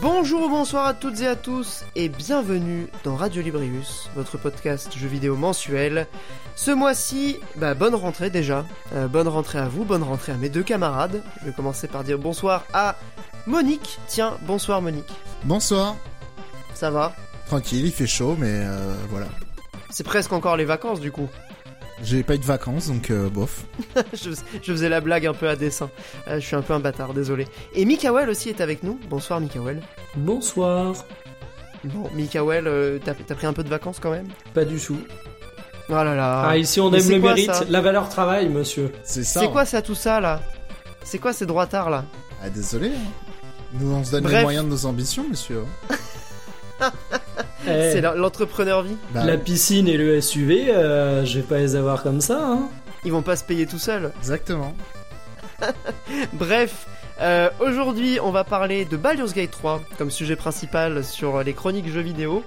Bonjour ou bonsoir à toutes et à tous et bienvenue dans Radio Librius, votre podcast jeux vidéo mensuel. Ce mois-ci, bah, bonne rentrée déjà, Euh, bonne rentrée à vous, bonne rentrée à mes deux camarades. Je vais commencer par dire bonsoir à Monique. Tiens, bonsoir Monique. Bonsoir. Ça va? Tranquille, il fait chaud, mais euh, voilà. C'est presque encore les vacances du coup. J'ai pas eu de vacances, donc euh, bof. je, je faisais la blague un peu à dessein. Euh, je suis un peu un bâtard, désolé. Et Mikael aussi est avec nous. Bonsoir Mikael. Bonsoir. Bon, Mikael, euh, t'as t'as pris un peu de vacances quand même? Pas du tout. Oh là là. Ah, ici on Mais aime le quoi, mérite, la valeur travail, monsieur. C'est ça. C'est quoi ça tout ça là? C'est quoi ces droitards là? Ah, désolé. hein. Nous, on se donne Bref. les moyens de nos ambitions, monsieur. Eh, C'est l'entrepreneur vie. Bah, La piscine et le SUV, euh, je vais pas les avoir comme ça. Hein. Ils vont pas se payer tout seuls. Exactement. Bref, euh, aujourd'hui on va parler de Baldur's Gate 3 comme sujet principal sur les chroniques jeux vidéo.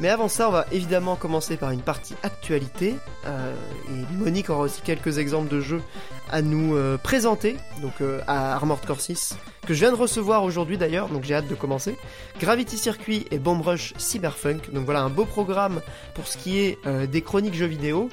Mais avant ça, on va évidemment commencer par une partie actualité. Euh, et Monique aura aussi quelques exemples de jeux à nous euh, présenter. Donc euh, à Armored Core 6, que je viens de recevoir aujourd'hui d'ailleurs, donc j'ai hâte de commencer. Gravity Circuit et Bomb Rush Cyberpunk. Donc voilà un beau programme pour ce qui est des chroniques jeux vidéo.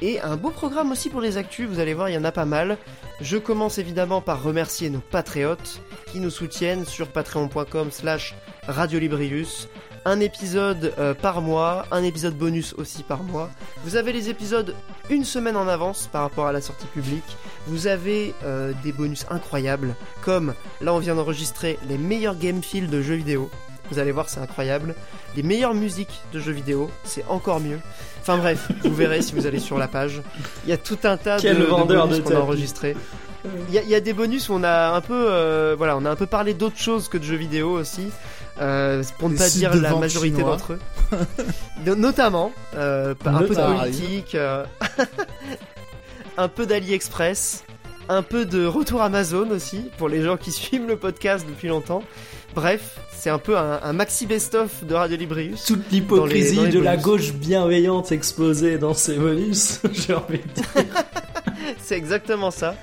Et un beau programme aussi pour les actus, vous allez voir, il y en a pas mal. Je commence évidemment par remercier nos patriotes qui nous soutiennent sur patreon.com slash radiolibrius. Un épisode euh, par mois, un épisode bonus aussi par mois. Vous avez les épisodes une semaine en avance par rapport à la sortie publique. Vous avez euh, des bonus incroyables, comme là on vient d'enregistrer les meilleurs game fields de jeux vidéo. Vous allez voir, c'est incroyable. Les meilleures musiques de jeux vidéo, c'est encore mieux. Enfin bref, vous verrez si vous allez sur la page. Il y a tout un tas Quel de, de vendeur bonus de qu'on a enregistrés. Il y, y a des bonus où on a un peu, euh, voilà, on a un peu parlé d'autres choses que de jeux vidéo aussi, euh, pour ne pas dire la majorité d'entre eux. No- Notamment, euh, un peu de politique, euh, un peu d'AliExpress, un peu de retour Amazon aussi pour les gens qui suivent le podcast depuis longtemps. Bref, c'est un peu un, un maxi best-of de Radio Librius. Toute l'hypocrisie de la gauche bienveillante exposée dans ces bonus, j'ai envie de dire. c'est exactement ça.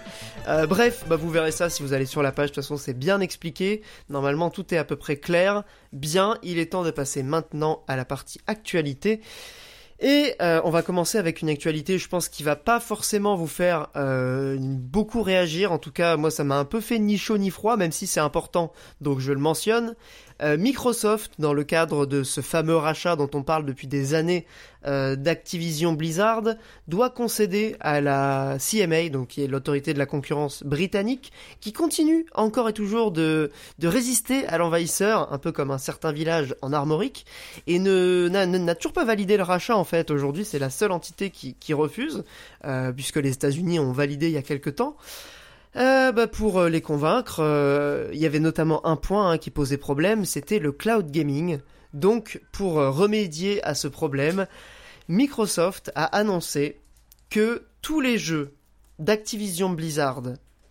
Euh, bref, bah vous verrez ça si vous allez sur la page. De toute façon, c'est bien expliqué. Normalement, tout est à peu près clair. Bien, il est temps de passer maintenant à la partie actualité. Et euh, on va commencer avec une actualité, je pense, qui va pas forcément vous faire euh, beaucoup réagir. En tout cas, moi, ça m'a un peu fait ni chaud ni froid, même si c'est important, donc je le mentionne. Euh, Microsoft, dans le cadre de ce fameux rachat dont on parle depuis des années euh, d'Activision Blizzard, doit concéder à la CMA, donc qui est l'autorité de la concurrence britannique, qui continue encore et toujours de, résister à l'envahisseur, un peu comme un certain village en Armorique, et ne n'a- toujours pas validé le rachat en fait. Aujourd'hui, c'est la seule entité qui, qui refuse, euh, puisque les États-Unis ont validé il y a quelque temps. Euh, bah, pour euh, les convaincre, euh, il y avait notamment un point hein, qui posait problème, c'était le cloud gaming. Donc, pour remédier à ce problème, Microsoft a annoncé que tous les jeux d'Activision Blizzard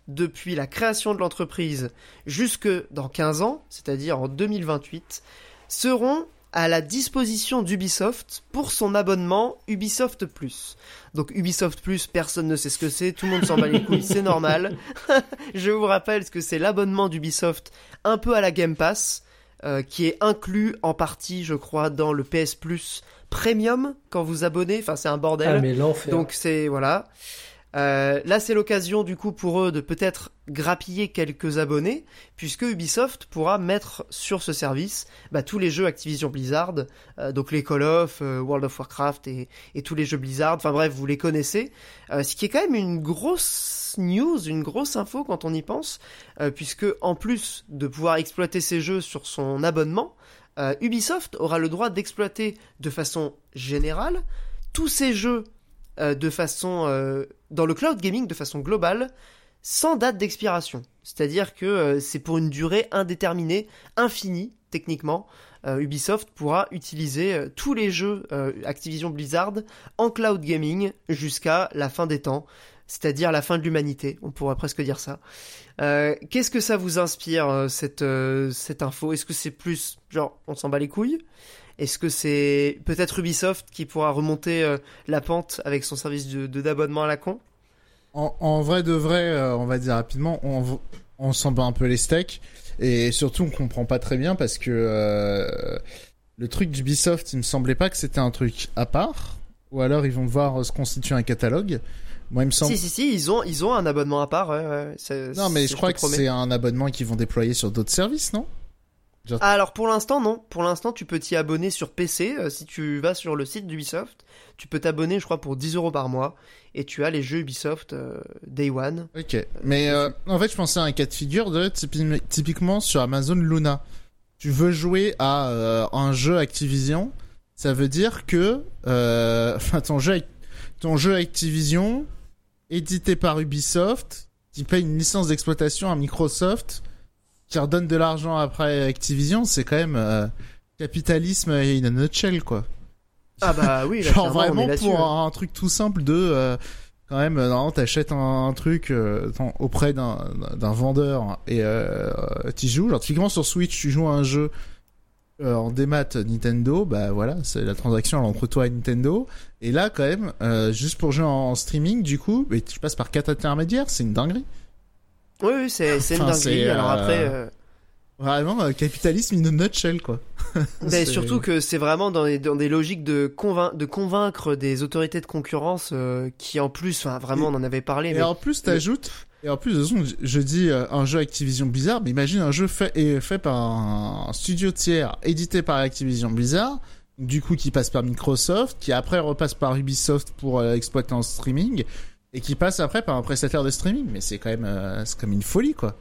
depuis la création de l'entreprise jusque dans 15 ans, c'est-à-dire en 2028, seront à la disposition d'Ubisoft pour son abonnement Ubisoft Plus. Donc Ubisoft Plus, personne ne sait ce que c'est, tout le monde s'en bat les couilles, c'est normal. Je vous rappelle ce que c'est l'abonnement d'Ubisoft un peu à la Game Pass, euh, qui est inclus en partie, je crois, dans le PS Plus Premium quand vous abonnez. Enfin, c'est un bordel. Ah, mais l'enfer. Donc c'est voilà. Euh, là, c'est l'occasion du coup pour eux de peut-être grappiller quelques abonnés, puisque Ubisoft pourra mettre sur ce service bah, tous les jeux Activision Blizzard, euh, donc les Call of, euh, World of Warcraft et, tous les jeux Blizzard. Enfin bref, vous les connaissez. Euh, ce qui est quand même une grosse news, une grosse info quand on y pense, puisque en plus de pouvoir exploiter ces jeux sur son abonnement, Ubisoft aura le droit d'exploiter de façon générale tous ces jeux de façon dans le cloud gaming de façon globale sans date d'expiration. C'est-à-dire que euh, c'est pour une durée indéterminée, infinie techniquement. Euh, Ubisoft pourra utiliser euh, tous les jeux Activision Blizzard en cloud gaming jusqu'à la fin des temps. c'est-à-dire la fin de l'humanité, on pourrait presque dire ça. Qu'est-ce que ça vous inspire, cette, info? Est-ce que c'est plus, genre, on s'en bat les couilles? Est-ce que c'est peut-être Ubisoft qui pourra remonter la pente avec son service de de- d'abonnement à la con? En, en vrai de vrai, euh, on va dire rapidement, on, on s'en bat un peu les steaks. Et surtout, on comprend pas très bien parce que euh, le truc d'Ubisoft, il me semblait pas que c'était un truc à part. Ou alors ils vont devoir se constituer un catalogue. Moi, il me semble. Si, si, si, ils ont, ils ont un abonnement à part, ouais, ouais. Non, mais je crois que c'est un abonnement qu'ils vont déployer sur d'autres services, non? Alors pour l'instant non, pour l'instant tu peux t'y abonner sur PC euh, si tu vas sur le site d'Ubisoft, tu peux t'abonner je crois pour 10 euros par mois et tu as les jeux Ubisoft euh, Day One. Ok. Mais euh, en fait, je pensais à un cas de figure de typi- typiquement sur Amazon Luna. Tu veux jouer à un jeu Activision, ça veut dire que enfin ton jeu ton jeu Activision édité par Ubisoft qui paye une licence d'exploitation à Microsoft qui redonne de l'argent après Activision, c'est quand même euh, capitalisme in a nutshell quoi. Ah bah oui, là, Genre vraiment pour un truc tout simple de euh, quand même euh, non t'achètes un, un truc euh, auprès d'un vendeur et euh, tu joues. Genre typiquement sur Switch tu joues à un jeu euh, en démat Nintendo bah voilà c'est la transaction entre toi et Nintendo. Et là quand même euh, juste pour jouer en, en streaming du coup mais tu passes par quatre intermédiaires c'est une dinguerie Oui, oui, c'est c'est une Enfin, Alors euh, après, euh, vraiment euh, capitalisme in a nutshell quoi mais surtout que c'est vraiment dans des, dans des logiques de, convain- de convaincre des autorités de concurrence euh, qui en plus, enfin vraiment on en avait parlé. Et mais- en plus, t'ajoutes. Et en plus, de toute façon, je- dis euh, un jeu Activision Blizzard, mais imagine un jeu fait, et fait par un, un studio tiers, édité par Activision Blizzard, du coup qui passe par Microsoft, qui après repasse par Ubisoft pour euh, exploiter en streaming, et qui passe après par un prestataire de streaming. Mais c'est quand même, euh, c'est comme une folie, quoi.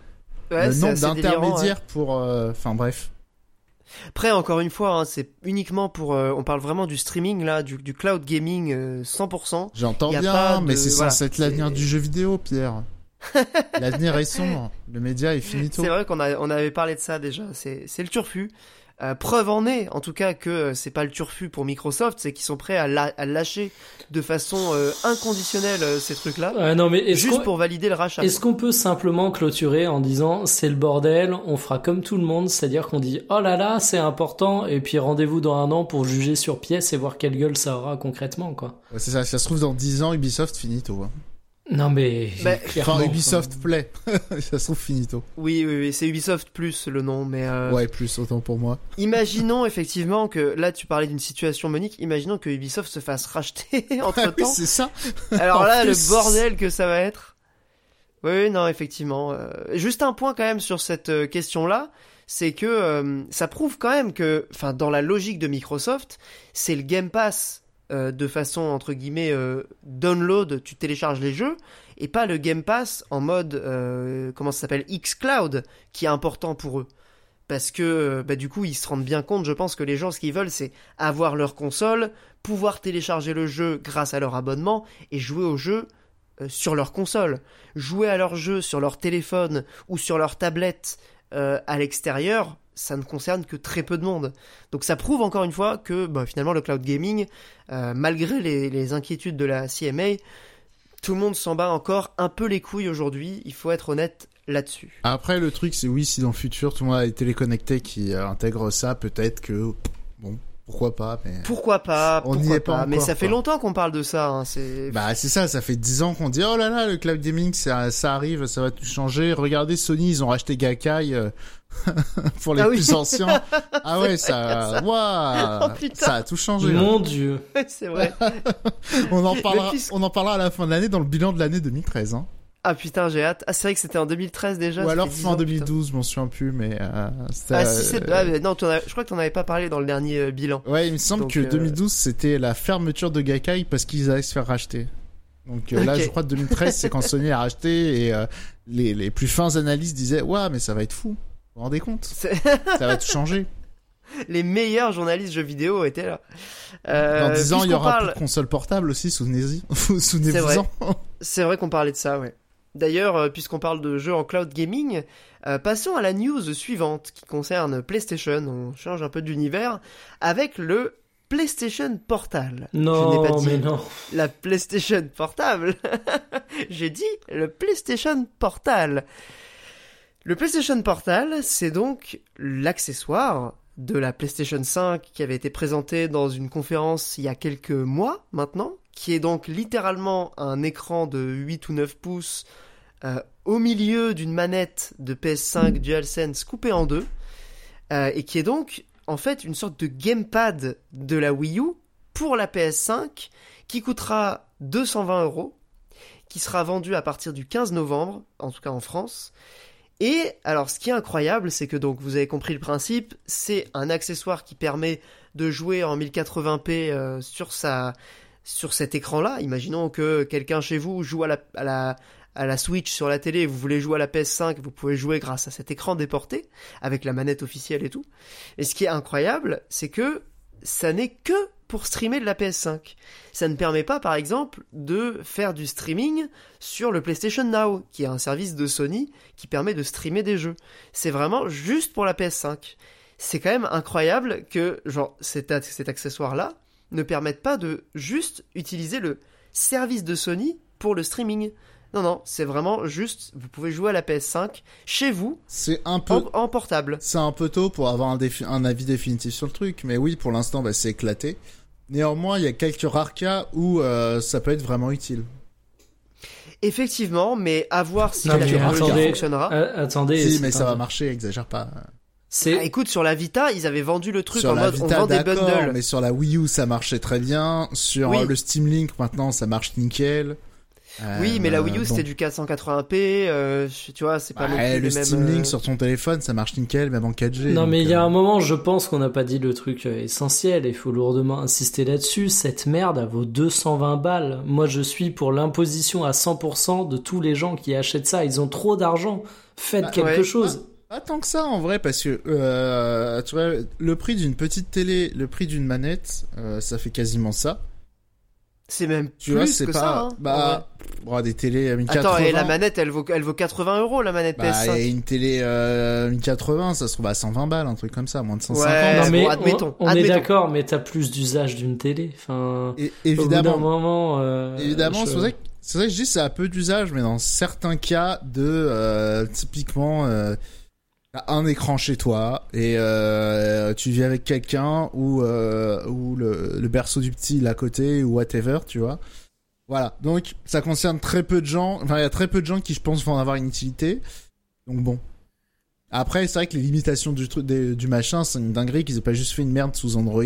Ouais, Le nombre délirant, ouais. d'intermédiaires pour, euh, enfin bref. Après, encore une fois, hein, c'est uniquement pour. euh, on parle vraiment du streaming là, du, du cloud gaming euh, 100%. J'entends bien, mais c'est voilà, censé être l'avenir du jeu vidéo, Pierre. l'avenir est sombre. Le média est finito. C'est vrai qu'on on avait parlé de ça déjà. C'est, c'est le turfu. Euh, preuve en est, en tout cas, que euh, c'est pas le turfu pour Microsoft, c'est qu'ils sont prêts à, la- à lâcher de façon euh, inconditionnelle euh, ces trucs-là, non, mais juste qu'on pour valider le rachat. est-ce qu'on peut simplement clôturer en disant c'est le bordel, on fera comme tout le monde, c'est-à-dire qu'on dit oh là là, c'est important, et puis rendez-vous dans un an pour juger sur pièce et voir quelle gueule ça aura concrètement, quoi. Ouais, c'est ça, ça se trouve dans 10 ans, Ubisoft finito. Hein. Non, mais. Bah, clairement, Enfin, Ubisoft Play. ça se trouve finito. Oui, oui, oui, c'est Ubisoft Plus le nom, mais euh, Ouais, plus, autant pour moi. imaginons effectivement que là tu parlais d'une situation Monique, imaginons que Ubisoft se fasse racheter entre Ah oui, temps. c'est ça. Alors là, plus. le bordel que ça va être. Oui, oui, non, effectivement. euh, juste un point quand même sur cette euh, question-là, c'est que euh, ça prouve quand même que, enfin, dans la logique de Microsoft, c'est le Game Pass euh, de façon entre guillemets euh, download, tu télécharges les jeux, et pas le Game Pass en mode euh, comment ça s'appelle X Cloud, qui est important pour eux. Parce que bah, du coup, ils se rendent bien compte, je pense que les gens, ce qu'ils veulent, c'est avoir leur console, pouvoir télécharger le jeu grâce à leur abonnement et jouer au jeu sur leur console. Jouer à leur jeu sur leur téléphone ou sur leur tablette à l'extérieur, ça ne concerne que très peu de monde. Donc ça prouve encore une fois que bah, finalement le cloud gaming, euh, malgré les, les inquiétudes de la CMA, tout le monde s'en bat encore un peu les couilles aujourd'hui, il faut être honnête là-dessus. Après, le truc, c'est oui, si dans le futur, tout le monde a des téléconnectés qui euh, intègrent ça, peut-être que, bon, pourquoi pas, mais... Pourquoi pas On n'y Pourquoi est pas Mais encore, ça fait quoi. longtemps qu'on parle de ça. Hein, c'est Bah, c'est ça, ça fait 10 ans qu'on dit, oh là là, le cloud gaming, ça, ça arrive, ça va tout changer. Regardez, Sony, ils ont racheté Gakai, euh, pour les Ah oui. plus anciens. Ah ouais, ça, waouh, Oh, putain. ça a tout changé. hein. Mon dieu. c'est vrai. On en parlera, fils- on en parlera à la fin de l'année dans le bilan de l'année 2013, hein. Ah putain, j'ai hâte. Ah, c'est vrai que c'était en 2013 déjà. Ou alors fait 10 fin ans, putain. 2012, je m'en souviens plus, mais euh, Ah si c'est. euh, Ah, mais non, as- je crois que t'en avais pas parlé dans le dernier euh, bilan. Ouais, il me semble Donc, que euh, 2012 c'était la fermeture de Gakai parce qu'ils allaient se faire racheter. Donc euh, là, je crois que 2013 c'est quand Sony a racheté et euh, les, les plus fins analystes disaient ouais mais ça va être fou. Vous vous rendez compte? Ça va tout changer. Les meilleurs journalistes jeux vidéo étaient là. Euh, Dans 10 ans il y aura parle- plus de console portable aussi, souvenez-y. Souvenez-vous vrai. en. C'est vrai qu'on parlait de ça, ouais. D'ailleurs, euh, puisqu'on parle de jeux en cloud gaming, euh, passons à la news suivante qui concerne PlayStation. On change un peu d'univers avec le PlayStation Portal. Non, Je n'ai pas dit mais non. la PlayStation Portable. J'ai dit le PlayStation Portal. Le PlayStation Portal, c'est donc l'accessoire de la PlayStation 5 qui avait été présenté dans une conférence il y a quelques mois maintenant, qui est donc littéralement un écran de 8 ou 9 pouces euh, au milieu d'une manette de PS5 DualSense coupée en deux, euh, et qui est donc en fait une sorte de gamepad de la Wii U pour la PS5 qui coûtera 220 euros, qui sera vendu à partir du 15 novembre, en tout cas en France. Et alors, ce qui est incroyable, c'est que donc vous avez compris le principe, c'est un accessoire qui permet de jouer en 1080p euh, sur sa sur cet écran-là. Imaginons que quelqu'un chez vous joue à à la à la Switch sur la télé vous voulez jouer à la PS5, vous pouvez jouer grâce à cet écran déporté avec la manette officielle et tout. Et ce qui est incroyable, c'est que ça n'est que pour streamer de la PS5. Ça ne permet pas, par exemple, de faire du streaming sur le PlayStation Now, qui est un service de Sony qui permet de streamer des jeux. C'est vraiment juste pour la PS5. C'est quand même incroyable que, genre, cet accessoire-là ne permette pas de juste utiliser le service de Sony pour le streaming. Non, non, c'est vraiment juste, vous pouvez jouer à la PS5 chez vous, C'est un peu, en, en portable. c'est un peu tôt pour avoir un, défi- un avis définitif sur le truc, mais oui, pour l'instant, bah, c'est éclaté. Néanmoins, il y a quelques rares cas où euh, ça peut être vraiment utile. Effectivement, mais à voir si Non, la mais technologie attendez. fonctionnera. Euh, attendez. si, mais ça va marcher, exagère pas. C'est Ah, écoute, sur la Vita, ils avaient vendu le truc sur en la mode on vend des d'accord, bundles. mais sur la Wii U, ça marchait très bien. Sur Oui. le Steam Link, maintenant, ça marche nickel. Oui, mais la Wii U Euh, c'était bon. du 480p, euh, tu vois, c'est pas non Ouais, le Steam Link euh, sur ton téléphone, ça marche nickel, même en 4G. Non, donc, mais il y a euh, un moment, je pense qu'on n'a pas dit le truc euh, essentiel, et il faut lourdement insister là-dessus. Cette merde, elle vaut 220 balles. Moi, je suis pour l'imposition à 100% de tous les gens qui achètent ça. Ils ont trop d'argent. Faites Bah, quelque ouais. chose. Pas tant que ça en vrai parce que euh, tu vois le prix d'une petite télé, le prix d'une manette, euh, ça fait quasiment ça. C'est même Tu plus vois, c'est que pas ça. hein, bah bon, des télés à vrai. 1080. Attends, et la manette, elle vaut, elle vaut 80 euros la manette bah, PS5. et une télé euh, 1080, ça se trouve à 120 balles, un truc comme ça, moins de 150. Ouais, non, bon, mais admettons, on, on est admettons. d'accord, mais t'as plus d'usage d'une télé. Enfin, Et au bout d'un évidemment, moment, euh, évidemment, je- c'est vrai que c'est vrai que je dis ça a peu d'usage, mais dans certains cas de euh, typiquement euh, un écran chez toi et euh, tu vis avec quelqu'un ou euh, ou le, berceau du petit est à côté ou whatever, tu vois. Voilà. Donc ça concerne très peu de gens. Enfin, il y a très peu de gens qui, je pense, vont en avoir une utilité. Donc bon. Après, c'est vrai que les limitations du truc du machin, c'est une dinguerie qu'ils aient pas juste fait une merde sous Android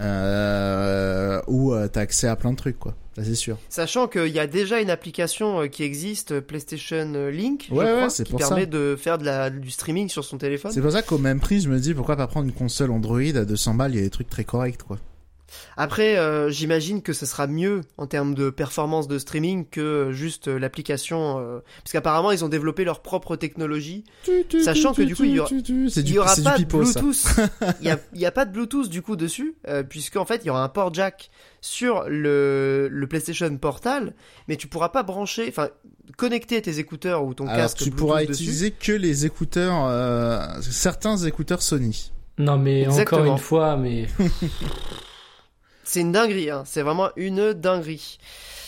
euh, où euh, t'as accès à plein de trucs, quoi. Ça c'est sûr. Sachant qu'il y a déjà une application euh, qui existe, PlayStation Link, Ouais, crois, qui pour permet ça. de faire de la, du streaming sur son téléphone. C'est pour ça qu'au même prix, je me dis pourquoi pas prendre une console Android à 200 balles, il y a des trucs très corrects, quoi. Après, euh, j'imagine que ce sera mieux en termes de performance de streaming que juste euh, l'application. euh, Parce qu'apparemment, ils ont développé leur propre technologie. Sachant que, du coup, il y aura- Il y aura pas de pipeau, ça. Bluetooth. Il y a, y a pas de Bluetooth du coup dessus, euh, puisqu'en fait, il y aura un port jack sur le, le PlayStation Portal, mais tu pourras pas brancher, enfin, connecter tes écouteurs ou ton Alors casque tu Bluetooth pourras dessus. utiliser que les écouteurs, euh, certains écouteurs Sony. Non, mais Exactement. encore une fois, mais C'est une dinguerie, hein. C'est vraiment une dinguerie.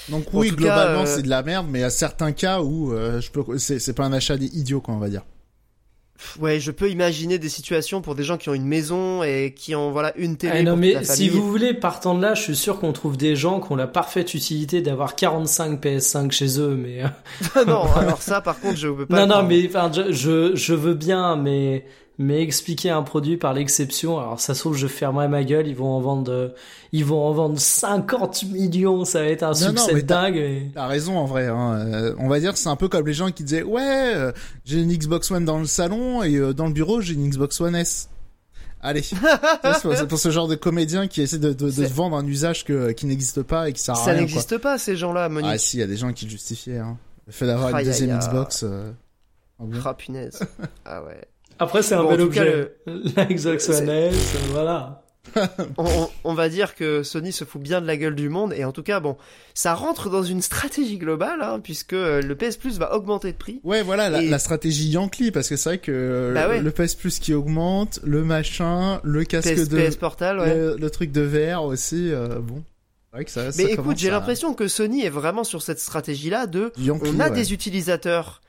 Donc En oui, globalement euh, c'est de la merde, mais il y a certains cas où euh, je peux, c'est, pas un achat idiot, quoi, on va dire. Ouais, je peux imaginer des situations pour des gens qui ont une maison et qui ont voilà une télé. Ah non, pour mais toute la si vous voulez, partant de là, je suis sûr qu'on trouve des gens qui ont la parfaite utilité d'avoir 45 PS5 chez eux, mais euh, non, alors ça, par contre, je peux pas. non, non, mais enfin, je, je, je veux bien, mais mais expliquer un produit par l'exception. Alors ça se trouve, je fermerai ma gueule. Ils vont en vendre, euh, ils vont en vendre 50 millions. Ça va être un Non, non, succès mais t'as- dingue. et- T'as raison en vrai. Hein. Euh, on va dire c'est un peu comme les gens qui disaient ouais, euh, j'ai une Xbox One dans le salon et euh, dans le bureau j'ai une Xbox One S. Allez, c'est pour, ce genre de comédien qui essaie de, de, de C'est- se vendre un usage que, qui n'existe pas et qui sert à Ça rien. quoi. n'existe pas ces gens-là, Monique. Ah si, il y a des gens qui le justifiaient. Hein. Le fait d'avoir une deuxième. Xbox. Ah punaise. Ah ouais. Après, c'est un Bon, bel objet. La Xbox c'est- One S, euh, voilà. on, on- on va dire que Sony se fout bien de la gueule du monde et en tout cas bon, ça rentre dans une stratégie globale hein, puisque euh, le PS Plus va augmenter de prix. Ouais, voilà, la, Et- la stratégie Yankee, parce que c'est vrai que euh, Bah ouais. le PS Plus qui augmente, le machin, le casque PS, de... PS Portal, ouais. le, le truc de VR aussi, euh, bon. Que ça, ça Mais écoute, j'ai à- l'impression que Sony est vraiment sur cette stratégie-là de Yankee, on a ouais. des utilisateurs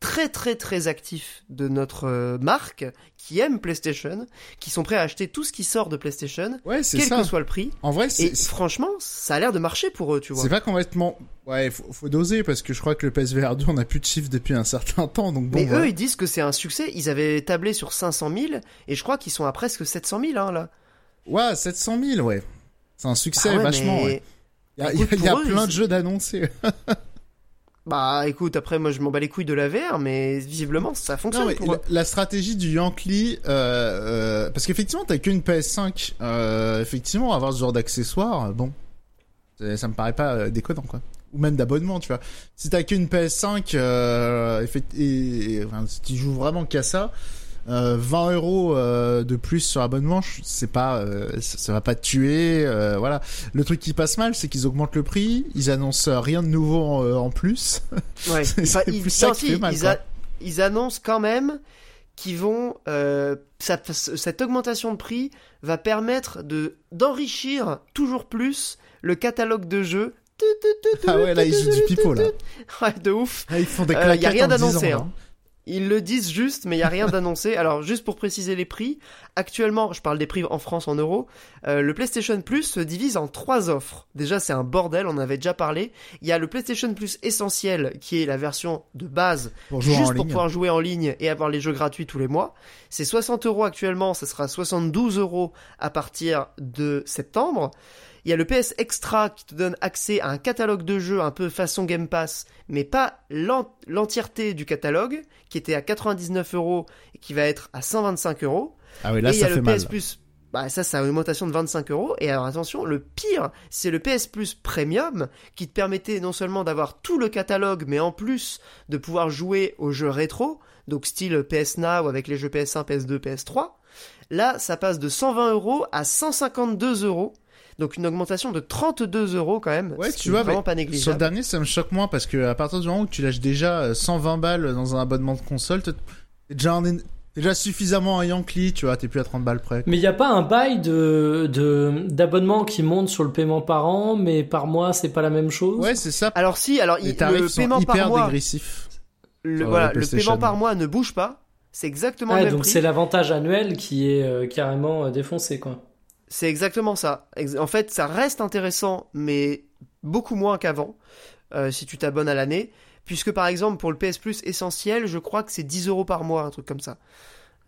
très très très actifs de notre euh, marque qui aiment PlayStation, qui sont prêts à acheter tout ce qui sort de PlayStation, Ouais, quel ça. que soit le prix. En vrai, Et franchement, ça a l'air de marcher pour eux, tu vois. c'est pas complètement... Ouais, faut, faut doser, parce que je crois que le PSVR 2, on a plus de chiffres depuis un certain temps, donc bon, Mais voilà. eux, ils disent que c'est un succès. Ils avaient tablé sur 500 000 et je crois qu'ils sont à presque 700 000 hein, là. Ouais, 700 000, ouais. C'est un succès, Ah ouais, vachement, mais- ouais. Il y a, Écoute, il y a pour eux, plein ils- de jeux d'annoncer. Bah écoute, après moi je m'en bats les couilles de la VR, mais visiblement ça fonctionne Non, pour la, la stratégie du Yankee, euh, euh, parce qu'effectivement, t'as qu'une PS5, euh, effectivement, avoir ce genre d'accessoires, euh, bon, ça me paraît pas déconnant, quoi. Ou même d'abonnement, tu vois. Si t'as qu'une PS5, euh, effect- et, et- enfin, si tu joues vraiment qu'à ça, euh, 20 euros euh, de plus sur abonnement, c'est pas, euh, ça, ça va pas te tuer, euh, voilà. Le truc qui passe mal, c'est qu'ils augmentent le prix, ils annoncent euh, rien de nouveau en, euh, en plus. Ouais. c'est- Enfin, c'est ils, plus ça non, qui si, fait mal, ils, quoi. a- ils annoncent quand même qu'ils vont euh, ça- cette augmentation de prix va permettre de d'enrichir toujours plus le catalogue de jeux. Ah ouais, là, ils jouent du pipeau, là. Ouais, de ouf. Ah, ils font des Euh, claquettes y a rien en 10 ans, d'annoncé, hein. Ils le disent juste, mais il y a rien d'annoncé. Alors, juste pour préciser les prix, actuellement, je parle des prix en France en euros, euh, le PlayStation Plus se divise en trois offres. Déjà, c'est un bordel, on en avait déjà parlé. Il y a le PlayStation Plus essentiel, qui est la version de base, Pour juste pour ligne. pouvoir jouer en ligne et avoir les jeux gratuits tous les mois. C'est 60 euros actuellement, ça sera 72 euros à partir de septembre. Il y a le PS Extra qui te donne accès à un catalogue de jeux un peu façon Game Pass, mais pas l'en- l'entièreté du catalogue, qui était à 99 euros et qui va être à 125 euros. Ah oui, là, et il y ça a fait le mal. PS Plus. Bah, ça, c'est une augmentation de 25 euros. Et alors, attention, le pire, c'est le PS Plus Premium, qui te permettait non seulement d'avoir tout le catalogue, mais en plus de pouvoir jouer aux jeux rétro, donc style PS Now avec les jeux PS1, PS2, PS3. Là, ça passe de 120 euros à 152 euros. Donc une augmentation de 32 euros quand même. Ouais, ce tu qui est vois, vraiment pas Sur le négligeable. dernier, ça me choque moins parce que à partir du moment où tu lâches déjà euh, 120 balles dans un abonnement de console, t'es déjà, un déjà suffisamment un Yankee, tu vois, t'es plus à 30 balles près. Mais il n'y a pas un bail de de- d'abonnement qui monte sur le paiement par an, mais par mois c'est pas la même chose? Ouais, c'est ça. Alors si, alors Les il- tarifs le sont paiement hyper par mois, dégressifs. le, voilà, PlayStation. paiement par mois ne bouge pas. C'est exactement Ouais, le même donc prix. c'est l'avantage annuel qui est euh, carrément euh, défoncé quoi. C'est exactement ça. En fait, ça reste intéressant, mais beaucoup moins qu'avant, euh, si tu t'abonnes à l'année. Puisque par exemple, pour le PS Plus essentiel, je crois que c'est 10 euros par mois, un truc comme ça.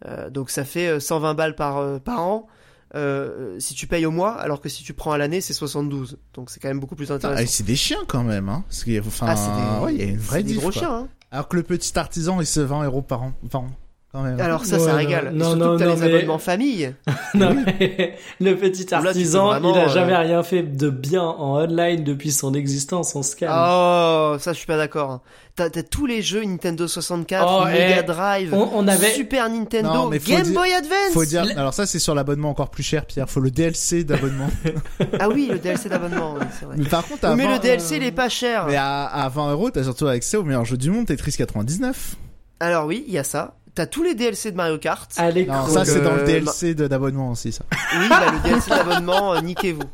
Euh, donc ça fait euh, 120 balles par, euh, par an. euh, si tu payes au mois, alors que si tu prends à l'année, c'est 72. Donc c'est quand même beaucoup plus intéressant. et c'est des chiens quand même, hein. Parce qu'il y a- enfin, Ah, c'est des, ouais, il y a une vraie c'est des diff, gros chiens. Hein. Alors que le petit artisan, il se 20 euros par an. Par an, quand même. Alors ça, Ouais, ça non, régale. non, Et surtout non, que t'as non, les mais- abonnements famille. Non, mais le petit Là, artisan, vraiment, il a euh, jamais rien fait de bien en online depuis son existence, on se calme. Oh, ça je suis pas d'accord. T'as t'as tous les jeux Nintendo 64, Oh, Mega eh, Drive, on, on avait Super Nintendo, Non, mais faut Game dire- Boy Advance. Faut dire, alors ça c'est sur l'abonnement encore plus cher, Pierre. Faut le DLC d'abonnement. Ah oui, le DLC d'abonnement, oui, c'est vrai. mais par contre, à mais 20, le DLC il est pas cher. mais à, à 20 euros, t'as surtout accès au meilleur jeu du monde, Tetris 99. Alors oui, il y a ça. T'as tous les DLC de Mario Kart. à l'écran. Non, ça c'est dans le euh, DLC d'abonnement aussi, ça. Oui, bah, le DLC d'abonnement, euh, niquez-vous.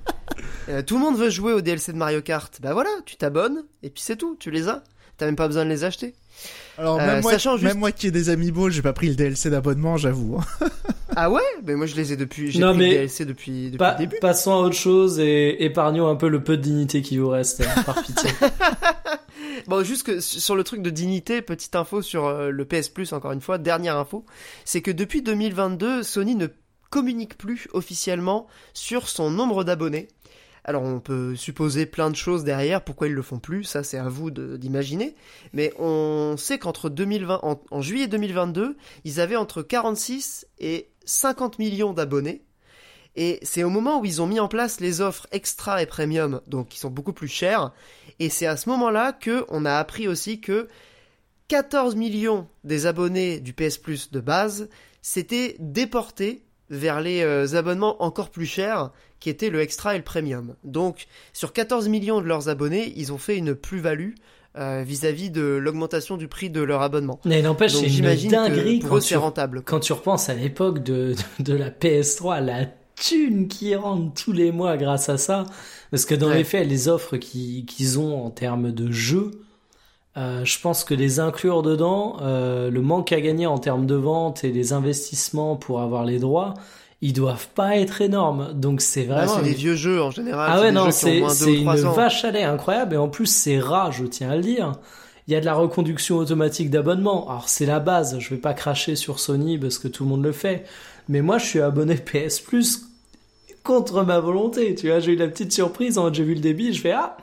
Euh, tout le monde veut jouer au DLC de Mario Kart. Bah voilà, tu t'abonnes et puis c'est tout, tu les as. T'as même pas besoin de les acheter. Alors Euh, même, moi, sachant juste- même moi qui ai des amiibo, j'ai pas pris le DLC d'abonnement, j'avoue. hein. Ah ouais? Mais moi je les ai depuis, j'ai Non, pris mais- le DLC depuis, depuis Pa- le début. passons à autre chose et épargnons un peu le peu de dignité qui vous reste, euh, par pitié. Bon, juste que sur le truc de dignité, petite info sur euh, le PS Plus, encore une fois, dernière info, c'est que depuis 2022, Sony ne communique plus officiellement sur son nombre d'abonnés. Alors on peut supposer plein de choses derrière, pourquoi ils le font plus, ça c'est à vous d'imaginer. Mais on sait qu'entre 2020, en, en juillet 2022, ils avaient entre 46 et 50 millions d'abonnés. Et c'est au moment où ils ont mis en place les offres extra et premium, donc qui sont beaucoup plus chères. Et c'est à ce moment-là que on a appris aussi que 14 millions des abonnés du PS Plus de base s'étaient déportés vers les euh, abonnements encore plus chers, qui étaient le Extra et le Premium. Donc, sur 14 millions de leurs abonnés, ils ont fait une plus-value euh, vis-à-vis de l'augmentation du prix de leur abonnement. Mais n'empêche, c'est une j'imagine dinguerie que pour quand eux tu, c'est rentable. quand tu repenses à l'époque de, de, de la PS3, la qui rentre tous les mois grâce à ça. Parce que dans Ouais. les faits, les offres qui- qu'ils ont en termes de jeux, euh, je pense que les inclure dedans, euh, le manque à gagner en termes de vente et les investissements pour avoir les droits, ils doivent pas être énormes. Donc c'est Bah, vraiment c'est des vieux jeux en général. ah ouais, non, c'est une ans. vache à lait incroyable et en plus c'est rare, je tiens à le dire. Il y a de la reconduction automatique d'abonnement. Alors c'est la base, je vais pas cracher sur Sony parce que tout le monde le fait. Mais moi je suis abonné PS Plus contre ma volonté. Tu vois, j'ai eu la petite surprise, en mode, j'ai vu le débit, je fais ah,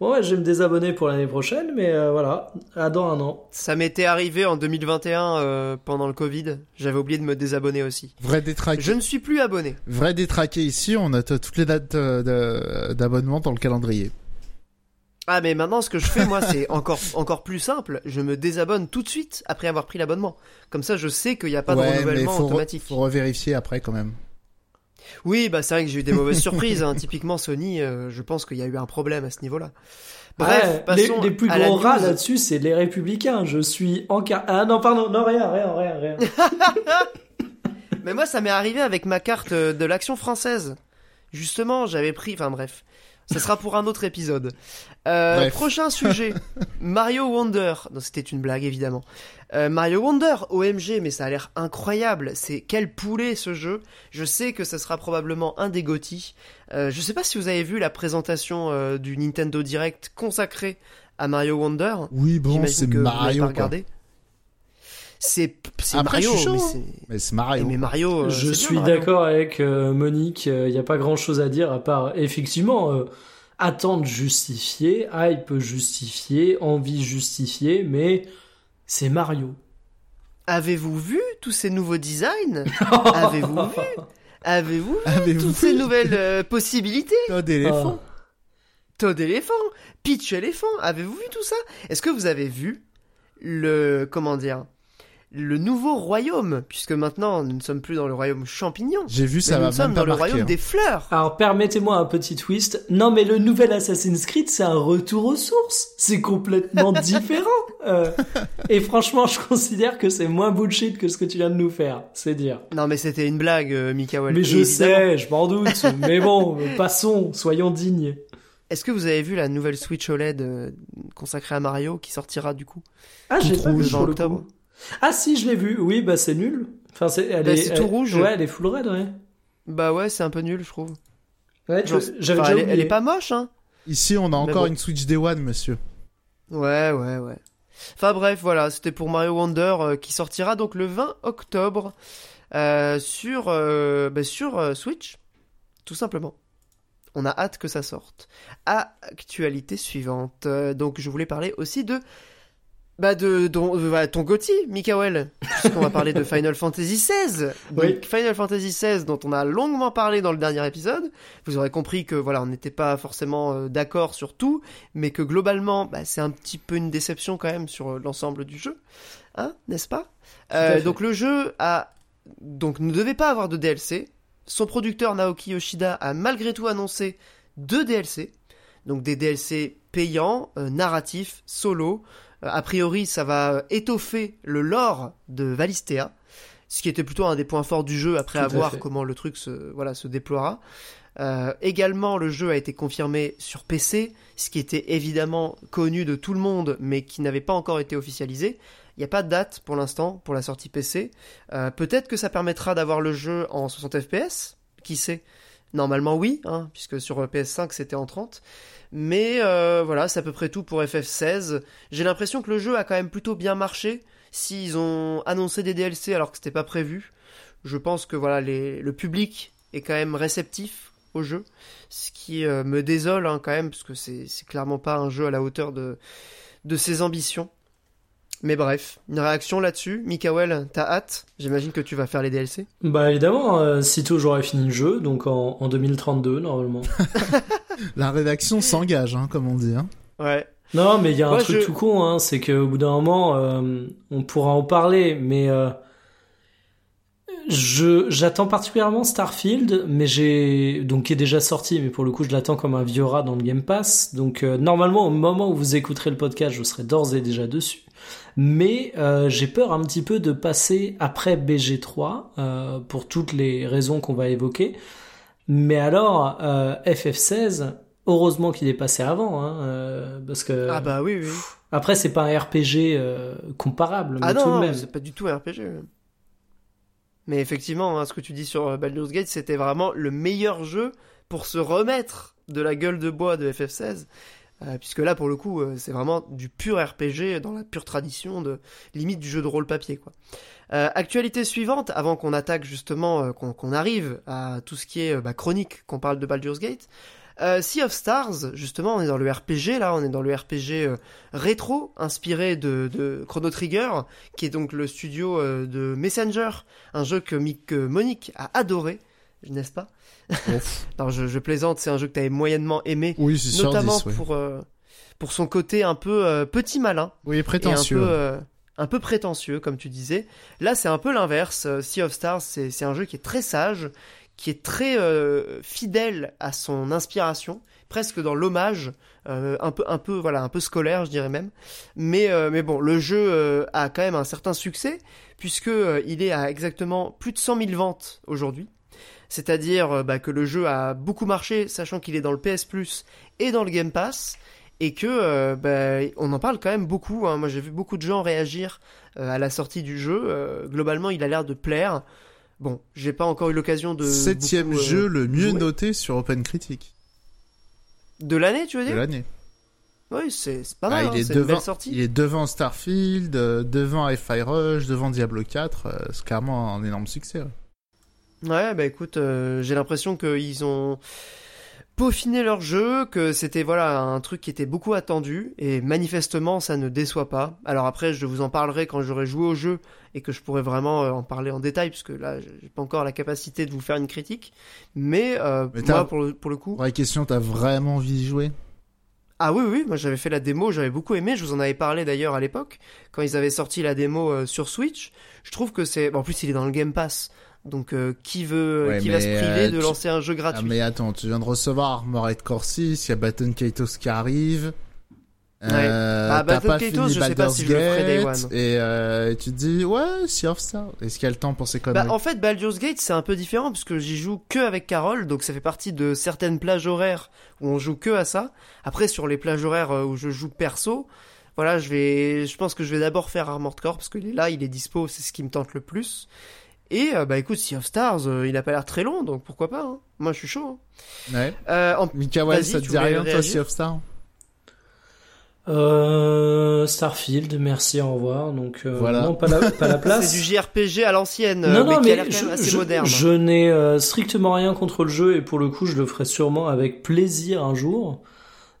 bon ouais, je vais me désabonner pour l'année prochaine, mais euh, voilà, à dans un an. Ça m'était arrivé en 2021 euh, pendant le Covid. J'avais oublié de me désabonner aussi. Vrai détraqué. Je ne suis plus abonné. Vrai détraqué ici, on note toutes les dates euh, d'abonnement dans le calendrier. Ah mais maintenant ce que je fais moi c'est encore encore plus simple. Je me désabonne tout de suite après avoir pris l'abonnement. Comme ça je sais qu'il n'y a pas de mais renouvellement faut, re- automatique. faut revérifier après quand même. Oui bah c'est vrai que j'ai eu des mauvaises surprises. hein. Typiquement Sony, euh, je pense qu'il y a eu un problème à ce niveau-là. Bref, Ouais, les, les plus gros rats là-dessus, c'est les républicains. Je suis en car... Ah non, pardon, non, rien, rien, rien, rien. Mais moi, ça m'est arrivé avec ma carte euh, de l'action française. Justement, j'avais pris. Enfin bref, ça sera pour un autre épisode. Euh, prochain sujet Mario Wonder. Non, c'était une blague évidemment. Euh, Mario Wonder, OMG, mais ça a l'air incroyable. C'est quel poulet ce jeu? Je sais que ça sera probablement un des GOTY. Euh, je sais pas si vous avez vu la présentation euh, du Nintendo Direct consacré à Mario Wonder. Oui, bon, c'est vous Mario pas quoi. regardé. C'est c'est Mario, mais hein. c'est Mais c'est Mario. mais Mario. euh, Je suis d'accord avec euh, Monique, il n'y a pas grand chose à dire à part effectivement euh, attente justifiée, hype justifiée, envie justifiée, mais c'est Mario. Avez-vous vu tous ces nouveaux designs Avez-vous vu Avez-vous vu toutes ces nouvelles euh, possibilités Toad éléphant. Toad éléphant, Peach éléphant, avez-vous vu tout ça? Est-ce que vous avez vu le comment dire le nouveau royaume puisque maintenant nous ne sommes plus dans le royaume champignon, J'ai vu, mais ça nous va sommes dans le marqué. royaume hein. des fleurs. Alors permettez-moi un petit twist. Non mais le nouvel Assassin's Creed c'est un retour aux sources. C'est complètement différent. Euh, et franchement je considère que c'est moins bullshit que ce que tu viens de nous faire. C'est dire. Non mais c'était une blague, euh, Mikael. mais je évidemment. sais, je m'en doute. mais bon, passons, soyons dignes. Est-ce que vous avez vu la nouvelle Switch OLED euh, consacrée à Mario qui sortira du coup? Ah, j'ai Tout pas vu le coup. Ah si, je l'ai vu. Oui, bah c'est nul. Enfin, c'est elle Bah, est, c'est tout elle- rouge. Ouais, elle est full red, ouais. Bah ouais, c'est un peu nul, je trouve. Ouais, tu- Genre, j'avais enfin, déjà elle, elle est pas moche, hein Ici, on a encore bon. une Switch Day One, monsieur. Ouais, ouais, ouais. Enfin bref, voilà, c'était pour Mario Wonder euh, qui sortira donc le 20 octobre euh, sur, euh, bah, sur euh, Switch, tout simplement. On a hâte que ça sorte. Actualité suivante. Euh, donc je voulais parler aussi de bah de, de- de- voilà, ton Gotti, Mikael, puisqu'on va parler de Final Fantasy XVI. Donc, Oui. Final Fantasy XVI dont on a longuement parlé dans le dernier épisode. Vous aurez compris que voilà, on n'était pas forcément euh, d'accord sur tout, mais que globalement, bah, c'est un petit peu une déception quand même sur euh, l'ensemble du jeu, hein, n'est-ce pas? Euh. Donc le jeu a donc ne devait pas avoir de DLC. Son producteur Naoki Yoshida a malgré tout annoncé deux DLC, donc des DLC payants, euh, narratifs, solo. Euh, a priori, ça va euh, étoffer le lore de Valistea, ce qui était plutôt un des points forts du jeu après Tout à à voir fait. comment le truc se voilà se déploiera. Euh, également, le jeu a été confirmé sur PC, ce qui était évidemment connu de tout le monde, mais qui n'avait pas encore été officialisé. Il n'y a pas de date pour l'instant pour la sortie PC. Euh, Peut-être que ça permettra d'avoir le jeu en 60 FPS, qui sait? Normalement oui, hein, puisque sur PS5 c'était en 30. Mais euh, voilà, c'est à peu près tout pour FF16. J'ai l'impression que le jeu a quand même plutôt bien marché. S'ils ont annoncé des DLC alors que c'était pas prévu, je pense que voilà, le public est quand même réceptif au jeu, ce qui euh, me désole hein, quand même, parce que c'est clairement pas un jeu à la hauteur de ses ambitions. Mais bref, une réaction là-dessus. Mikael, t'as hâte? J'imagine que tu vas faire les DLC. Bah évidemment, euh, sitôt j'aurai fini le jeu, donc en, en 2032 normalement. La rédaction s'engage, hein, comme on dit. Hein. Ouais. non, mais il y a un truc je- tout con, hein, c'est qu'au bout d'un moment, euh, on pourra en parler, mais euh, je j'attends particulièrement Starfield, mais j'ai donc qui est déjà sorti, mais pour le coup je l'attends comme un vieux rat dans le Game Pass. Donc euh, normalement au moment où vous écouterez le podcast, je serai d'ores et déjà dessus. Mais euh, j'ai peur un petit peu de passer après BG3 euh, pour toutes les raisons qu'on va évoquer. Mais alors euh, FF16, heureusement qu'il est passé avant, hein, parce que Ah bah oui, oui. après c'est pas un RPG comparable, mais Ah tout de non, même. c'est pas du tout un RPG. Mais effectivement, hein, ce que tu dis sur Baldur's Gate, c'était vraiment le meilleur jeu pour se remettre de la gueule de bois de FF16. Euh, puisque là, pour le coup, euh, c'est vraiment du pur RPG dans la pure tradition de limite du jeu de rôle papier, quoi. Euh, actualité suivante, avant qu'on attaque justement, euh, qu'on arrive à tout ce qui est bah, chronique, qu'on parle de Baldur's Gate. Sea of Stars, justement, on est dans le RPG là, on est dans le RPG rétro, inspiré de, de Chrono Trigger, qui est donc le studio de Messenger, un jeu que, Mi- que Monique a adoré, n'est-ce pas? Non, je, je plaisante, c'est un jeu que tu avais moyennement aimé, Oui, c'est sûr, notamment 10, ouais. pour, euh, pour son côté un peu euh, petit malin Oui, et prétentieux. un peu, euh, un peu prétentieux, comme tu disais. Là, c'est un peu l'inverse. Sea of Stars, c'est c'est un jeu qui est très sage, qui est très fidèle à son inspiration, presque dans l'hommage, un peu, un peu, voilà, un peu scolaire, je dirais même. Mais, mais bon, le jeu a quand même un certain succès puisque il est à exactement plus de 100 000 ventes aujourd'hui. C'est-à-dire euh, bah, que le jeu a beaucoup marché, sachant qu'il est dans le PS Plus et dans le Game Pass et que euh, bah, on en parle quand même beaucoup. hein. Moi, j'ai vu beaucoup de gens réagir euh, à la sortie du jeu. Euh, globalement, il a l'air de plaire. Bon, j'ai pas encore eu l'occasion de Septième beaucoup, jeu le mieux jouer. noté sur Open Critic de l'année, tu veux de dire l'année. Oui, c'est pas Ah, mal. il hein, est une devant, belle sortie. il est devant Starfield, devant Fi Rush, devant Diablo 4. euh, c'est clairement un énorme succès. ouais. Ouais, bah écoute, euh, j'ai l'impression qu'ils ont peaufiné leur jeu, que c'était voilà un truc qui était beaucoup attendu et manifestement ça ne déçoit pas. Alors après, je vous en parlerai quand j'aurai joué au jeu et que je pourrai vraiment euh, en parler en détail puisque là, j'ai pas encore la capacité de vous faire une critique. Mais, euh, Mais moi, pour le, pour le coup, Vraie question, t'as vraiment envie d'y jouer? Ah oui, oui, moi j'avais fait la démo, j'avais beaucoup aimé, je vous en avais parlé d'ailleurs à l'époque, quand ils avaient sorti la démo sur Switch. Je trouve que c'est... En plus, il est dans le Game Pass, donc euh, qui veut, Ouais, qui va se priver euh, de tu- lancer un jeu Ah, gratuit mais attends, tu viens de recevoir Armored Core 6, il y a Baton Kaitos qui arrive. Euh, Bah, Baton pas Kaitos, fini je sais pas si je le ferai Day Gate, One. Et euh, tu te dis, ouais, Sea of Stars. Est-ce qu'il y a le temps pour ces conneries Bah, en fait, Baldur's Gate, c'est un peu différent parce que j'y joue que avec Carole, donc ça fait partie de certaines plages horaires où on joue que à ça. Après, sur les plages horaires euh, où je joue perso, voilà, je vais, je pense que je vais d'abord faire Armored Core parce qu'il est là, il est dispo, c'est ce qui me tente le plus. Et euh, bah écoute, Sea of Stars, euh, il a pas l'air très long, donc pourquoi pas. hein. Moi, je suis chaud. hein. Ouais. Euh, en- ça te dit rien, toi, Sea of Stars? Euh, Starfield, merci, au revoir. Donc euh, Voilà. non, pas la, pas la place. c'est du JRPG à l'ancienne, euh, non, mais non, qui a mais l'air quand je, même assez je- moderne. je n'ai euh, strictement rien contre le jeu et pour le coup, je le ferai sûrement avec plaisir un jour.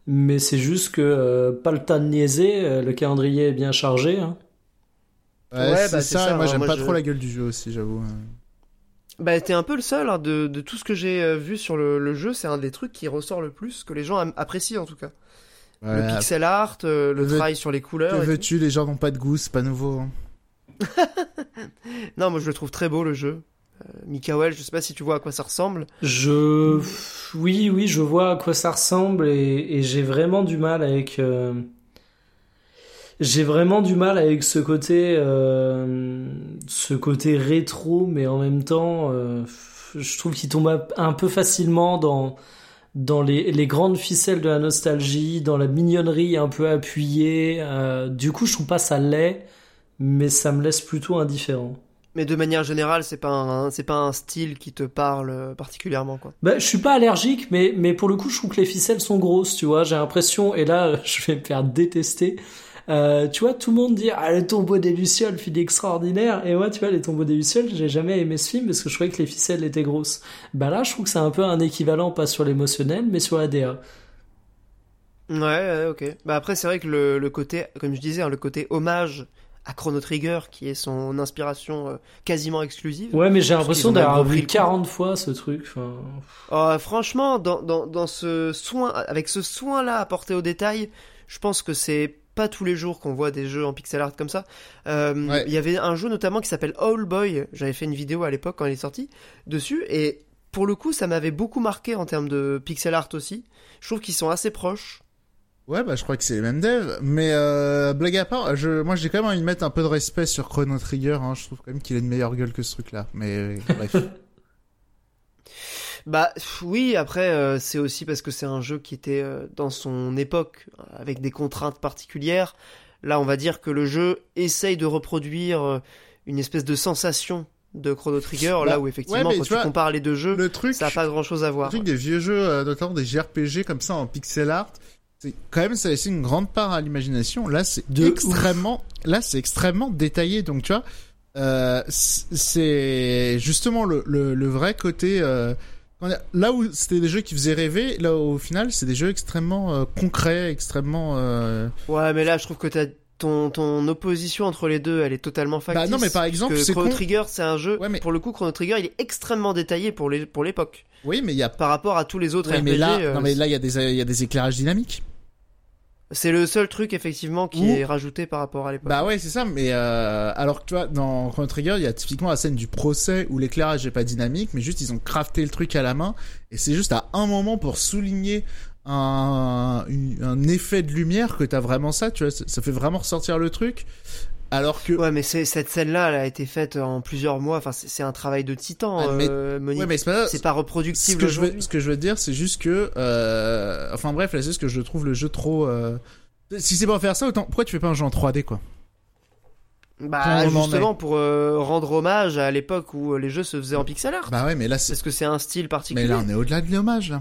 Mais c'est juste que euh, pas le temps de niaiser, le calendrier est bien chargé. hein. Ouais, Ouais, c'est bah, ça, moi hein, j'aime pas je- trop la gueule du jeu aussi, j'avoue. Bah, t'es un peu le seul hein, de, de tout ce que j'ai euh, vu sur le, le jeu, c'est un des trucs qui ressort le plus, que les gens apprécient en tout cas. Ouais, le pixel art, euh, le Que veux- travail sur les Que couleurs. tout. veux-tu, les gens n'ont pas de goût, c'est pas nouveau. hein. Non, moi je le trouve très beau le jeu. Euh, Mikael, je sais pas si tu vois à quoi ça ressemble. Je, oui, oui, je vois à quoi ça ressemble et, et j'ai vraiment du mal avec. euh, J'ai vraiment du mal avec ce côté, euh, ce côté rétro, mais en même temps, euh, je trouve qu'il tombe un- peu facilement dans dans les, les grandes ficelles de la nostalgie, dans la mignonnerie un peu appuyée. euh, du coup, je trouve pas ça laid, mais ça me laisse plutôt indifférent. Mais de manière générale, c'est pas un, c'est pas un style qui te parle particulièrement quoi. Bah, je suis pas allergique, mais, mais pour le coup, je trouve que les ficelles sont grosses, tu vois. J'ai l'impression, et là, je vais me faire détester. Euh, tu vois, tout le monde dit, ah, le tombeau des Lucioles, film extraordinaire. Et moi, tu vois, les tombeaux des Lucioles, j'ai jamais aimé ce film parce que je trouvais que les ficelles étaient grosses. Bah là, je trouve que c'est un peu un équivalent, pas sur l'émotionnel, mais sur la DA. Ouais, ouais, ok. Bah après, c'est vrai que le, le côté, comme je disais, hein, le côté hommage à Chrono Trigger, qui est son inspiration euh, quasiment exclusive. Ouais, mais j'ai l'impression d'avoir vu compris le coup. 40 fois ce truc. Enfin, Euh, franchement, dans, dans, dans ce soin, avec ce soin-là apporté au détail, je pense que c'est pas tous les jours qu'on voit des jeux en pixel art comme ça. Euh, Ouais. Il y avait un jeu notamment qui s'appelle All Boy. J'avais fait une vidéo à l'époque quand il est sorti dessus et pour le coup, ça m'avait beaucoup marqué en termes de pixel art aussi. Je trouve qu'ils sont assez proches. Ouais, bah je crois que c'est les mêmes devs. Mais euh, blague à part, je, moi j'ai quand même envie de mettre un peu de respect sur Chrono Trigger. Hein. Je trouve quand même qu'il a une meilleure gueule que ce truc-là. Mais euh, bref. Bah oui, après euh, c'est aussi parce que c'est un jeu qui était euh, dans son époque avec des contraintes particulières. Là, on va dire que le jeu essaye de reproduire euh, une espèce de sensation de Chrono Trigger, Bah, là où effectivement ouais, quand tu vois, compares les deux jeux, le truc, ça a pas grand chose à le voir. truc des vieux jeux, notamment des JRPG comme ça en pixel art, c'est quand même ça laisse une grande part à l'imagination. Là, c'est extrêmement, là c'est extrêmement détaillé. Donc tu vois, c'est justement le, le, le vrai côté. Là où c'était des jeux qui faisaient rêver, là au final c'est des jeux extrêmement euh, concrets, extrêmement. euh, Ouais, mais là je trouve que t'as ton, ton opposition entre les deux, elle est totalement factice. Bah non, mais par exemple, c'est Chrono con- Trigger, c'est un jeu. Ouais, mais- Pour le coup, Chrono Trigger, il est extrêmement détaillé pour les pour l'époque, Oui, mais il y a. par rapport à tous les autres Oui, RPG. mais là, euh, non mais là il y a des il y a des éclairages dynamiques. C'est le seul truc effectivement qui est rajouté par rapport à l'époque. Bah ouais, c'est ça, mais euh, alors que tu vois, dans Chrono Trigger, il y a typiquement la scène du procès où l'éclairage est pas dynamique, mais juste ils ont crafté le truc à la main, et c'est juste à un moment pour souligner un, un effet de lumière que t'as vraiment ça, tu vois, ça fait vraiment ressortir le truc. Alors que, Ouais, mais cette scène-là, elle a été faite en plusieurs mois. Enfin, c'est un travail de titan, Ah, mais- euh, Monique. ouais, mais c'est pas pas ce reproductible que je veux, ce que je veux dire, c'est juste que, euh, enfin bref, là c'est ce que je trouve le jeu trop. euh, Si c'est pour faire ça, autant pourquoi tu fais pas un jeu en 3D quoi? Bah, justement, pour euh, rendre hommage à l'époque où les jeux se faisaient en pixel art. Bah ouais, mais là c'est, Parce que c'est un style particulier. mais là on est au-delà de l'hommage là.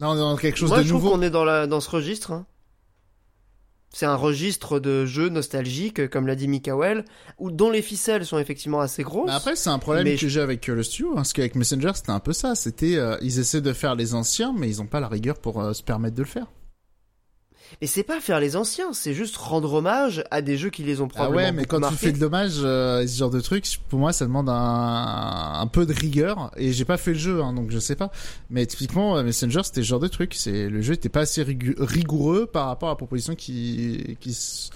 Là on est dans quelque chose Moi, de je trouve nouveau. qu'on est dans, la, dans ce registre. hein. C'est un registre de jeux nostalgiques, comme l'a dit Mikael, où, dont les ficelles sont effectivement assez grosses. Bah après, c'est un problème Mais que je- j'ai avec euh, le studio, hein, parce qu'avec Messenger, c'était un peu ça. C'était, euh, ils essaient de faire les anciens, mais ils ont pas la rigueur pour euh, se permettre de le faire. Mais c'est pas faire les anciens, c'est juste rendre hommage à des jeux qui les ont Ah probablement ouais, mais quand marqués. tu fais de l'hommage, euh, ce genre de trucs, pour moi, ça demande un, un peu de rigueur. Et j'ai pas fait le jeu, hein, donc je sais pas. Mais typiquement, euh, Messenger, c'était ce genre de truc. C'est le jeu était pas assez rigoureux par rapport à la proposition qui, qui, s-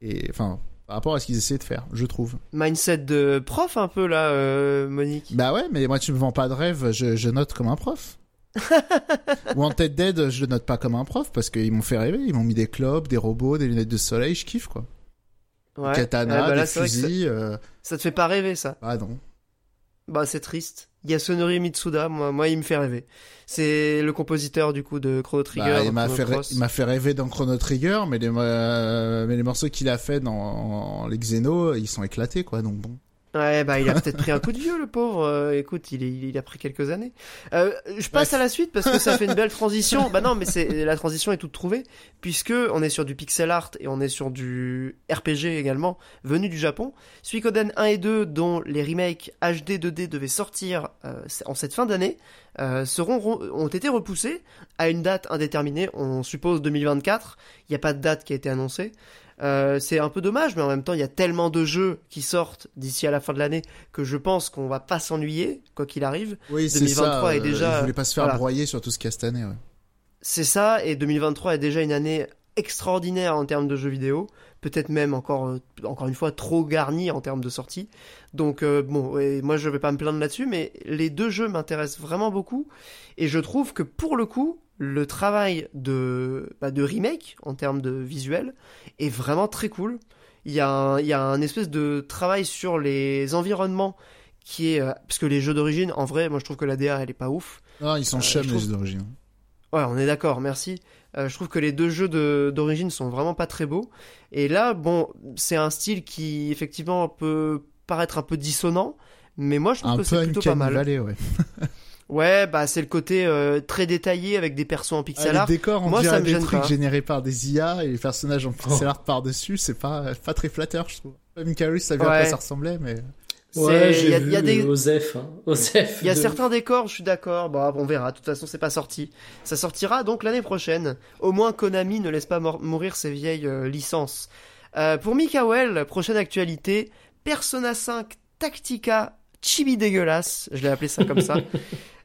et enfin, par rapport à ce qu'ils essayaient de faire, je trouve. Mindset de prof un peu là, euh, Monique? Bah ouais, mais moi tu me vends pas de rêve, je, je note comme un prof. Wanted Dead, je le note pas comme un prof parce qu'ils m'ont fait rêver, ils m'ont mis des clubs, des robots, des lunettes de soleil, je kiffe quoi. Ouais. Ouais, bah là, des que ça- fusils, euh... ça te fait pas rêver ça. ah non. Bah c'est triste. Yasunori Mitsuda, moi, moi il me fait rêver. C'est le compositeur du coup de Chrono Trigger. Bah, il dans m'a Chrono fait, rê- Cross. il m'a fait rêver dans Chrono Trigger, mais les, euh, mais les morceaux qu'il a fait dans les Xeno, ils sont éclatés quoi, donc bon. Ouais, bah il a peut-être pris un coup de vieux le pauvre. Euh, écoute, il, est- il a pris quelques années. Euh, je passe Bref. à la suite parce que ça fait une belle transition. bah non, mais c'est la transition est toute trouvée puisque on est sur du pixel art et on est sur du RPG également venu du Japon. Suikoden 1 et 2 dont les remakes HD 2D devaient sortir euh, en cette fin d'année euh, seront ont été repoussés à une date indéterminée. On suppose 2024. Il n'y a pas de date qui a été annoncée. Euh, c'est un peu dommage, mais en même temps, il y a tellement de jeux qui sortent d'ici à la fin de l'année que je pense qu'on va pas s'ennuyer, quoi qu'il arrive. Oui, c'est 2023 ça. est déjà- Il voulait pas se faire voilà. broyer sur tout ce qu'il y a cette année. Ouais. C'est ça, et 2023 est déjà une année extraordinaire en termes de jeux vidéo, peut-être même encore, euh, encore une fois trop garnie en termes de sortie. Donc euh, bon, moi je vais pas me plaindre là-dessus, mais les deux jeux m'intéressent vraiment beaucoup, et je trouve que pour le coup, le travail de, bah, de remake en termes de visuel est vraiment très cool. Il y a un, il y a un espèce de travail sur les environnements qui est... euh, parce que les jeux d'origine, en vrai, moi je trouve que la DA elle est pas ouf. Non, ils sont Euh, je les jeux d'origine. Ouais, on est d'accord, merci. Euh, je trouve que les deux jeux de- d'origine sont vraiment pas très beaux. Et là, bon, c'est un style qui effectivement peut paraître un peu dissonant, mais moi je trouve Un que c'est plutôt pas mal. Valley, ouais. Ouais, bah c'est le côté euh, très détaillé avec des persos en pixel Ah, art. les décors, on Moi, ça dirait me des gêne trucs pas. générés par des IA et les personnages en pixel Oh. art par-dessus, c'est pas, pas très flatteur, je trouve. Même Carus savait à Ouais. quoi ça ressemblait, mais... Ouais, il j'ai y a, vu il y a des, Osef, hein. Osef. Il y a de- certains décors, je suis d'accord. Bon, on verra. De toute façon, c'est pas sorti. Ça sortira donc l'année prochaine. Au moins, Konami ne laisse pas mourir ses vieilles euh, licences. Euh, pour Mikael, prochaine actualité Persona 5 Tactica Chibi dégueulasse. Je l'ai appelé ça comme ça.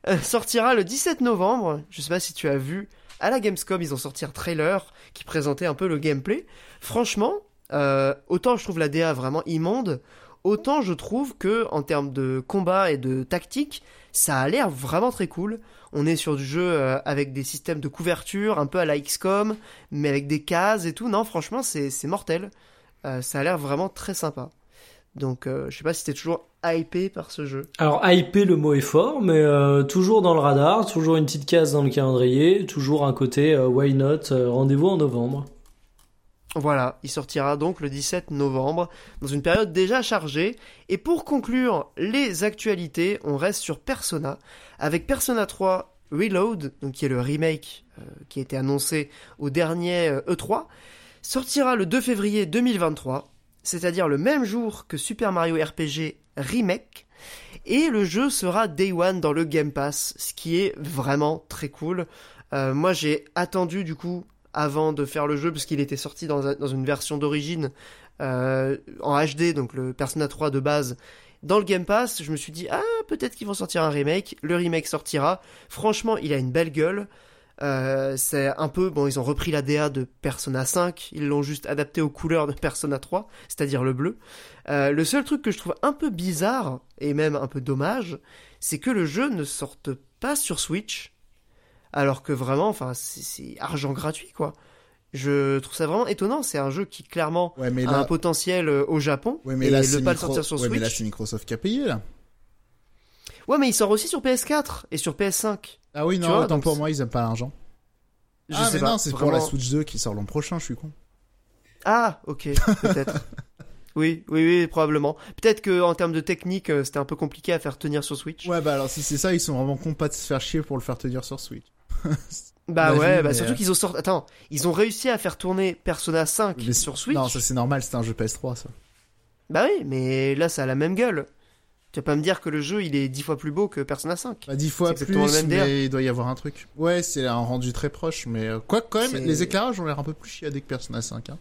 euh, sortira le 17 novembre. Je sais pas si tu as vu à la Gamescom, ils ont sorti un trailer qui présentait un peu le gameplay. Franchement, euh, autant je trouve la DA vraiment immonde, autant je trouve que en termes de combat et de tactique, ça a l'air vraiment très cool. On est sur du jeu euh, avec des systèmes de couverture, un peu à la XCOM, mais avec des cases et tout. Non, franchement, c'est mortel. Ça a l'air vraiment très sympa. Donc, euh, je sais pas si t'es toujours hypé par ce jeu. Alors hyper le mot est fort, mais euh, toujours dans le radar, toujours une petite case dans le calendrier, toujours un côté euh, why not, euh, rendez-vous en novembre. Voilà, il sortira donc le 17 novembre, dans une période déjà chargée. Et pour conclure les actualités, on reste sur Persona, avec Persona 3 Reload, donc qui est le remake qui a été annoncé au dernier euh, E3, sortira le 2 février 2023, c'est-à-dire le même jour que Super Mario RPG Remake, et le jeu sera Day One dans le Game Pass, ce qui est vraiment très cool. Euh, moi j'ai attendu du coup avant de faire le jeu parce qu'il était sorti dans, dans une version d'origine euh, en HD, donc le Persona 3 de base. Dans le Game Pass, je me suis dit ah peut-être qu'ils vont sortir un remake. Le remake sortira. Franchement, il a une belle gueule. Euh, c'est un peu bon, ils ont repris la DA de Persona 5, ils l'ont juste adapté aux couleurs de Persona 3, c'est-à-dire le bleu. Euh, le seul truc que je trouve un peu bizarre et même un peu dommage, c'est que le jeu ne sorte pas sur Switch, alors que vraiment, enfin, c'est- argent gratuit quoi. Je trouve ça vraiment étonnant. C'est un jeu qui clairement Ouais, mais a un potentiel euh, au Japon ouais, mais et là, ne c'est pas le sortir sur ouais, mais là, Switch. c'est Microsoft qui a payé, là. Ouais, mais il sort aussi sur PS4 et sur PS5. Ah oui, non, vois, pour moi, ils aiment pas l'argent. Je ah, sais mais pas. non, c'est pour la vraiment. Switch 2 qui sort l'an prochain, je suis con. Ah, ok, peut-être. oui, oui, oui, probablement. Peut-être que en termes de technique, euh, c'était un peu compliqué à faire tenir sur Switch. Ouais, bah alors si c'est ça, ils sont vraiment cons pas de se faire chier pour le faire tenir sur Switch. bah Imagine, ouais, bah surtout euh, qu'ils ont sorti. Attends, ils ont réussi à faire tourner Persona 5 Mais- sur Switch. Non, ça c'est normal, c'est un jeu PS3, ça. Bah oui, mais là, ça a la même gueule. Tu vas pas me dire que le jeu, il est dix fois plus beau que Persona 5. Bah, dix fois C'est plus, mais il doit y avoir un truc. Ouais, c'est un rendu très proche, mais euh, quoi quand même, les éclairages ont l'air un peu plus chiadés que Persona 5. Hein.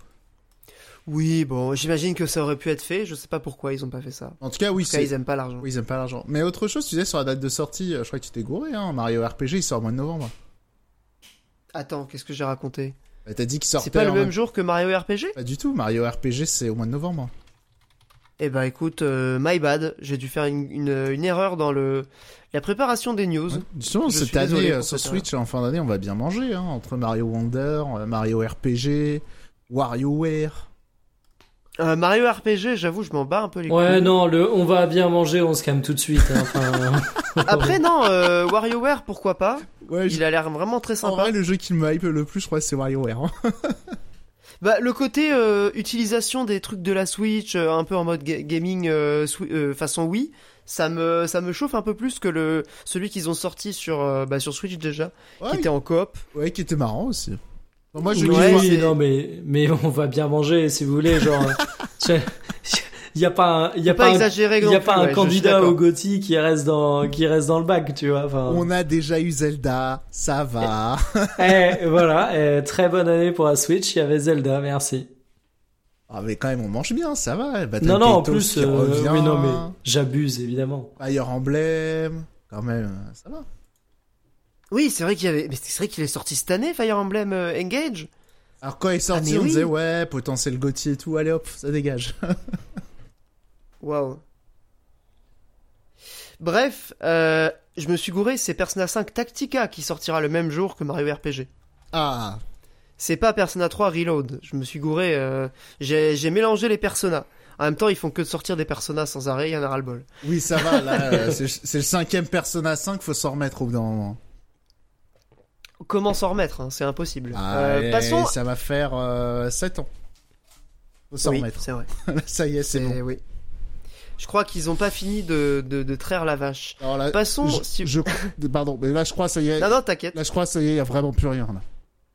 Oui, bon, j'imagine que ça aurait pu être fait. Je sais pas pourquoi ils ont pas fait ça. En tout cas, oui, En tout cas, c'est... ils aiment pas l'argent. Oui, ils aiment pas l'argent. Mais autre chose, tu disais sur la date de sortie, euh, je crois que tu t'es gouré, hein. Mario RPG, il sort au mois de novembre. Attends, qu'est-ce que j'ai raconté? Bah, t'as dit qu'il sortait C'est pas le même jour que Mario RPG Pas du tout, Mario RPG c'est au mois de novembre. Eh ben écoute, euh, my bad, j'ai dû faire une, une, une erreur dans le la préparation des news. Ouais. Je cette année, euh, sur cette Switch, en fin d'année, on va bien manger, hein, entre Mario Wonder, euh, Mario RPG, WarioWare. Euh, Mario RPG, j'avoue, je m'en bats un peu les Ouais, couilles. non, le on va bien manger, on se calme tout de suite. hein, Enfin, Après non, euh, WarioWare, pourquoi pas? Ouais, je- Il a l'air vraiment très en sympa. vrai, le jeu qui me hype le plus, je crois, c'est WarioWare. Bah le côté euh, utilisation des trucs de la Switch, euh, un peu en mode ga- gaming euh, euh, façon Wii, ça me ça me chauffe un peu plus que le celui qu'ils ont sorti sur euh, bah, sur Switch déjà, Ouais, qui était en coop. ouais, qui était marrant aussi. Moi, je oui, oui, non, mais mais on va bien manger si vous voulez. Genre, il y a pas, un- il y a pas exagérer il y a pas un candidat au Gotti qui reste dans qui reste dans le bac, tu vois. Enfin, On a déjà eu Zelda, ça va. eh, voilà, eh, très bonne année pour la Switch. Il y avait Zelda, merci. Ah, mais quand même, on mange bien, ça va. Battle non, non, en plus, euh, revient, oui, non, mais j'abuse évidemment. Fire Emblem, quand même, ça va. Oui, c'est vrai qu'il y avait mais c'est vrai qu'il est sorti cette année Fire Emblem euh, Engage. Alors quand il est sorti, Ah, on oui. disait ouais, potentiel Gauthier et tout, allez hop, ça dégage. Waouh. Bref, euh, je me suis gouré, c'est Persona 5 Tactica qui sortira le même jour que Mario RPG. ah, C'est pas Persona 3 Reload. Je me suis gouré, euh, j'ai j'ai mélangé les personas. En même temps, ils font que de sortir des personas sans arrêt, il y en a ras le bol. oui, ça va, là, euh, c'est le cinquième Persona 5, faut s'en remettre au bout d'un moment. Comment s'en remettre hein, C'est impossible. Ah, Euh, passons. Ça va faire euh, 7 ans. Faut s'en Oui, remettre. c'est vrai. ça y est, c'est C'est bon. oui. Je crois qu'ils ont pas fini de, de, de traire la vache. Alors là, Passons. je, si- je- pardon, mais là je crois ça y est. Non, non, t'inquiète. Là je crois ça y est, y a vraiment plus rien là.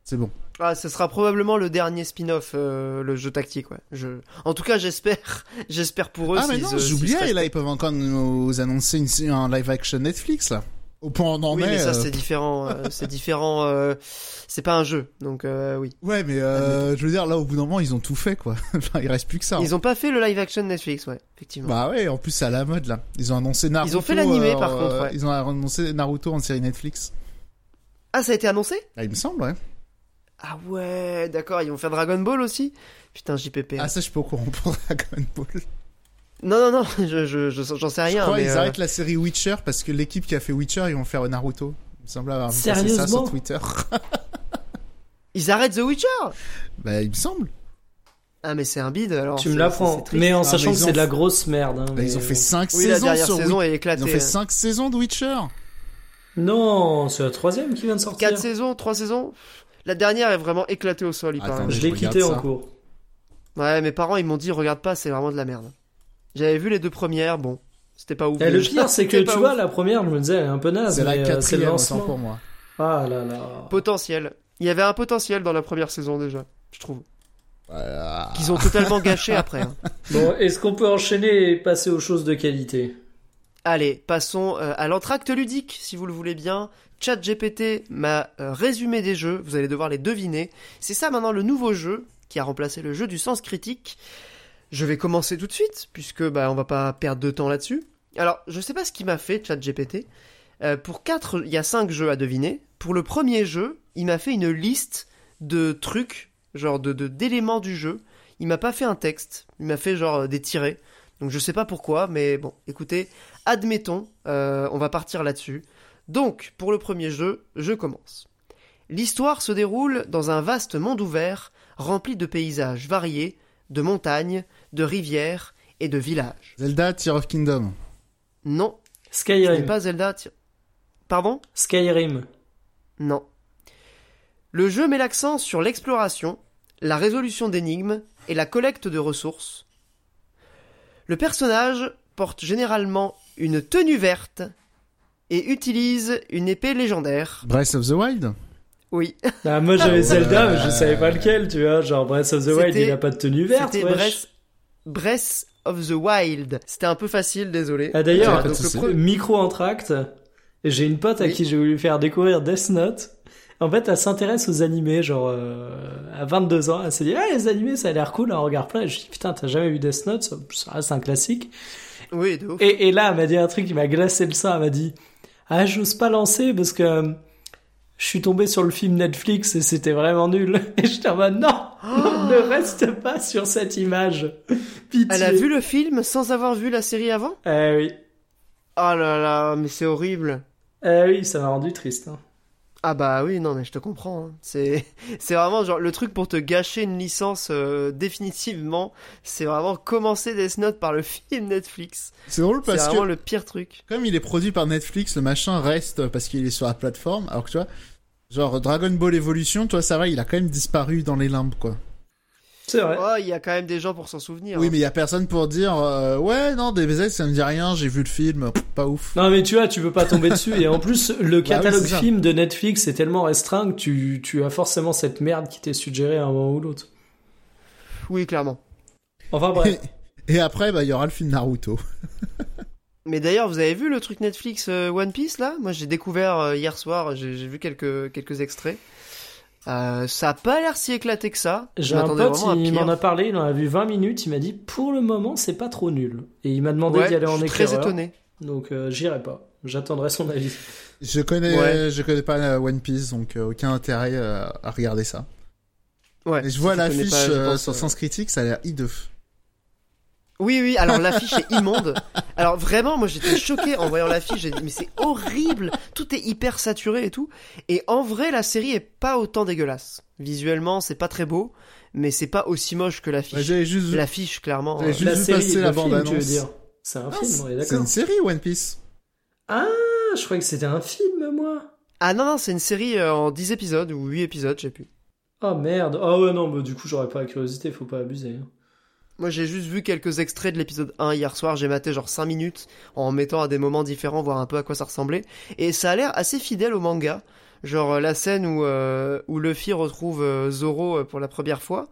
C'est bon. Ah, ce sera probablement le dernier spin-off, euh, le jeu tactique, ouais. Je... En tout cas, j'espère. j'espère pour eux. ah mais non, euh, j'oubliais, là ils peuvent encore nous annoncer une, un live action Netflix là. Au point on en Oui, est. mais ça euh, c'est différent. euh, c'est différent. euh, c'est pas un jeu, donc oui. Ouais, mais je veux dire, là, au bout d'un moment, ils ont tout fait, quoi. enfin, il reste plus que ça. hein. Ils ont pas fait le live action Netflix, ouais, effectivement. Bah ouais, en plus, c'est à la mode, là. Ils ont annoncé Naruto. Ils ont fait l'animé, par contre, ouais. Ils ont annoncé Naruto en série Netflix. Ah, ça a été annoncé? Ah, il me semble, ouais. Ah ouais, d'accord, ils vont faire Dragon Ball aussi? Putain, JPP. Ah, ça, je suis pas au courant pour Dragon Ball. Non, non, non, je, je, je- j'en sais rien. je crois mais, qu'ils euh, arrêtent la série Witcher parce que l'équipe qui a fait Witcher, ils vont faire Naruto. Il me semble avoir ça Sérieusement sur Twitter. Ils arrêtent The Witcher bah, il me semble. Ah, mais c'est un bide alors. Tu me l'apprends. Mais en Ah, sachant mais que ils c'est de la grosse merde. hein, Bah, mais- ils ont fait 5 Oui, la saisons dernière sur saison Wi- est Ils éclatée. ont fait 5 saisons de Witcher. Non, c'est la troisième qui vient de sortir. 4 saisons, 3 saisons La dernière est vraiment éclatée au sol, il Attends, paraît. Je l'ai regarde quitté ça. en cours. Ouais, mes parents ils m'ont dit regarde pas, c'est vraiment de la merde. J'avais vu les deux premières, bon, c'était pas ouf. Et le déjà. pire, c'est que tu vois, la première, je me disais, elle est un peu naze. C'est la euh, c'est le quatrième, lancement. pour moi. Ah là là. potentiel. Il y avait un potentiel dans la première saison déjà, je trouve. Voilà. Qu'ils ont totalement gâché après. hein. Bon, est-ce qu'on peut enchaîner et passer aux choses de qualité? Allez, passons euh, à l'entracte ludique, si vous le voulez bien. ChatGPT m'a euh, résumé des jeux, vous allez devoir les deviner. C'est ça maintenant le nouveau jeu qui a remplacé le jeu du sens critique. Je vais commencer tout de suite, puisque bah, on va pas perdre de temps là-dessus. Alors, je sais pas ce qui m'a fait ChatGPT. Euh, pour 4, il y a 5 jeux à deviner. Pour le premier jeu, il m'a fait une liste de trucs, genre de d'éléments du jeu. Il m'a pas fait un texte, il m'a fait genre euh, des tirés. Donc je sais pas pourquoi, mais bon, écoutez, admettons, euh, on va partir là-dessus. Donc, pour le premier jeu, je commence. L'histoire se déroule dans un vaste monde ouvert, rempli de paysages variés, de montagnes, de rivières et de villages. Zelda Tear of Kingdom. Non, ce Skyrim. n'est pas Zelda. Pardon? Skyrim. Non. Le jeu met l'accent sur l'exploration, la résolution d'énigmes et la collecte de ressources. Le personnage porte généralement une tenue verte et utilise une épée légendaire. Breath of the Wild. Oui, Ah, moi j'avais. Zelda, mais je savais pas lequel, tu vois. Genre Breath of the Wild, il a pas de tenue verte. c'était. Breath, Breath of the Wild. C'était un peu facile, désolé. Ah d'ailleurs, pre- micro entracte. J'ai une pote à Oui. qui j'ai voulu faire découvrir Death Note. En fait, elle s'intéresse aux animés, genre euh, à 22 ans. Elle s'est dit, ah les animés, ça a l'air cool, on regarde plein. Et je dis, putain, t'as jamais vu Death Note? Ça, ça reste un classique. Oui, de ouf. Et, et là, elle m'a dit un truc qui m'a glacé le sang. Elle m'a dit, ah j'ose pas lancer parce que euh, je suis tombé sur le film Netflix et c'était vraiment nul. Et j'étais en mode, non, ne reste pas sur cette image. Pitié. Elle a vu le film sans avoir vu la série avant? Eh oui. Oh là là, mais c'est horrible. Eh oui, ça m'a rendu triste. hein. Ah bah oui, non mais je te comprends. hein. C'est c'est vraiment genre le truc pour te gâcher une licence euh, définitivement. C'est vraiment commencer Death Note par le film Netflix. C'est drôle C'est parce vraiment que le pire truc. comme il est produit par Netflix, le machin reste parce qu'il est sur la plateforme. Alors que tu vois, genre Dragon Ball Evolution, toi ça va, il a quand même disparu dans les limbes quoi. C'est vrai. Oh, il y a quand même des gens pour s'en souvenir. Oui, hein. mais il y a personne pour dire euh, ouais non DBZ ça me dit rien, j'ai vu le film, pff, pas ouf. Non mais tu vois, tu peux pas tomber dessus. Et en plus, le oui, catalogue film de Netflix est tellement restreint que tu, tu as forcément cette merde qui t'est suggérée à un moment ou l'autre. Oui, clairement. Enfin bref. Et après bah il y aura le film Naruto. Mais d'ailleurs, vous avez vu le truc Netflix euh, One Piece là? Moi, j'ai découvert euh, hier soir. J'ai vu quelques quelques extraits. Euh, ça a pas l'air si éclaté que ça. J'ai un pote, il m'en a parlé, il en a vu 20 minutes, il m'a dit pour le moment c'est pas trop nul. Et il m'a demandé Ouais, d'y aller je en suis très éclaireur. étonné. Donc euh, j'irai pas. J'attendrai son avis. Je connais Ouais. je connais pas One Piece donc euh, aucun intérêt euh, à regarder ça. Ouais. Et je si vois connais l'affiche euh, sur Sens Critique, ça a l'air hideux. Oui, oui, alors l'affiche est immonde. Alors vraiment, moi j'étais choqué en voyant l'affiche, j'ai dit mais c'est horrible, tout est hyper saturé et tout. Et en vrai, la série est pas autant dégueulasse. Visuellement, c'est pas très beau, mais c'est pas aussi moche que l'affiche. J'avais juste vu- L'affiche, clairement. J'avais euh, juste La vu série, passer la film, tu veux bande-annonce. dire C'est un Ah, film, on est C'est une série One Piece. Ah, je croyais que c'était un film, moi. Ah non, non, c'est une série euh, en 10 épisodes ou 8 épisodes, je sais plus. Oh merde. Ah ouais, non, bah du coup j'aurais pas la curiosité, faut pas abuser. hein. Moi j'ai juste vu quelques extraits de l'épisode 1 hier soir, j'ai maté genre 5 minutes en mettant à des moments différents, voir un peu à quoi ça ressemblait. Et ça a l'air assez fidèle au manga. Genre euh, la scène où, euh, où Luffy retrouve euh, Zoro pour la première fois.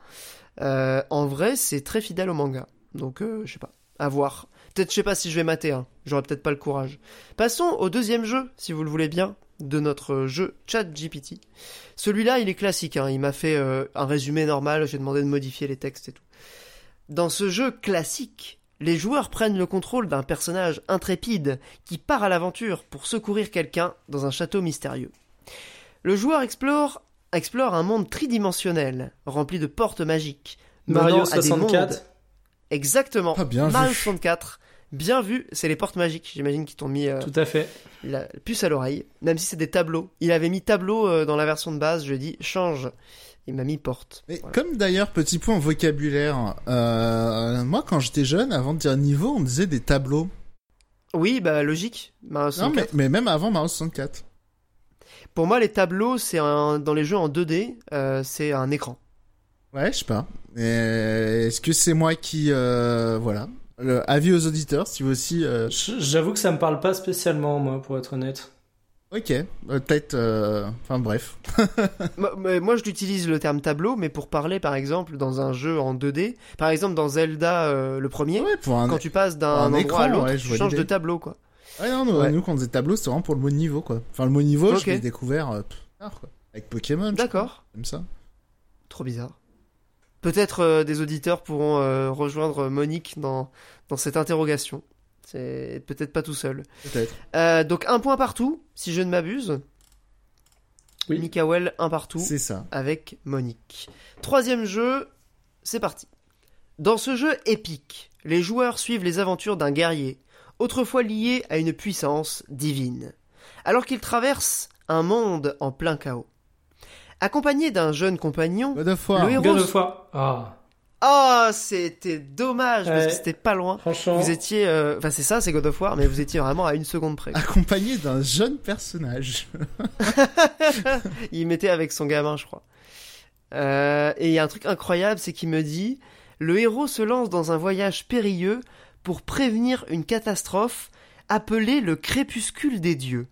En vrai, c'est très fidèle au manga. Donc je sais pas, à voir. Peut-être je sais pas si je vais mater, hein. j'aurais peut-être pas le courage. Passons au deuxième jeu, si vous le voulez bien, de notre jeu ChatGPT. Celui-là, il est classique, hein. il m'a fait un résumé normal, j'ai demandé de modifier les textes et tout. Dans ce jeu classique, les joueurs prennent le contrôle d'un personnage intrépide qui part à l'aventure pour secourir quelqu'un dans un château mystérieux. Le joueur explore, explore un monde tridimensionnel, rempli de portes magiques. Mario menant à des mondes- 64. Exactement. Ah, bien Mario vu. 64. Bien vu, c'est les portes magiques. J'imagine qu'ils t'ont mis euh, Tout à fait. la puce à l'oreille, même si c'est des tableaux. Il avait mis tableau euh, dans la version de base, je lui ai dit change. Il m'a mis porte. Mais Voilà. comme d'ailleurs, petit point vocabulaire, euh, moi quand j'étais jeune, avant de dire niveau, on disait des tableaux. Oui, bah logique. Mario Non, 64. mais, mais même avant Mario 64. Pour moi, les tableaux, c'est dans les jeux en 2D, euh, c'est un écran. Ouais, je sais pas. Et Est-ce que c'est moi qui... Euh, voilà. Le, avis aux auditeurs, si vous aussi... euh, J'avoue que ça me parle pas spécialement, moi, pour être honnête. Ok, euh, peut-être... euh, Enfin bref. Moi, moi, je l'utilise le terme tableau, mais pour parler, par exemple, dans un jeu en 2D, par exemple dans Zelda, euh, le premier, Ouais, pour un... quand tu passes d'un un endroit écran, à l'autre, ouais, tu changes de tableau, quoi. Ouais, non, nous, Ouais. nous, quand on disait tableau, c'était vraiment pour le mot niveau, quoi. Enfin, le mot niveau, Ok. je l'ai découvert euh, tard, quoi. Avec Pokémon, D'accord. comme ça. Trop bizarre. Peut-être des auditeurs pourront rejoindre Monique dans, dans cette interrogation. C'est peut-être pas tout seul. Peut-être. Euh, donc un point partout, si je ne m'abuse. Oui. Mikael, un partout. C'est ça. avec Monique. Troisième jeu, c'est parti. Dans ce jeu épique, les joueurs suivent les aventures d'un guerrier, autrefois lié à une puissance divine, alors qu'il traverse un monde en plein chaos. Accompagné d'un jeune compagnon, God of War. Le héros- God Rose. of War. Ah, oh, c'était dommage parce Ouais. que c'était pas loin. franchement. Vous étiez, euh, enfin c'est ça, c'est God of War, mais vous étiez vraiment à une seconde près. Accompagné d'un jeune personnage. il mettait avec son gamin, je crois. Euh, et il y a un truc incroyable, c'est qu'il me dit le héros se lance dans un voyage périlleux pour prévenir une catastrophe appelée le crépuscule des dieux.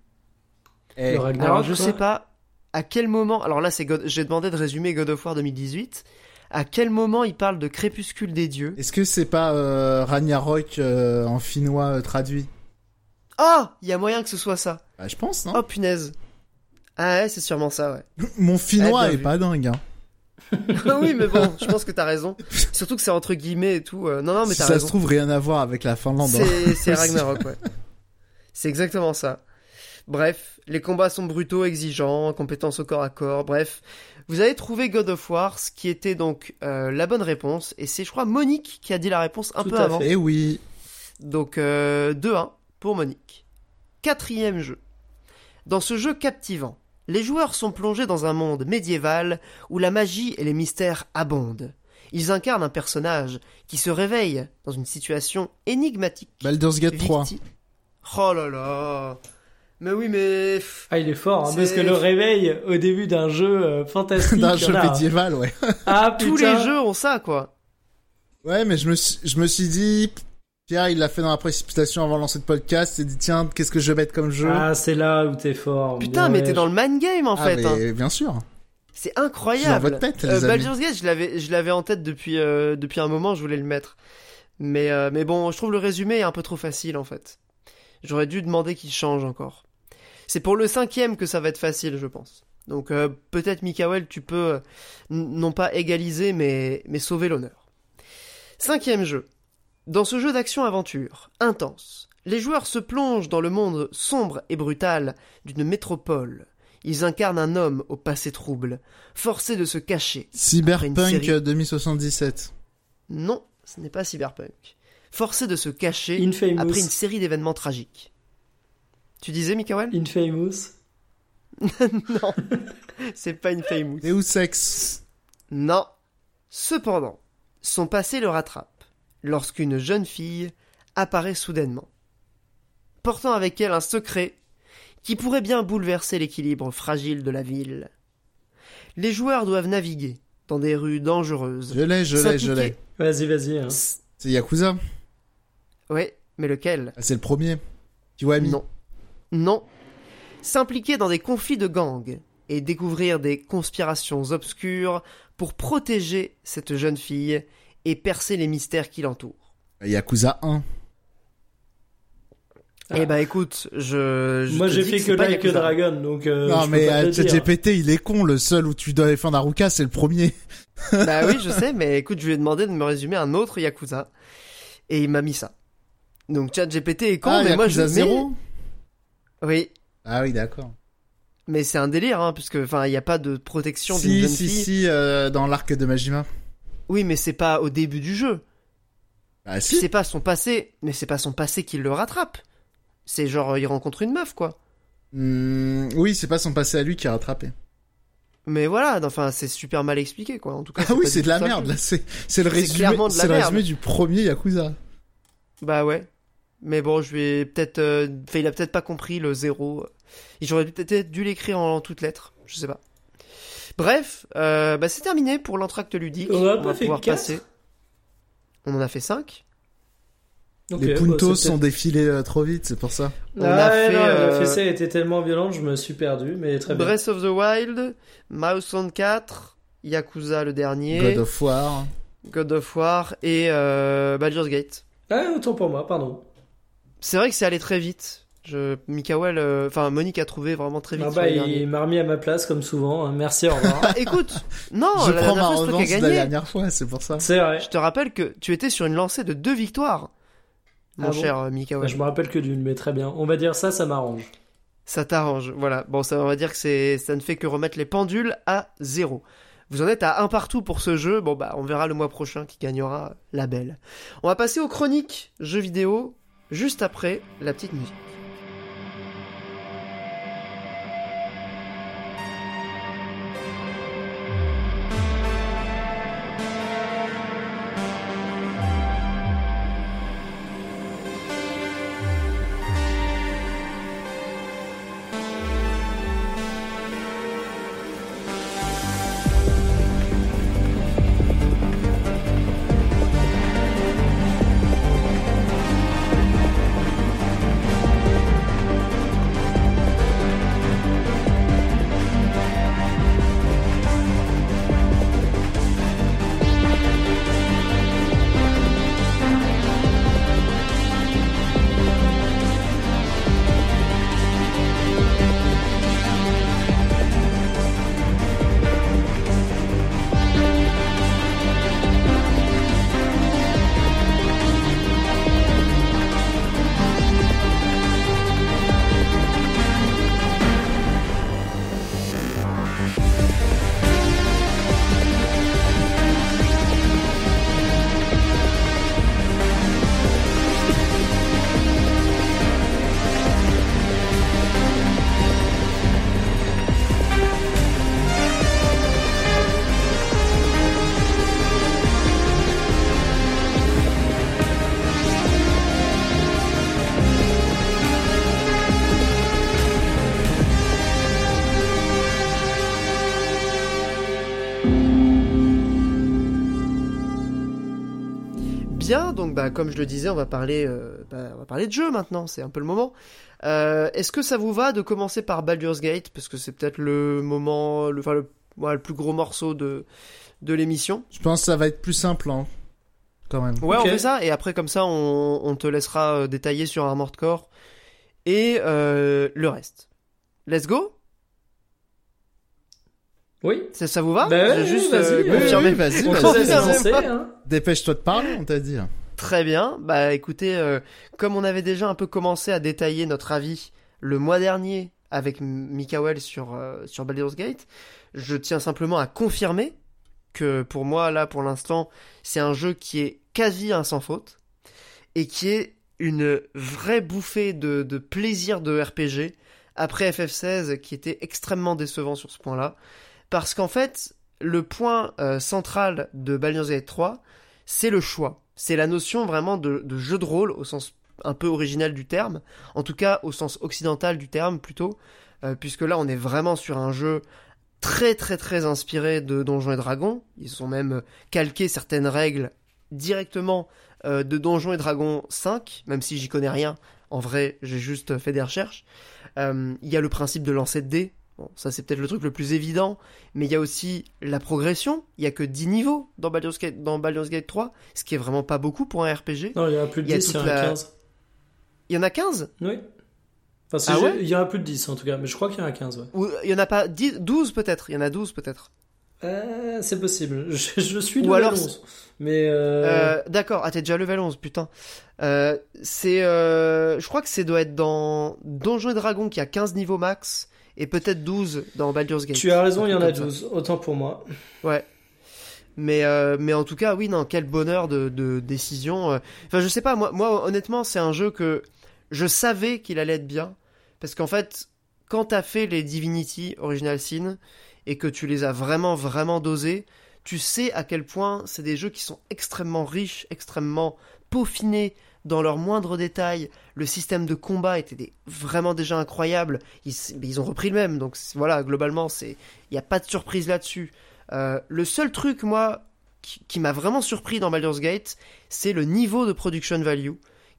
Eh, Le Ragnarok, Alors je quoi. sais pas à quel moment. Alors là, c'est God... j'ai demandé de résumer God of War 2018. À quel moment il parle de crépuscule des dieux? Est-ce que c'est pas euh, Ragnarok euh, en finnois euh, traduit? Oh, il y a moyen que ce soit ça. Bah, je pense, non Oh punaise. Ah ouais, c'est sûrement ça, ouais. Mon finnois bien est vu. pas dingue. Hein. oui, mais bon, je pense que t'as raison. Surtout que c'est entre guillemets et tout. euh, Non, non, mais si t'as ça raison. se trouve, rien à voir avec la Finlande. hein. C'est. Ragnarok, ouais. C'est exactement ça. Bref, les combats sont brutaux, exigeants, compétences au corps à corps, bref. Vous avez trouvé God of War, ce qui était donc euh, la bonne réponse, et c'est, je crois, Monique qui a dit la réponse un Tout peu à avant. fait. Eh oui. Donc euh, 2-1 pour Monique. Quatrième jeu. Dans ce jeu captivant, les joueurs sont plongés dans un monde médiéval où la magie et les mystères abondent. Ils incarnent un personnage qui se réveille dans une situation énigmatique. Baldur's Gate 3. Victi- Oh là là Mais oui, mais... Ah, il est fort, hein, parce que le réveil au début d'un jeu euh, fantastique. D'un jeu a, médiéval, ouais. Ah, Tous putain. les jeux ont ça, quoi Ouais, mais je me suis, je me suis dit, Pierre, il l'a fait dans la précipitation avant de lancer le podcast, il s'est dit, tiens, qu'est-ce que je vais mettre comme jeu? Ah, c'est là où t'es fort. Putain, bien mais ouais. t'es dans le man game, en Ah, fait mais hein. bien sûr. C'est suis dans incroyable votre tête, les Euh, amis. Baldur's Gate, je l'avais, je l'avais en tête depuis, euh, depuis un moment, je voulais le mettre. Mais, euh, mais bon, je trouve le résumé un peu trop facile, en fait. J'aurais dû demander qu'il change encore. C'est pour le cinquième que ça va être facile, je pense. Donc euh, peut-être, Mikael, tu peux euh, non pas égaliser, mais, mais sauver l'honneur. Cinquième jeu. Dans ce jeu d'action-aventure, intense, les joueurs se plongent dans le monde sombre et brutal d'une métropole. Ils incarnent un homme au passé trouble, forcé de se cacher. Cyberpunk Après une série. 2077. Non, ce n'est pas Cyberpunk. Forcé de se cacher Infamous. après une série d'événements tragiques. Tu disais, Mikael Infamous. Non, c'est pas Infamous. Deus Ex. Non. Cependant, son passé le rattrape lorsqu'une jeune fille apparaît soudainement, portant avec elle un secret qui pourrait bien bouleverser l'équilibre fragile de la ville. Les joueurs doivent naviguer dans des rues dangereuses. Je l'ai, je l'ai, je l'ai. Vas-y, vas-y. hein. C'est Yakuza? Ouais, mais lequel? Ah, c'est le premier. Kiwami. Non. Non. S'impliquer dans des conflits de gangs et découvrir des conspirations obscures pour protéger cette jeune fille et percer les mystères qui l'entourent. Yakuza 1. Ah. Eh ben écoute, je, je Moi, j'ai fait que que Like Yakuza. Dragon, donc. euh, non, mais euh. ChatGPT, il est con. Le seul où tu dois défendre Haruka, c'est le premier. Bah oui, je sais, mais écoute, je lui ai demandé de me résumer un autre Yakuza et il m'a mis ça. Donc ChatGPT est con, ah, mais moi je Yakuza mets- 0 Oui, Ah oui, d'accord. Mais c'est un délire, hein, puisque enfin, il n'y a pas de protection d'une Si, jeune si, fille. si, euh, dans l'arc de Majima. Oui, mais c'est pas au début du jeu. Ah si. C'est pas son passé, mais c'est pas son passé qui le rattrape. C'est genre il rencontre une meuf quoi. Hmm, oui, c'est pas son passé à lui qui a rattrapé. Mais voilà, enfin c'est super mal expliqué quoi. En tout cas. Ah oui, c'est de la merde, là. C'est, le résumé, le résumé du premier Yakuza. Bah ouais. Mais bon, je vais peut-être. euh, Enfin, il a peut-être pas compris le zéro. J'aurais peut-être dû l'écrire en toutes lettres. Je sais pas. Bref, euh, bah c'est terminé pour l'entracte ludique. On a va pas fait pouvoir quatre passer. On en a fait 5 Ok, Les bah, puntos c'est sont défilés euh, trop vite, c'est pour ça. On Ah a fait, non, euh, était tellement violente, je me suis perdu, mais très bien. Breath of the Wild, Mouse 64, Yakuza le dernier, God of War. God of War et euh, Baldur's Gate. Ah, autant pour moi, pardon. C'est vrai que c'est allé très vite. Je, Mikael, euh, enfin Monique a trouvé vraiment très vite. Ah bah, il m'a remis à ma place comme souvent. hein. Merci, au revoir. Ah, écoute, non, je la prends dernière ma fois, c'est toi revanche qui as de la gagné. dernière fois, c'est pour ça. C'est vrai. Je te rappelle que tu étais sur une lancée de deux victoires, mon Ah bon cher euh, Mikael. Bah, Je me rappelle que d'une, mais très bien. On va dire ça, ça m'arrange. Ça t'arrange, voilà. Bon, ça, on va dire que c'est, ça ne fait que remettre les pendules à zéro. Vous en êtes à un partout pour ce jeu. Bon, bah, on verra le mois prochain qui gagnera la belle. On va passer aux chroniques jeux vidéo juste après la petite musique. Bien, donc bah comme je le disais, on va parler, euh, bah, on va parler de jeu maintenant. C'est un peu le moment. Euh, Est-ce que ça vous va de commencer par Baldur's Gate? Parce que c'est peut-être le moment, le, enfin le, ouais, le plus gros morceau de de l'émission. Je pense que ça va être plus simple, hein. Quand même. Ouais, on fait ça et après comme ça, on, on te laissera euh, détailler sur Armored Core et euh, le reste. Let's go? Oui. Ça, ça vous va Bah ouais, ouais, juste vas-y, euh, oui, vas-y, vas-y. avancer, hein. Dépêche-toi de parler, on t'a dit. Très bien. Bah écoutez, euh, comme on avait déjà un peu commencé à détailler notre avis le mois dernier avec Mikael sur, euh, sur Baldur's Gate, je tiens simplement à confirmer que pour moi, là, pour l'instant, c'est un jeu qui est quasi un sans faute et qui est une vraie bouffée de, de plaisir de RPG après FF16 qui était extrêmement décevant sur ce point-là. Parce qu'en fait, le point euh, central de Baldur's Gate 3, c'est le choix. C'est la notion vraiment de, jeu de rôle au sens un peu original du terme, en tout cas au sens occidental du terme plutôt, euh, puisque là on est vraiment sur un jeu très très très inspiré de Donjons et Dragons. Ils ont même calqué certaines règles directement euh, de Donjons et Dragons 5, même si j'y connais rien. En vrai, j'ai juste fait des recherches. Euh, Il y a le principe de lancer de dés. Bon, ça c'est peut-être le truc le plus évident, mais il y a aussi la progression. Il y a que 10 niveaux dans Baldur's Gate, dans Baldur's Gate 3, ce qui est vraiment pas beaucoup pour un RPG. Non, il y en a plus de Il y a 10, il y en a la- 15. Il y en a 15 Oui. Enfin, Ah ouais? il y en a plus de 10 en tout cas, mais je crois qu'il y en a 15, ouais. Ou il y en a pas 10, 12 peut-être Il y en a 12 peut-être. Euh, c'est possible. Je, je suis level alors 11. Mais euh, Euh, D'accord, ah t'es déjà level 11, putain. Euh, c'est, euh, je crois que c'est doit être dans Donjons et Dragons qui a 15 niveaux max et peut-être 12 dans Baldur's Gate. tu as raison, il y en a Un truc comme 12. Autant pour moi. Ouais. Mais, euh, mais en tout cas, oui, non, quel bonheur de, de décision. euh. Enfin, je sais pas, moi, moi honnêtement, c'est un jeu que je savais qu'il allait être bien. Parce qu'en fait, quand t'as fait les Divinity Original Sin et que tu les as vraiment, vraiment dosés, tu sais à quel point c'est des jeux qui sont extrêmement riches, extrêmement peaufinés dans leurs moindres détails. Le système de combat était vraiment déjà incroyable. Ils, ils ont repris le même, donc voilà, globalement, il n'y a pas de surprise là-dessus. Euh, le seul truc, moi, qui, qui m'a vraiment surpris dans Baldur's Gate, c'est le niveau de production value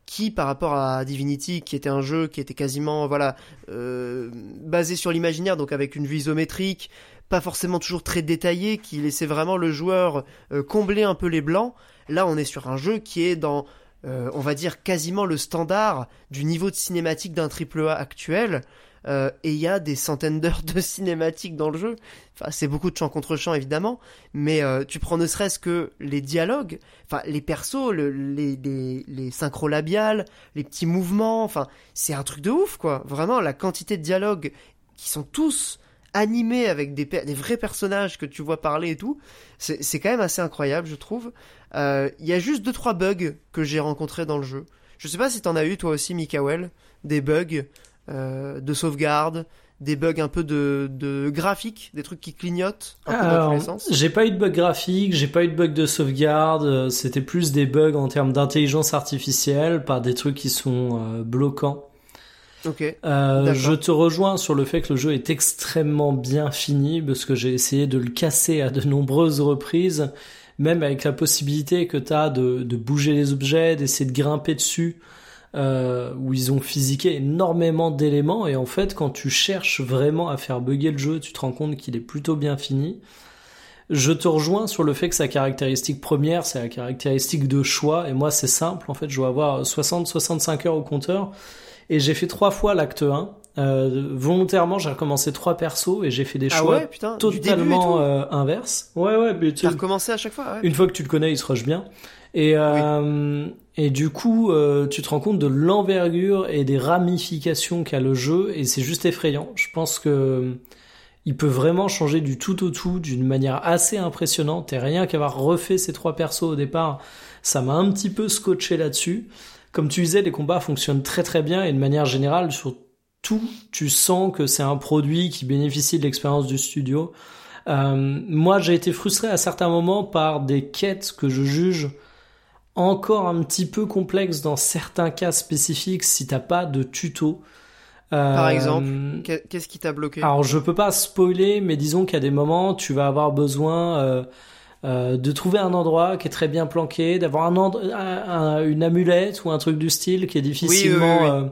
qui, par rapport à Divinity, qui était un jeu qui était quasiment, voilà, euh, basé sur l'imaginaire, donc avec une vue isométrique, pas forcément toujours très détaillée, qui laissait vraiment le joueur euh, combler un peu les blancs. Là, on est sur un jeu qui est dans, euh, on va dire, quasiment le standard du niveau de cinématique d'un AAA actuel. Euh, et il y a des centaines d'heures de cinématiques dans le jeu. Enfin, c'est beaucoup de chant contre chant évidemment, mais euh, tu prends ne serait-ce que les dialogues, enfin les persos, le- les, les, les synchro labiales, les petits mouvements, enfin c'est un truc de ouf quoi. Vraiment la quantité de dialogues qui sont tous animés avec des, des vrais personnages que tu vois parler et tout, c'est c'est quand même assez incroyable je trouve. Euh, Il y a juste deux trois bugs que j'ai rencontrés dans le jeu. Je sais pas si t'en as eu toi aussi Mikael, des bugs euh, de sauvegarde, des bugs un peu de, de graphique, des trucs qui clignotent un peu dans Alors, tous les sens. j'ai pas eu de bug graphique, j'ai pas eu de bug de sauvegarde, euh, c'était plus des bugs en termes d'intelligence artificielle, par des trucs qui sont euh, bloquants. Euh, je te rejoins sur le fait que le jeu est extrêmement bien fini, parce que j'ai essayé de le casser à de nombreuses reprises, même avec la possibilité que tu as de, de bouger les objets, d'essayer de grimper dessus, euh, où ils ont physiqué énormément d'éléments, et en fait quand tu cherches vraiment à faire bugger le jeu, tu te rends compte qu'il est plutôt bien fini. Je te rejoins sur le fait que sa caractéristique première, c'est la caractéristique de choix, et moi c'est simple, en fait je dois avoir 60-65 heures au compteur, et j'ai fait trois fois l'acte 1. Euh, volontairement, j'ai recommencé trois persos et j'ai fait des Ah choix ouais, putain, totalement euh, inverses. Ouais, ouais, mais tu- T'as recommencé à chaque fois, ouais. une fois que tu le connais, il se rush bien. Et, euh, et du coup, euh, tu te rends compte de l'envergure et des ramifications qu'a le jeu, et c'est juste effrayant. Je pense que il peut vraiment changer du tout au tout d'une manière assez impressionnante. Et rien qu'avoir refait ces trois persos au départ, ça m'a un petit peu scotché là-dessus. Comme tu disais, les combats fonctionnent très très bien, et de manière générale, sur tout, tu sens que c'est un produit qui bénéficie de l'expérience du studio. Euh, moi, j'ai été frustré à certains moments par des quêtes que je juge encore un petit peu complexes dans certains cas spécifiques si t'as pas de tuto. Euh, Par exemple Qu'est- Qu'est-ce qui t'a bloqué? alors je peux pas spoiler, mais disons qu'à des moments tu vas avoir besoin euh, euh, de trouver un endroit qui est très bien planqué, d'avoir un, un- un- une amulette ou un truc du style qui est difficilement oui, oui. euh,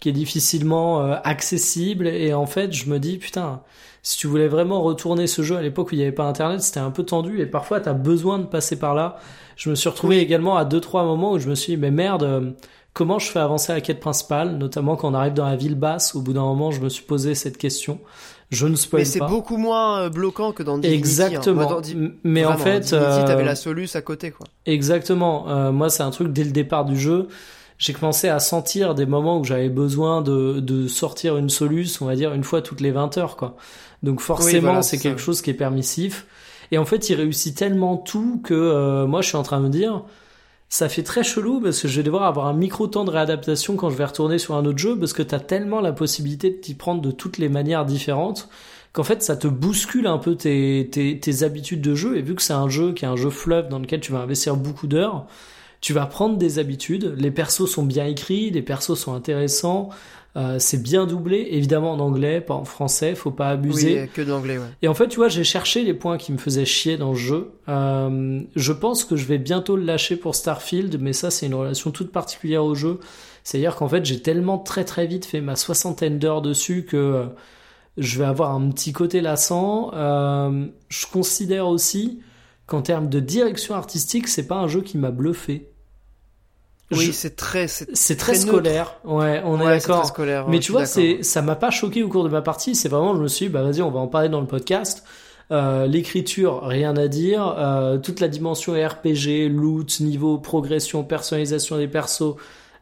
qui est difficilement euh, accessible. Et en fait, je me dis putain, si tu voulais vraiment retourner ce jeu à l'époque où il n'y avait pas Internet, c'était un peu tendu et parfois t'as besoin de passer par là. Je me suis retrouvé également à deux trois moments où je me suis dit mais merde. euh, Comment je fais avancer la quête principale, notamment quand on arrive dans la ville basse. Au bout d'un moment, je me suis posé cette question. Je ne spoil Mais c'est pas. beaucoup moins euh, bloquant que dans Divinity. hein. Exactement. Dans Di- Mais en fait, Divinity, euh, t'avais la soluce à côté, quoi. Exactement. Euh, moi, c'est un truc dès le départ du jeu. J'ai commencé à sentir des moments où j'avais besoin de, de sortir une soluce, on va dire une fois toutes les 20 heures, quoi. Donc forcément, voilà, c'est quelque chose qui est permissif. Et en fait, il réussit tellement tout que euh, moi, je suis en train de me dire, ça fait très chelou parce que je vais devoir avoir un micro temps de réadaptation quand je vais retourner sur un autre jeu parce que t'as tellement la possibilité de t'y prendre de toutes les manières différentes qu'en fait ça te bouscule un peu tes, habitudes de jeu. Et vu que c'est un jeu qui est un jeu fleuve dans lequel tu vas investir beaucoup d'heures tu vas prendre des habitudes. Les persos sont bien écrits les persos sont intéressants euh, c'est bien doublé évidemment en anglais pas en français faut pas abuser Oui, que d'anglais, ouais. et en fait, tu vois, j'ai cherché les points qui me faisaient chier dans le jeu. Euh, je pense que je vais bientôt le lâcher pour Starfield, mais ça, c'est une relation toute particulière au jeu. C'est-à-dire qu'en fait, j'ai tellement très très vite fait ma soixantaine d'heures dessus que euh, je vais avoir un petit côté lassant. Euh, je considère aussi qu'en termes de direction artistique, c'est pas un jeu qui m'a bluffé. Oui, Je- c'est très, c'est très, neutre. scolaire. Ouais, on est Ouais, d'accord. très scolaire. Mais tu vois, c'est, ça m'a pas choqué au cours de ma partie. C'est vraiment, je me suis dit, bah vas-y, on va en parler dans le podcast. Euh, L'écriture, rien à dire. Euh, toute la dimension RPG, loot, niveau, progression, personnalisation des persos,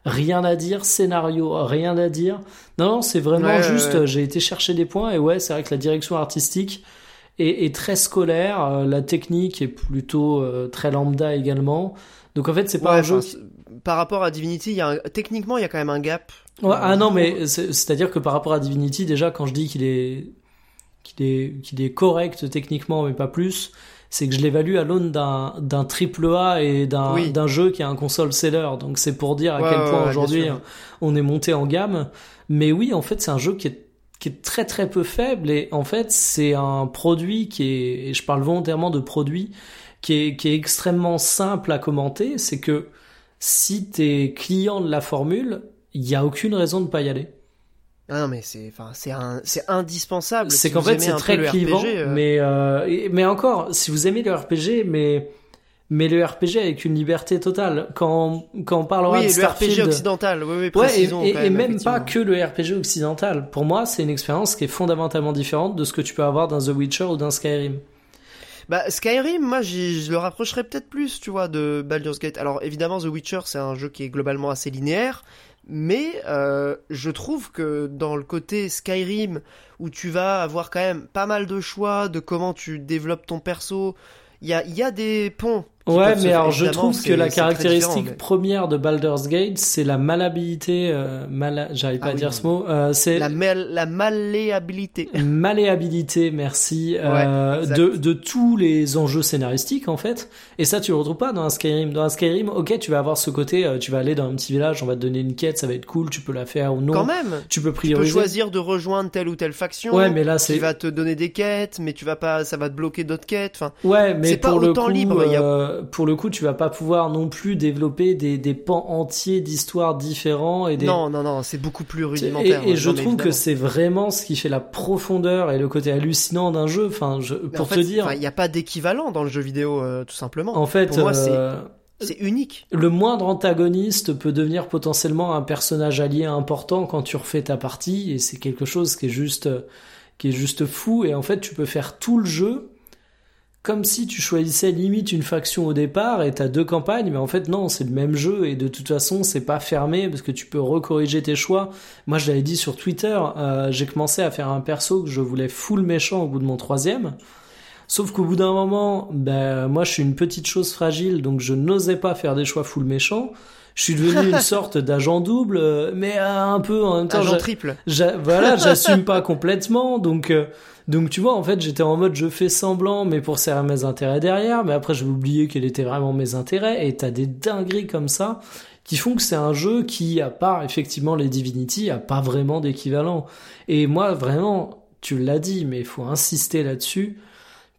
rien à dire. Scénario, rien à dire. Non, non, c'est vraiment Ouais, juste. J'ai été chercher des points et ouais, c'est vrai que la direction artistique est, est très scolaire. euh, la technique est plutôt très lambda également. Donc en fait, c'est pas Ouais, un jeu. Par rapport à Divinity, il y a un- techniquement, il y a quand même un gap. Ouais, Euh, ah non, mais c'est- c'est-à-dire que par rapport à Divinity, déjà, quand je dis qu'il est, qu'il est, qu'il est correct techniquement, mais pas plus, c'est que je l'évalue à l'aune d'un, d'un triple A et d'un, Oui. d'un jeu qui est un console seller. Donc c'est pour dire à Ouais, quel ouais, point ouais, aujourd'hui sûr. on est monté en gamme. Mais oui, en fait, c'est un jeu qui est, qui est très très peu faible et en fait, c'est un produit qui est, et je parle volontairement de produit, qui est, qui est extrêmement simple à commenter. C'est que si t'es client de la formule, il y a aucune raison de pas y aller. Ah non, mais c'est, enfin, c'est un, c'est indispensable. C'est Si qu'en fait c'est très clivant, RPG, euh, mais euh, mais encore, si vous aimez le RPG, mais mais le RPG avec une liberté totale. Quand quand on parlera Oui, de le RPG occidental, oui, oui, Ouais, et, précisons et- quand et même pas que le RPG occidental. Pour moi, c'est une expérience qui est fondamentalement différente de ce que tu peux avoir dans The Witcher ou dans Skyrim. Bah, Skyrim, moi, je le rapprocherais peut-être plus, tu vois, de Baldur's Gate. Alors, évidemment, The Witcher, c'est un jeu qui est globalement assez linéaire, mais euh, je trouve que dans le côté Skyrim, où tu vas avoir quand même pas mal de choix de comment tu développes ton perso, il y a, il y a des ponts. Qui Ouais, mais alors je trouve que la caractéristique mais- première de Baldur's Gate, c'est la malhabilité. Euh, mala... J'arrive pas Ah à oui, dire ce mot. Euh, c'est La, mal- la malléabilité. malléabilité, merci, euh, de, de tous les enjeux scénaristiques en fait. Et ça, tu le retrouves pas dans un Skyrim. Dans un Skyrim, ok, tu vas avoir ce côté, euh, tu vas aller dans un petit village, on va te donner une quête, ça va être cool, tu peux la faire ou non. Quand même, Tu peux tu peux prioriser. choisir de rejoindre telle ou telle faction. Ouais, mais là qui c'est va te donner des quêtes, mais tu vas pas, ça va te bloquer d'autres quêtes. Enfin, Ouais, mais C'est pas pour le autant coup, libre, il y a- euh, pour le coup, tu vas pas pouvoir non plus développer des, des pans entiers d'histoires différents et des. non, non, non, c'est beaucoup plus rudimentaire. et ouais, je trouve que c'est vraiment ce qui fait la profondeur et le côté hallucinant d'un jeu. Enfin, je, pour en fait, te dire, il n'y a pas d'équivalent dans le jeu vidéo, euh, tout simplement. en fait, pour moi, c'est- euh, C'est unique. le moindre antagoniste peut devenir potentiellement un personnage allié important quand tu refais ta partie et c'est quelque chose qui est juste qui est juste fou et en fait tu peux faire tout le jeu comme si tu choisissais limite une faction au départ et t'as deux campagnes mais en fait non c'est le même jeu et de toute façon c'est pas fermé parce que tu peux recorriger tes choix moi je l'avais dit sur Twitter euh, j'ai commencé à faire un perso que je voulais full méchant au bout de mon troisième Sauf qu'au bout d'un moment, ben, moi je suis une petite chose fragile, donc je n'osais pas faire des choix full méchants. Je suis devenu une sorte d'agent double, euh, mais euh, un peu en même temps. Agent triple. voilà, j'assume pas complètement, donc euh, donc tu vois, en fait, j'étais en mode je fais semblant, mais pour servir mes intérêts derrière. Mais après, j'ai oublié quels étaient vraiment mes intérêts. Et t'as des dingueries comme ça qui font que c'est un jeu qui, à part effectivement les Divinity, a pas vraiment d'équivalent. Et moi, vraiment, tu l'as dit, mais il faut insister là-dessus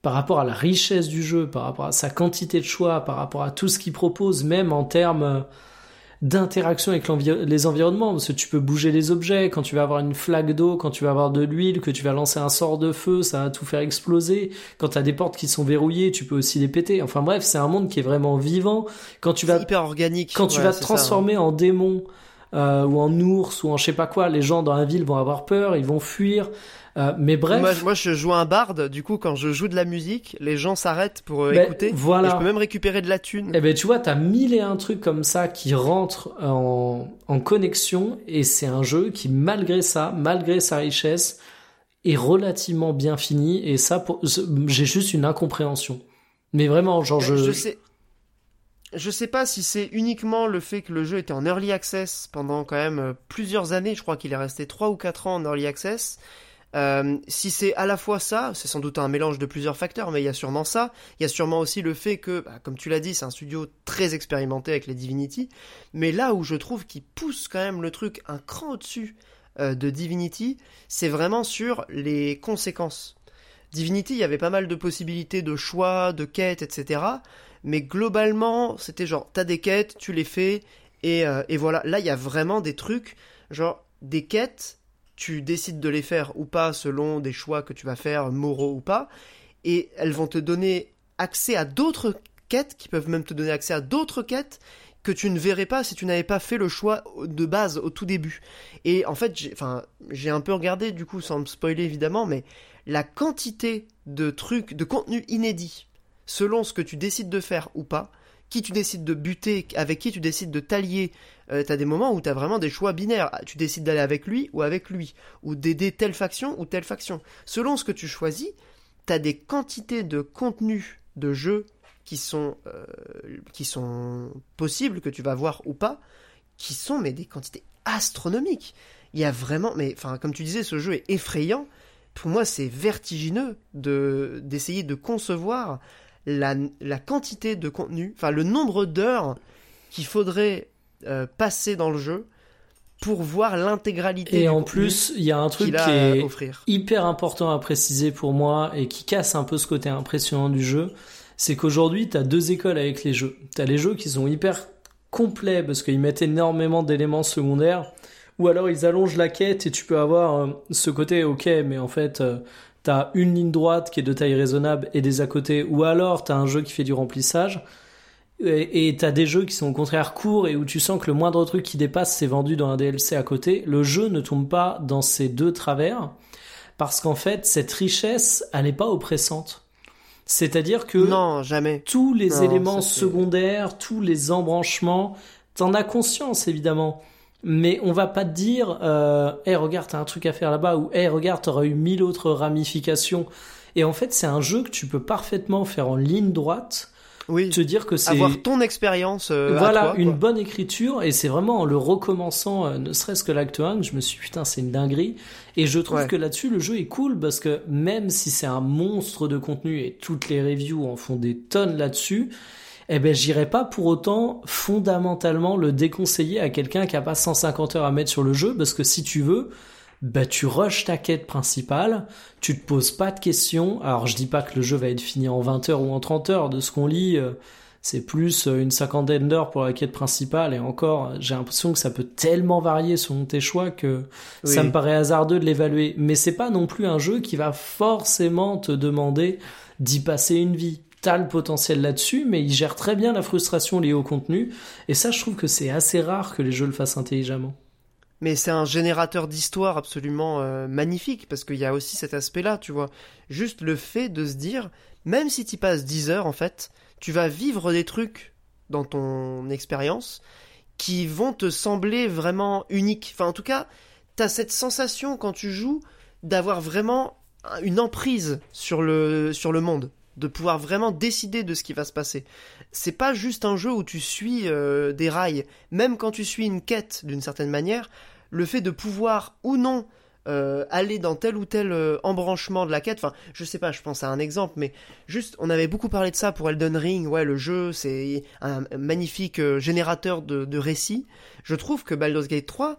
par rapport à la richesse du jeu, par rapport à sa quantité de choix, par rapport à tout ce qu'il propose, même en termes d'interaction avec les environnements, parce que tu peux bouger les objets, quand tu vas avoir une flaque d'eau, quand tu vas avoir de l'huile, que tu vas lancer un sort de feu, ça va tout faire exploser. Quand tu as des portes qui sont verrouillées, tu peux aussi les péter. Enfin bref, c'est un monde qui est vraiment vivant. Quand tu vas hyper organique. quand tu Ouais, vas te ça, hein. transformer en démon euh, ou en ours ou en je sais pas quoi, les gens dans la ville vont avoir peur, ils vont fuir. Euh, mais bref, Moi, moi, je joue un barde, du coup, quand je joue de la musique, les gens s'arrêtent pour euh, Ben, écouter. voilà. Et je peux même récupérer de la thune. Eh ben tu vois, t'as mille et un trucs comme ça qui rentrent en, en connexion et c'est un jeu qui, malgré ça, malgré sa richesse, est relativement bien fini et ça, pour- j'ai juste une incompréhension. Mais vraiment, genre je, je sais. Je sais pas si c'est uniquement le fait que le jeu était en early access pendant quand même euh, plusieurs années. Je crois qu'il est resté 3 ou 4 ans en early access. Euh, si c'est à la fois ça, c'est sans doute un mélange de plusieurs facteurs, mais il y a sûrement ça. Il y a sûrement aussi le fait que, bah, comme tu l'as dit, c'est un studio très expérimenté avec les Divinity. Mais là où je trouve qu'il pousse quand même le truc un cran au-dessus euh, de Divinity, c'est vraiment sur les conséquences. Divinity, il y avait pas mal de possibilités de choix, de quêtes, etc. Mais globalement, c'était genre, t'as des quêtes, tu les fais, et, euh, et voilà. Là, il y a vraiment des trucs, genre, des quêtes, tu décides de les faire ou pas selon des choix que tu vas faire, moraux ou pas, et elles vont te donner accès à d'autres quêtes, qui peuvent même te donner accès à d'autres quêtes que tu ne verrais pas si tu n'avais pas fait le choix de base au tout début. Et en fait, j'ai, un peu regardé du coup sans me spoiler évidemment, mais la quantité de trucs, de contenu inédit, selon ce que tu décides de faire ou pas, qui tu décides de buter, avec qui tu décides de t'allier. Euh, t'as des moments où t'as vraiment des choix binaires. Ah, Tu décides d'aller avec lui ou avec lui, ou d'aider telle faction ou telle faction. Selon ce que tu choisis, t'as des quantités de contenus de jeux qui sont, euh, qui sont possibles, que tu vas voir ou pas, qui sont mais des quantités astronomiques. Il y a vraiment, mais enfin, comme tu disais, ce jeu est effrayant. Pour moi, c'est vertigineux de d'essayer de concevoir la, la quantité de contenu, enfin le nombre d'heures qu'il faudrait euh, passer dans le jeu pour voir l'intégralité Et en plus, il y a un truc qui est offrir. hyper important à préciser pour moi et qui casse un peu ce côté impressionnant du jeu, c'est qu'aujourd'hui, tu as deux écoles avec les jeux. Tu as les jeux qui sont hyper complets parce qu'ils mettent énormément d'éléments secondaires, ou alors ils allongent la quête et tu peux avoir euh, ce côté, ok, mais en fait, euh, t'as une ligne droite qui est de taille raisonnable et des à côté, ou alors t'as un jeu qui fait du remplissage. Et t'as des jeux qui sont au contraire courts et où tu sens que le moindre truc qui dépasse c'est vendu dans un DLC à côté. Le jeu ne tombe pas dans ces deux travers parce qu'en fait cette richesse elle n'est pas oppressante. C'est-à-dire que Non, jamais. tous les Non, éléments secondaires, tous les embranchements, t'en as conscience évidemment. Mais on va pas te dire, euh, hey, regarde, t'as un truc à faire là-bas, ou hey, regarde, t'auras eu mille autres ramifications. Et en fait, c'est un jeu que tu peux parfaitement faire en ligne droite, Oui. te dire que c'est Avoir ton expérience euh, à voilà toi, une bonne écriture et c'est vraiment en le recommençant euh, ne serait-ce que l'acte 1 que je me suis dit, putain c'est une dinguerie et je trouve Ouais. que là-dessus le jeu est cool parce que même si c'est un monstre de contenu et toutes les reviews en font des tonnes là-dessus eh ben j'irai pas pour autant fondamentalement le déconseiller à quelqu'un qui a pas 150 heures à mettre sur le jeu parce que si tu veux bah tu rushes ta quête principale, tu te poses pas de questions. Alors je dis pas que le jeu va être fini en 20 heures ou en 30 heures de ce qu'on lit, euh, c'est plus euh, une cinquantaine d'heures pour la quête principale et encore j'ai l'impression que ça peut tellement varier selon tes choix que ça me paraît hasardeux de l'évaluer. Mais c'est pas non plus un jeu qui va forcément te demander d'y passer une vie. Le potentiel là-dessus, mais il gère très bien la frustration liée au contenu. Et ça, je trouve que c'est assez rare que les jeux le fassent intelligemment. Mais c'est un générateur d'histoire absolument euh, magnifique, parce qu'il y a aussi cet aspect-là, tu vois. Juste le fait de se dire, même si tu passes 10 heures, en fait, tu vas vivre des trucs dans ton expérience qui vont te sembler vraiment uniques. Enfin, en tout cas, t'as cette sensation quand tu joues d'avoir vraiment une emprise sur le, sur le monde, de pouvoir vraiment décider de ce qui va se passer. C'est pas juste un jeu où tu suis euh, des rails, même quand tu suis une quête d'une certaine manière, le fait de pouvoir ou non euh, aller dans tel ou tel euh, embranchement de la quête, enfin, je sais pas, je pense à un exemple, mais juste, on avait beaucoup parlé de ça pour Elden Ring, ouais, le jeu, c'est un magnifique générateur de, de récits. Je trouve que Baldur's Gate 3,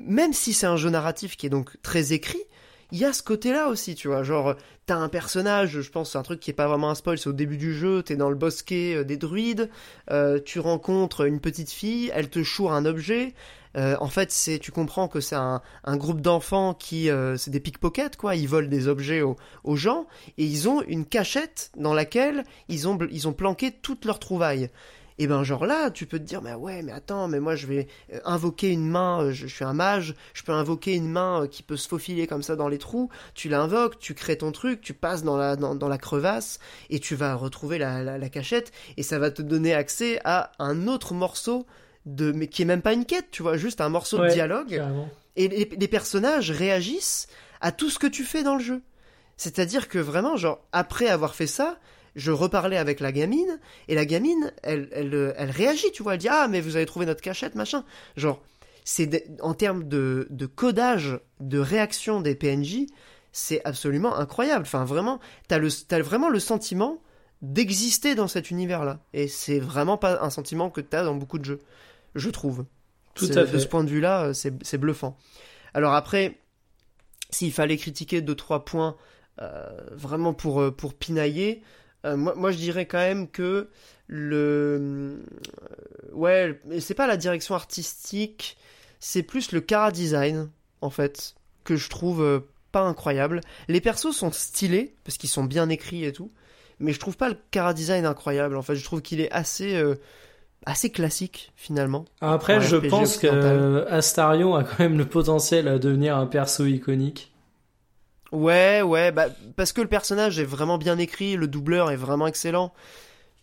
même si c'est un jeu narratif qui est donc très écrit, il y a ce côté-là aussi, tu vois. Genre, t'as un personnage, je pense, c'est un truc qui est pas vraiment un spoil, c'est au début du jeu, t'es dans le bosquet euh, des druides, euh, tu rencontres une petite fille, elle te choure un objet. Euh, en fait, c'est, tu comprends que c'est un, groupe d'enfants qui, c'est des pickpockets, quoi. Ils volent des objets aux gens et ils ont une cachette dans laquelle ils ont, ils ont planqué toutes leurs trouvailles. Et ben genre là, tu peux te dire, mais ouais, mais attends, mais moi je vais euh, invoquer une main, euh, je, je suis un mage, je peux invoquer une main euh, qui peut se faufiler comme ça dans les trous, tu l'invoques, tu crées ton truc, tu passes dans la, dans, dans la crevasse, et tu vas retrouver la, la, la cachette, et ça va te donner accès à un autre morceau de, mais qui est même pas une quête, tu vois, juste un morceau de dialogue, Carrément. et les, les personnages réagissent à tout ce que tu fais dans le jeu. C'est-à-dire que vraiment, genre, après avoir fait ça, je reparlais avec la gamine, et la gamine, elle, elle, elle réagit, tu vois, elle dit Ah, mais vous avez trouvé notre cachette, machin. Genre, c'est de- en termes de, de codage, de réaction des PNJ, c'est absolument incroyable. Enfin, vraiment, t'as le, t'as vraiment le sentiment d'exister dans cet univers-là. Et c'est vraiment pas un sentiment que t'as dans beaucoup de jeux, je trouve. Tout à De fait. ce point de vue-là, c'est c'est bluffant. Alors après, s'il fallait critiquer deux trois points euh, vraiment pour euh, pour pinailler, euh, moi, moi je dirais quand même que le euh, ouais, c'est pas la direction artistique, c'est plus le cara design en fait que je trouve euh, pas incroyable. Les persos sont stylés parce qu'ils sont bien écrits et tout, mais je trouve pas le cara design incroyable. En fait, je trouve qu'il est assez euh, assez classique finalement. Après, je RPG pense que occidental. Astarion a quand même le potentiel à devenir un perso iconique. Ouais, ouais, bah, parce que le personnage est vraiment bien écrit, le doubleur est vraiment excellent.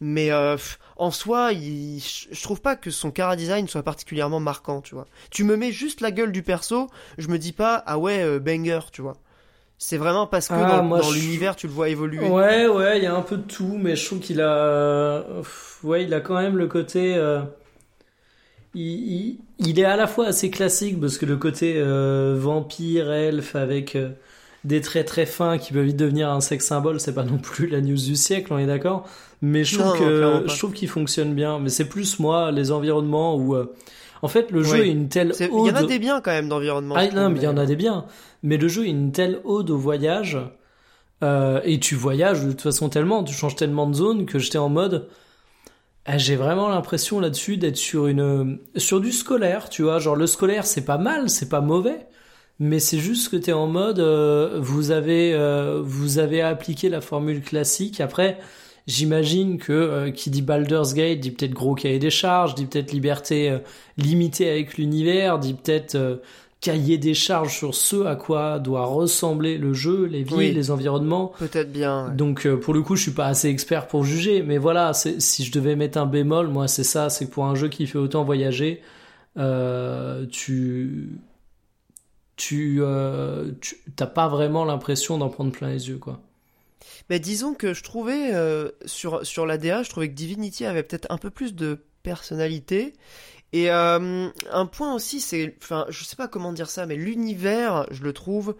Mais euh, en soi, il- je trouve pas que son cara design soit particulièrement marquant, tu vois. Tu me mets juste la gueule du perso, je me dis pas ah ouais euh, banger, tu vois. C'est vraiment parce que Ah, dans, moi, dans je- l'univers tu le vois évoluer. Ouais, ouais, il y a un peu de tout, mais je trouve qu'il a, ouais, il a quand même le côté, euh, il, il, il est à la fois assez classique parce que le côté vampire, elfe avec des traits très fins qui peuvent vite devenir un sex symbole, c'est pas non plus la news du siècle, on est d'accord? Mais je trouve non, que je trouve qu'il fonctionne bien. Mais c'est plus moi les environnements où, euh, en fait, le jeu Oui. est une telle C'est- Il y en a ode- des biens quand même d'environnement. ah non, mais il y en a des biens. Mais le jeu est une telle ode au voyage. euh, et tu voyages de toute façon tellement, tu changes tellement de zone que j'étais en mode. ah, J'ai vraiment l'impression là-dessus d'être sur une sur du scolaire, tu vois. Genre le scolaire, c'est pas mal, c'est pas mauvais, mais c'est juste que t'es en mode euh, vous avez euh, vous avez appliqué la formule classique. Après, j'imagine que euh, qui dit Baldur's Gate dit peut-être gros cahier des charges, dit peut-être liberté limitée avec l'univers, dit peut-être cahier des charges sur ce à quoi doit ressembler le jeu, les villes, Oui. les environnements. Peut-être bien. ouais. Donc pour le coup, je suis pas assez expert pour juger, mais voilà, si je devais mettre un bémol, moi c'est ça, c'est que pour un jeu qui fait autant voyager, tu tu euh, t'as pas vraiment l'impression d'en prendre plein les yeux quoi. Mais disons que je trouvais euh, sur sur la DA, je trouvais que Divinity avait peut-être un peu plus de personnalité. Et euh, un point aussi, c'est, enfin, je sais pas comment dire ça, mais l'univers, je le trouve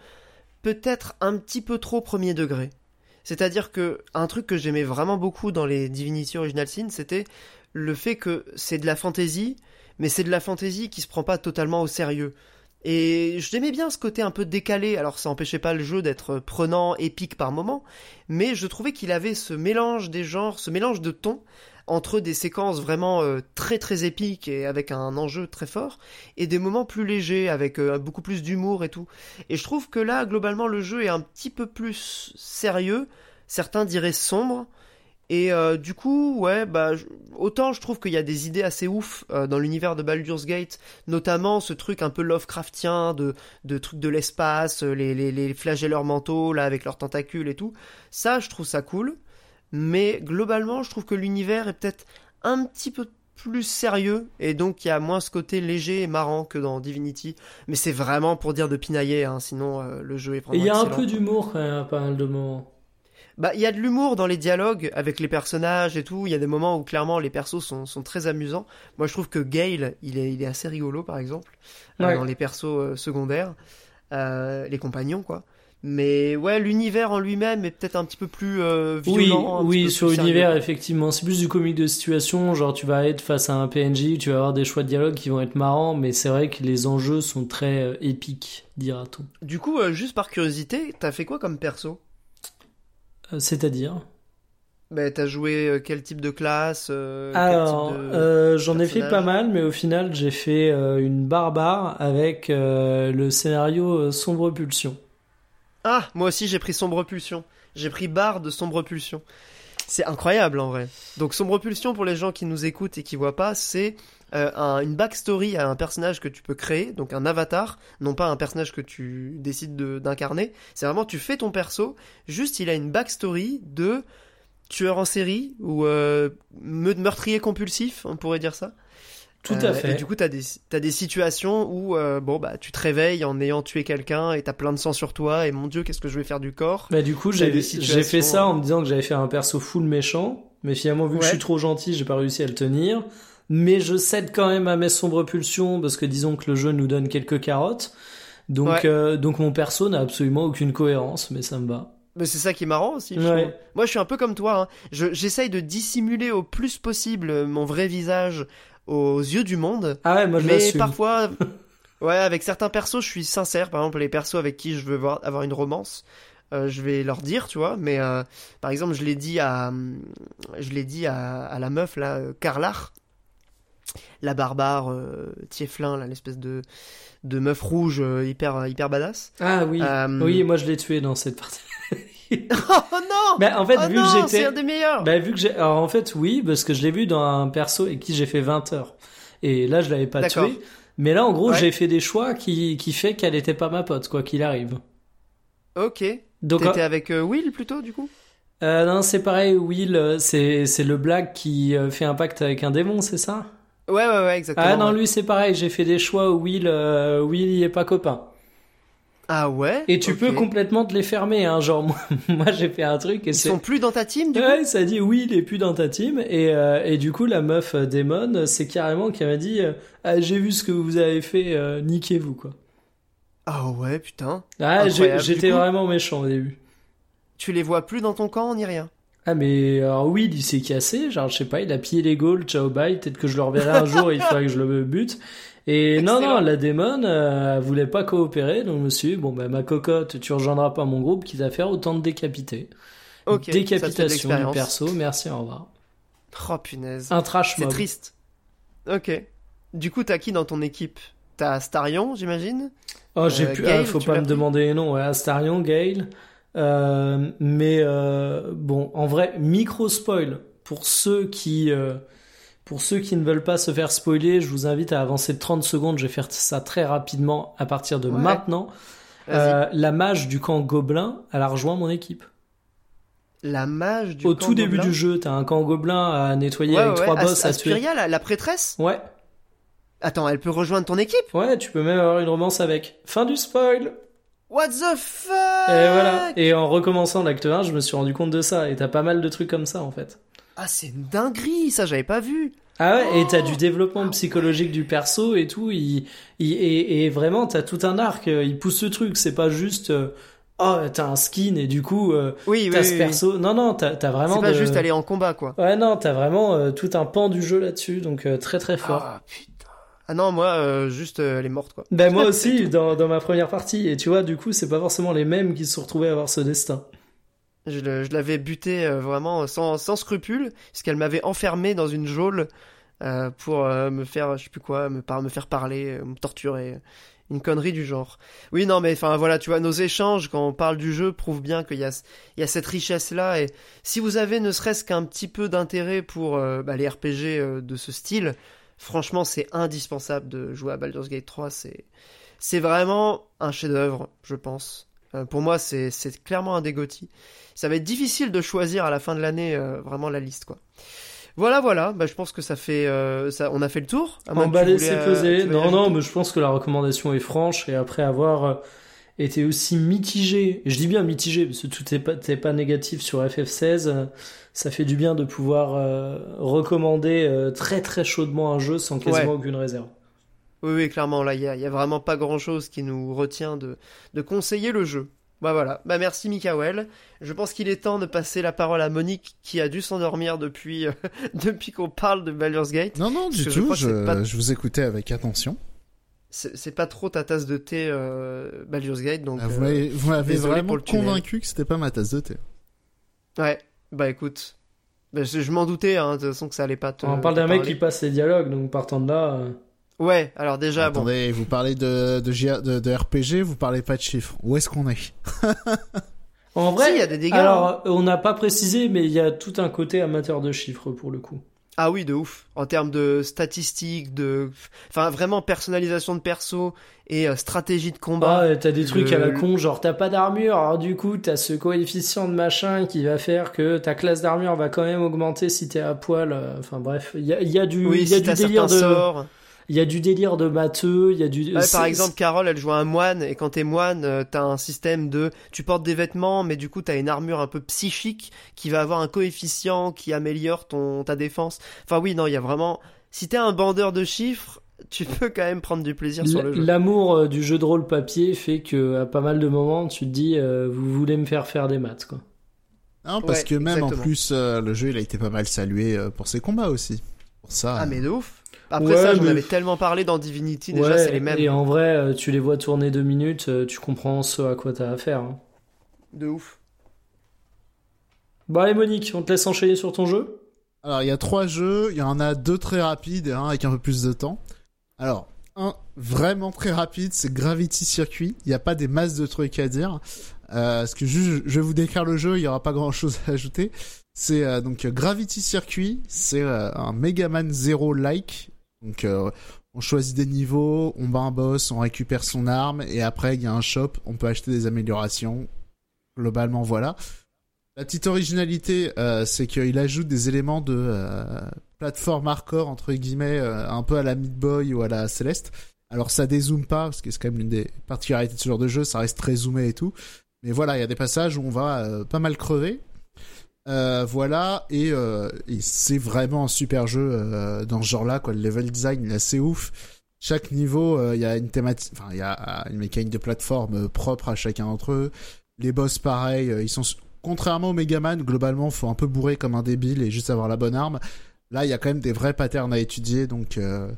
peut-être un petit peu trop premier degré. C'est-à-dire que un truc que j'aimais vraiment beaucoup dans les Divinity Original Sin, c'était le fait que c'est de la fantasy, mais c'est de la fantasy qui se prend pas totalement au sérieux. Et j'aimais bien ce côté un peu décalé, alors ça empêchait pas le jeu d'être prenant, épique par moment, mais je trouvais qu'il avait ce mélange des genres, ce mélange de tons entre des séquences vraiment euh, très très épiques et avec un enjeu très fort et des moments plus légers avec euh, beaucoup plus d'humour et tout. Et je trouve que là globalement le jeu est un petit peu plus sérieux, certains diraient sombre. Et euh, du coup, ouais, bah, autant je trouve qu'il y a des idées assez ouf euh, dans l'univers de Baldur's Gate, notamment ce truc un peu Lovecraftien de, de trucs de l'espace, euh, les, les, les flagelleurs mentaux là avec leurs tentacules et tout. Ça, je trouve ça cool. Mais globalement, je trouve que l'univers est peut-être un petit peu plus sérieux et donc il y a moins ce côté léger et marrant que dans Divinity. Mais c'est vraiment pour dire de pinailler, hein, sinon euh, le jeu est vraiment. il y a un peu d'humour quand même, à pas mal de moments. Bah, il y a de l'humour dans les dialogues avec les personnages et tout. Il y a des moments où clairement les persos sont, sont très amusants. Moi, je trouve que Gale, il est, il est assez rigolo, par exemple, euh, Ouais. dans les persos euh, secondaires, euh, les compagnons, quoi. Mais ouais, l'univers en lui-même est peut-être un petit peu plus euh, Oui, violent. oui, peu sur l'univers, effectivement. C'est plus du comique de situation. Genre, tu vas être face à un PNJ, tu vas avoir des choix de dialogue qui vont être marrants, mais c'est vrai que les enjeux sont très épiques, dira-t-on. Du coup, juste par curiosité, t'as fait quoi comme perso? C'est-à-dire Bah, t'as joué euh, quel type de classe euh, Alors, euh, j'en ai fait pas mal, mais au final, j'ai fait euh, une barbare avec euh, le scénario euh, Sombre Pulsion. Ah, moi aussi j'ai pris Sombre Pulsion. J'ai pris barre de Sombre Pulsion. C'est incroyable en vrai. Donc Sombre Pulsion, pour les gens qui nous écoutent et qui voient pas, c'est euh, un- une backstory à un personnage que tu peux créer, donc un avatar, non pas un personnage que tu décides de- d'incarner. C'est vraiment, tu fais ton perso, juste il a une backstory de tueur en série ou euh, me- meurtrier compulsif, on pourrait dire ça. Tout Euh, à fait. Et du coup, t'as des, t'as des situations où, euh, bon, bah, tu te réveilles en ayant tué quelqu'un et t'as plein de sang sur toi et mon dieu, qu'est-ce que je vais faire du corps? Bah, du coup, j'ai situations, fait ça en me disant que j'avais fait un perso full méchant, mais finalement, vu que je suis trop gentil, j'ai pas réussi à le tenir. Mais je cède quand même à mes sombres pulsions parce que disons que le jeu nous donne quelques carottes. Donc, Ouais. euh, donc mon perso n'a absolument aucune cohérence, mais ça me va. Mais c'est ça qui est marrant aussi. je Ouais. Moi, je suis un peu comme toi. hein. Je- J'essaye de dissimuler au plus possible mon vrai visage aux yeux du monde. Ah ouais, moi je mais parfois, ouais, avec certains persos, je suis sincère. Par exemple, les persos avec qui je veux voir- avoir une romance, euh, je vais leur dire, tu vois. Mais euh, par exemple, je l'ai dit à, je l'ai dit à, à la meuf là, euh, Carlar, la barbare euh, Tieflin, là, l'espèce de de meuf rouge hyper hyper badass. Ah oui. Oui, moi je l'ai tué dans cette partie. oh non Mais en fait, Oh vu non, que j'étais. un des meilleurs. Bah, vu que j'ai. Alors en fait, oui, parce que je l'ai vu dans un perso et qui j'ai fait 20 heures. Et là, je l'avais pas tué. Mais là, en gros, Ouais. j'ai fait des choix qui, qui fait qu'elle était pas ma pote, quoi qu'il arrive. Ok. Donc, T'étais avec euh, Will plutôt, du coup? Euh, non, c'est pareil, Will, euh, c'est c'est le black qui euh, fait un pacte avec un démon, c'est ça? Ouais, ouais, ouais, exactement. Ah non, lui c'est pareil, j'ai fait des choix où Will, euh, Will il est pas copain. Ah ouais Et tu peux complètement te les fermer, hein. Genre, moi, moi, j'ai fait un truc et Ils sont plus dans ta team, du coup Ouais, ça dit oui, il est plus dans ta team. Et, euh, et du coup, la meuf euh, Damon, c'est carrément qui m'a dit euh, ah, J'ai vu ce que vous avez fait, euh, niquez-vous, quoi. Ah ouais, putain. Ah, j'étais vraiment méchant au début. Tu les vois plus dans ton camp ni rien. Ah, mais alors oui, il s'est cassé. Genre, je sais pas, il a pillé les goals, ciao bye. Peut-être que je le reverrai un jour et il faudra que je le bute. Et non, Excellent. non, la démon, euh, elle voulait pas coopérer. Donc, je me suis dit, bon, bah, ma cocotte, tu rejoindras pas mon groupe, quitte à faire autant de décapités. Ok. ça te fait de Décapitation du perso, merci, au revoir. Oh punaise. Un trash C'est triste. Ok. Du coup, t'as qui dans ton équipe? T'as Starion, j'imagine? Oh, j'ai Euh, plus, Gale, ah, faut pas me demander les noms. Ouais, Astarion, Gale. Euh, mais euh, bon, en vrai, micro spoil pour ceux qui euh, pour ceux qui ne veulent pas se faire spoiler, je vous invite à avancer de 30 secondes. Je vais faire ça très rapidement à partir de Ouais. maintenant. Euh, la mage du camp gobelin, elle a rejoint mon équipe. La mage du Au camp tout début gobelin du jeu, t'as un camp gobelin à nettoyer Ouais, avec ouais, trois boss à tuer. La, la prêtresse Ouais, Attends, elle peut rejoindre ton équipe? Ouais, tu peux même avoir une romance avec. Fin du spoil. What the fuck Et voilà. Et en recommençant l'acte 1, je me suis rendu compte de ça. Et t'as pas mal de trucs comme ça, en fait. Ah, c'est une dinguerie, ça j'avais pas vu. Ah ouais, et t'as du développement psychologique du perso et tout. Il, il- et, et vraiment, t'as tout un arc. euh, Il pousse ce truc. C'est pas juste, euh, oh, t'as un skin et du coup, euh, Oui, t'as oui, ce oui. perso. Non, non, t'as t'as vraiment. C'est pas de- juste aller en combat, quoi. Ouais, non, t'as vraiment euh, tout un pan du jeu là-dessus. Donc très très fort. Ah, putain. Ah non, moi, juste, elle est morte, quoi. Ben moi aussi, dans, dans ma première partie. Et tu vois, du coup, c'est pas forcément les mêmes qui se sont retrouvés à avoir ce destin. Je, l'avais buté euh, vraiment sans, sans scrupule, parce qu'elle m'avait enfermé dans une geôle euh, pour euh, me faire, je sais plus quoi, me, faire parler, euh, me torturer. Une connerie du genre. Oui, non, mais enfin voilà, tu vois, nos échanges, quand on parle du jeu, prouvent bien qu'il y a, cette richesse-là. Et si vous avez ne serait-ce qu'un petit peu d'intérêt pour euh, bah, les RPG euh, de ce style, franchement, c'est indispensable de jouer à Baldur's Gate 3. C'est, vraiment un chef-d'œuvre, je pense. Euh, pour moi, c'est, clairement un des. Ça va être difficile de choisir à la fin de l'année euh, vraiment la liste, quoi. Voilà, voilà. Bah, je pense que ça fait, euh, ça, on a fait le tour. Voulais, c'est euh, pesé. Non, non, mais je pense que la recommandation est franche et après avoir été aussi mitigé, et je dis bien mitigé parce que tout est pas, négatif sur FF16, euh, ça fait du bien de pouvoir euh, recommander euh, très très chaudement un jeu sans quasiment Ouais. aucune réserve. Oui, oui, clairement, là, il y a, y a vraiment pas grand-chose qui nous retient de, de conseiller le jeu. Bah voilà, bah merci Mikael. Je pense qu'il est temps de passer la parole à Monique qui a dû s'endormir depuis, euh, depuis qu'on parle de Baldur's Gate. Non, non, du je tout. Je, pas- je vous écoutais avec attention. C'est pas trop ta tasse de thé euh, Baldur's Gate, donc... Ah, vous euh, m'avez désolé vraiment convaincu que c'était pas ma tasse de thé. Ouais, bah écoute... Bah, je je m'en doutais, hein, de toute façon que ça allait pas te... On parle d'un mec qui passe les dialogues, donc partant de là. Ouais, alors déjà, bon... Attendez, vous parlez de, de, JA de, de RPG, vous parlez pas de chiffres. Où est-ce qu'on est En vrai, Si, il y a des dégâts, hein. Alors, on n'a pas précisé, mais il y a tout un côté amateur de chiffres pour le coup. Ah oui, de ouf. En termes de statistiques, de... Enfin, vraiment personnalisation de perso et euh, stratégie de combat. Ah, t'as des trucs à la con, genre t'as pas d'armure, alors du coup t'as ce coefficient de machin qui va faire que ta classe d'armure va quand même augmenter si t'es à poil. euh, Enfin bref, il y a, il y a du, oui, il y a si du délire de, sorts. Il y a du délire de matheux, il y a du. Ouais, par exemple, Carole, elle joue un moine, et quand t'es moine, euh, t'as un système de... Tu portes des vêtements, mais du coup, t'as une armure un peu psychique qui va avoir un coefficient qui améliore ton ta défense. Enfin oui, non, il y a vraiment... Si t'es un bandeur de chiffres, tu peux quand même prendre du plaisir sur le jeu. L'amour euh, du jeu de rôle papier fait que à pas mal de moments tu te dis euh, vous voulez me faire faire des maths quoi. Non, parce Ouais, que même en plus, euh, le jeu, il a été pas mal salué euh, pour ses combats aussi. Pour ça. Ah, euh, mais de ouf. Après Ouais, ça, j'en mais- avais tellement parlé dans Divinity, déjà, ouais, c'est les mêmes. et en vrai euh, tu les vois tourner deux minutes, euh, tu comprends ce à quoi t'as affaire. Hein. De ouf. Bon allez Monique, on te laisse enchaîner sur ton jeu. Alors, il y a trois jeux, il y en a deux très rapides et un avec un peu plus de temps. Alors, un vraiment très rapide, c'est Gravity Circuit. Il n'y a pas des masses de trucs à dire. Euh, parce que juste, je vais vous décrire le jeu, il n'y aura pas grand chose à ajouter. C'est euh, donc Gravity Circuit, c'est euh, un Mega Man Zero like. Donc, euh, on choisit des niveaux, on bat un boss, on récupère son arme et après il y a un shop, on peut acheter des améliorations globalement, voilà. La petite originalité, euh, c'est qu'il ajoute des éléments de euh, plateforme hardcore, entre guillemets, euh, un peu à la Meat Boy ou à la Céleste. Alors ça dézoome pas, parce que c'est quand même l'une des particularités de ce genre de jeu, ça reste très zoomé et tout. Mais voilà, il y a des passages où on va euh, pas mal crever. Euh, voilà, et, euh, c'est vraiment un super jeu euh, dans ce genre-là, quoi. Le level design il est assez ouf. Chaque niveau, euh, il y a une thématique, enfin, il y a une mécanique de plateforme euh, propre à chacun d'entre eux. Les boss, pareil, euh, ils sont, contrairement au Megaman, globalement, faut un peu bourrer comme un débile et juste avoir la bonne arme. Là, il y a quand même des vrais patterns à étudier, donc euh,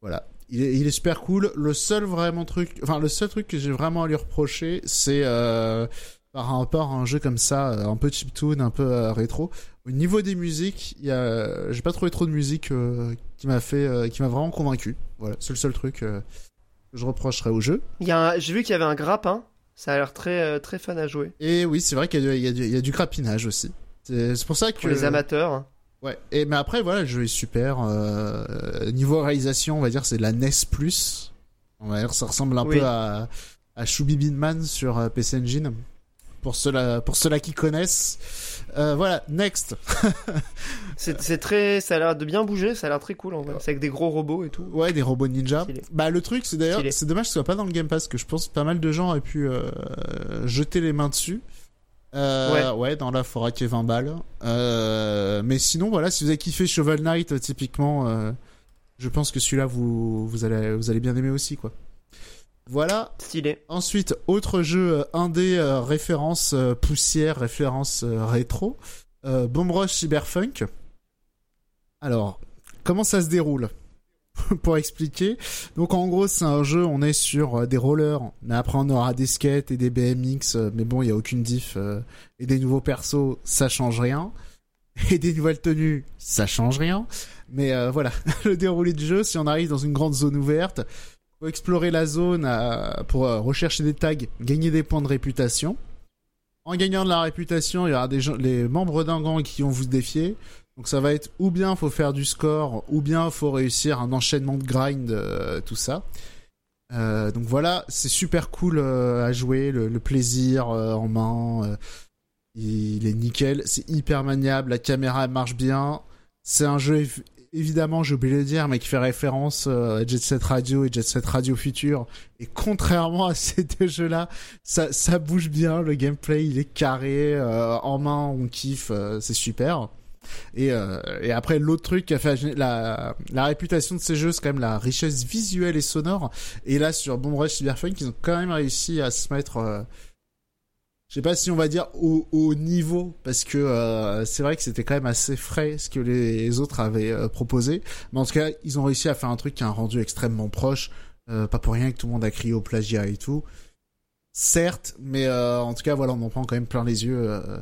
voilà. Il est, il est super cool. Le seul vraiment truc, enfin le seul truc que j'ai vraiment à lui reprocher, c'est euh, par rapport à un jeu comme ça, euh, un peu chiptune, un peu euh, rétro. Au niveau des musiques, y a, j'ai pas trouvé trop de musique euh, qui m'a fait, qui m'a vraiment convaincu. Voilà, c'est le seul truc que je reprocherais au jeu. Il y a un- J'ai vu qu'il y avait un grappin. Ça a l'air très, très fun à jouer. Et oui, c'est vrai qu'il y a, du- il y a du, il y a du crapinage aussi. C'est c'est pour ça que Pour les amateurs. hein. Ouais. Et mais après voilà, le jeu est super. Euh, niveau réalisation, on va dire c'est de la NES plus. On va dire ça ressemble un Oui. peu à à Shubi Binman sur PC Engine. Pour ceux pour ceux-là qui connaissent. Euh, voilà, next. C'est très. Ça a l'air de bien bouger, ça a l'air très cool en vrai. C'est avec des gros robots et tout. Ouais, des robots ninja. Stylé. Bah le truc, c'est d'ailleurs, c'est dommage que ce soit pas dans le Game Pass, que je pense que pas mal de gens auraient pu euh, jeter les mains dessus. Euh, ouais. dans la forêt qui est 20 balles. Mais sinon, voilà, si vous avez kiffé Shovel Knight, typiquement, je pense que celui-là, vous, vous allez, vous allez bien aimer aussi, quoi. Voilà. Stylé. Ensuite, autre jeu euh, indé, euh, référence euh, poussière, référence euh, rétro, euh, Bomb Rush Cyberpunk. Alors, comment ça se déroule? Pour expliquer, donc en gros c'est un jeu, on est sur euh, des rollers, mais après on aura des skates et des BMX, mais bon il y a aucune diff et des nouveaux persos, ça change rien, et des nouvelles tenues, ça change rien. Mais euh, voilà, le déroulé du jeu, si on arrive dans une grande zone ouverte, faut explorer la zone euh, pour euh, rechercher des tags, gagner des points de réputation. En gagnant de la réputation, il y aura des gens, les membres d'un gang qui vont vous défier. Donc ça va être ou bien faut faire du score, ou bien faut réussir un enchaînement de grind, euh, tout ça. Donc voilà, c'est super cool à jouer, le, le plaisir en main, il est nickel, c'est hyper maniable, la caméra marche bien. C'est un jeu évidemment, j'ai oublié de le dire, mais qui fait référence euh, à Jet Set Radio et Jet Set Radio Future. Et contrairement à ces deux jeux-là, ça, ça bouge bien, le gameplay il est carré, euh, en main on kiffe, euh, c'est super. Et, euh, et après l'autre truc qui a fait la, la réputation de ces jeux, c'est quand même la richesse visuelle et sonore. Et là sur Bomb Rush Cyberpunk, ils ont quand même réussi à se mettre, euh, je sais pas si on va dire au, au niveau, parce que euh, c'est vrai que c'était quand même assez frais ce que les autres avaient euh, proposé. Mais en tout cas, ils ont réussi à faire un truc qui a un rendu extrêmement proche. Euh, pas pour rien que tout le monde a crié au plagiat et tout. Certes, mais euh, en tout cas, voilà, on en prend quand même plein les yeux. euh,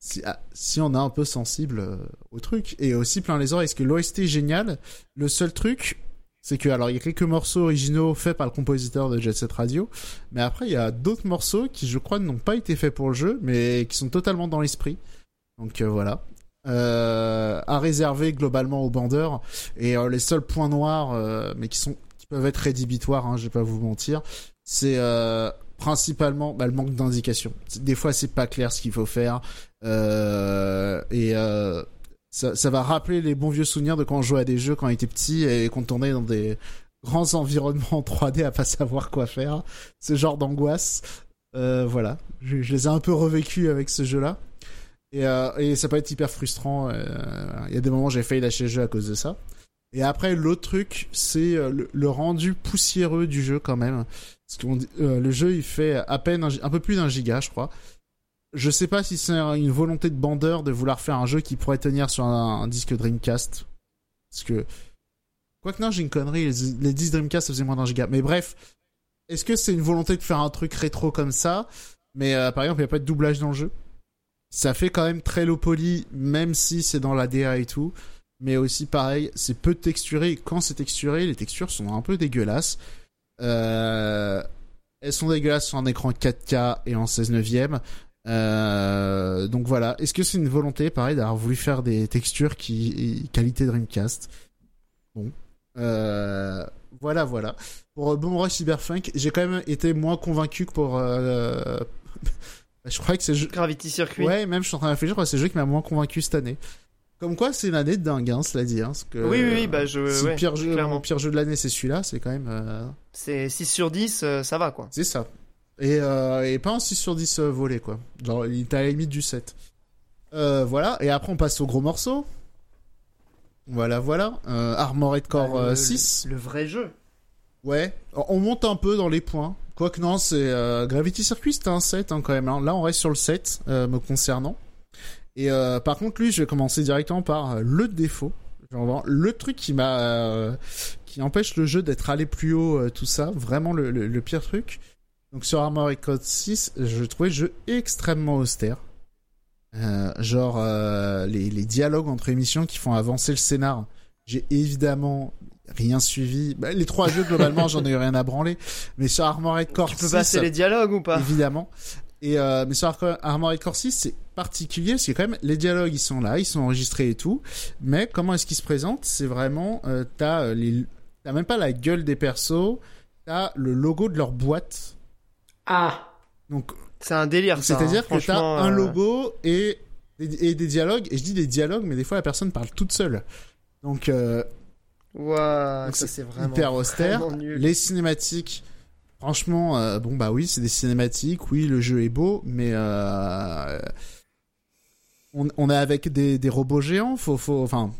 si, ah, si on est un peu sensible euh, au truc et aussi plein les oreilles, parce que l'OST est génial. Le seul truc, c'est que alors il y a quelques morceaux originaux faits par le compositeur de Jet Set Radio, mais après il y a d'autres morceaux qui, je crois, n'ont pas été faits pour le jeu, mais qui sont totalement dans l'esprit. Donc euh, voilà. Euh, à réserver globalement aux bandeurs et euh, les seuls points noirs, euh, mais qui sont qui peuvent être rédhibitoires, hein, je vais pas vous mentir, c'est euh, principalement bah, le manque d'indication. Des fois, c'est pas clair ce qu'il faut faire. Euh, et ça, ça va rappeler les bons vieux souvenirs de quand on jouait à des jeux quand on était petit et qu'on tournait dans des grands environnements en 3D à pas savoir quoi faire. Ce genre d'angoisse. Euh, voilà. Je, les ai un peu revécus avec ce jeu-là. Et, euh, et ça peut être hyper frustrant. euh, Il y a des moments où j'ai failli lâcher le jeu à cause de ça. Et après, l'autre truc, c'est euh, le, rendu poussiéreux du jeu quand même. Parce que le jeu, il fait à peine un, un peu plus d'un giga, je crois. Je sais pas si c'est une volonté de bandeur de vouloir faire un jeu qui pourrait tenir sur un, disque Dreamcast. Parce que... Quoique non, j'ai une connerie, les, disques Dreamcast, ça faisait moins d'un giga. Mais bref, est-ce que c'est une volonté de faire un truc rétro comme ça? Mais euh, par exemple, il n'y a pas de doublage dans le jeu. Ça fait quand même très low poly, même si c'est dans la DA et tout. Mais aussi, pareil, c'est peu texturé. Quand c'est texturé, les textures sont un peu dégueulasses. Euh, elles sont dégueulasses sur un écran 4K et en 16 neuvième. Euh, donc voilà. Est-ce que c'est une volonté, pareil, d'avoir voulu faire des textures qui qualité Dreamcast? Bon. Euh, voilà, voilà. Pour euh, Bomb Rush Cyberpunk, j'ai quand même été moins convaincu que pour euh, Je crois que c'est jeu. Gravity Circuit. Ouais, même je suis en train de réfléchir, c'est le jeu qui m'a moins convaincu cette année. Comme quoi, c'est une année de dingue, hein, cela dit. Hein, parce que, oui, oui, oui, bah je. si ouais, le pire jeu, clairement. mon pire jeu de l'année, c'est celui-là, c'est quand même. C'est 6 sur 10, euh, ça va quoi. C'est ça. Et, euh, et pas un 6 sur 10 euh, volé, quoi. Genre, il était à la limite du 7. Euh, voilà, et après on passe au gros morceau. Voilà, voilà. Euh, Armored Core Bah, euh, le- 6. Le, le vrai jeu. Ouais, on monte un peu dans les points. Quoique non, c'est euh, Gravity Circuit, c'était un 7 hein, quand même. hein. Là, on reste sur le 7 euh, me concernant. Et euh, par contre, lui, je vais commencer directement par euh, le défaut. Genre, le truc qui m'a, euh, qui empêche le jeu d'être allé plus haut, euh, tout ça, vraiment le pire truc. Donc sur Armored Core 6, je trouvais le jeu extrêmement austère. Euh, genre euh, les, les dialogues entre émissions qui font avancer le scénar. J'ai évidemment rien suivi. Bah, les trois jeux globalement, j'en ai eu rien à branler. Mais sur Armored Core tu peux 6, passer les dialogues ou pas évidemment. Et euh, mais sur Ar- Armored Core 6, c'est particulier parce que quand même les dialogues ils sont là, ils sont enregistrés et tout. Mais comment est-ce qu'ils se présentent? C'est vraiment euh, t'as euh, les t'as même pas la gueule des persos, t'as le logo de leur boîte. Ah Donc C'est un délire ça. c'est-à-dire hein. que t'as un euh, logo et et des dialogues. Et je dis des dialogues, mais des fois la personne parle toute seule. Donc euh, ça c'est c'est vraiment. hyper austère. vraiment nul. Les cinématiques, franchement, euh, bon bah oui, c'est des cinématiques, oui, le jeu est beau, mais euh, on, on est avec des, des robots géants, faut, faut, enfin,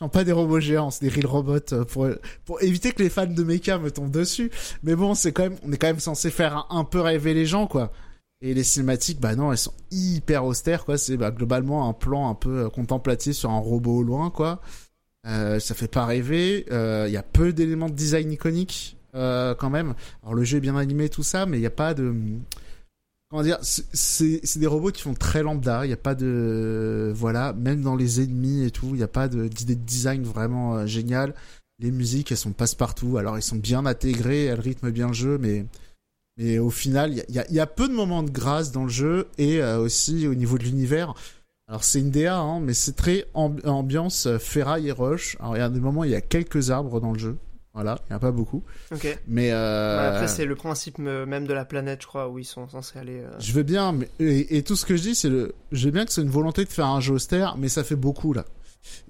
non pas des robots géants, c'est des real robots euh, pour pour éviter que les fans de mecha me tombent dessus. Mais bon, c'est quand même, on est quand même censé faire un, peu rêver les gens, quoi. Et les cinématiques, bah non, elles sont hyper austères, quoi. C'est bah, globalement un plan un peu euh, contemplatif sur un robot au loin, quoi. Euh, ça fait pas rêver. Il y a peu d'éléments de design iconiques euh, quand même. Alors le jeu est bien animé, tout ça, mais il n'y a pas de comment dire. c'est- des robots qui font très lambda. Il n'y a pas de voilà, même dans les ennemis et tout, il n'y a pas d'idée de design vraiment euh, géniale. Les musiques, elles sont passe-partout. Alors, ils sont bien intégrés, elles rythment bien le jeu, mais mais au final, il y a, y a- y peu de moments de grâce dans le jeu et euh, aussi au niveau de l'univers. Alors c'est une DA, hein, mais c'est très amb- ambiance euh, ferraille et roche. Alors il y a des moments, il y a quelques arbres dans le jeu. Voilà, il n'y en a pas beaucoup. Ok. Mais euh, Ouais, après, c'est le principe euh, même de la planète, je crois, où ils sont censés aller. euh, je veux bien, mais, et, et tout ce que je dis, c'est le, je veux bien que c'est une volonté de faire un jeu austère, mais ça fait beaucoup là.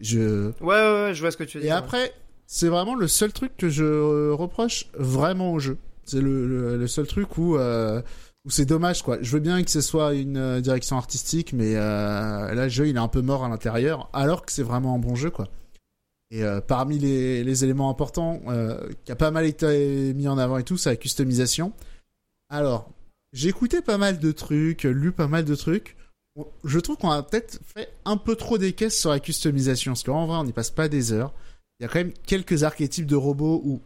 Je Ouais, ouais, ouais, je vois ce que tu veux et dire. après, c'est vraiment le seul truc que je euh, reproche vraiment au jeu. C'est le, le, le seul truc où euh, où c'est dommage quoi. Je veux bien que ce soit une direction artistique, mais euh, là le jeu il est un peu mort à l'intérieur, alors que c'est vraiment un bon jeu quoi. Et euh, parmi les, éléments importants euh, qui a pas mal été mis en avant et tout, c'est la customisation. Alors, j'ai écouté pas mal de trucs, lu pas mal de trucs. Je trouve qu'on a peut-être fait un peu trop des caisses sur la customisation, parce qu'en vrai, on n'y passe pas des heures. Il y a quand même quelques archétypes de robots où,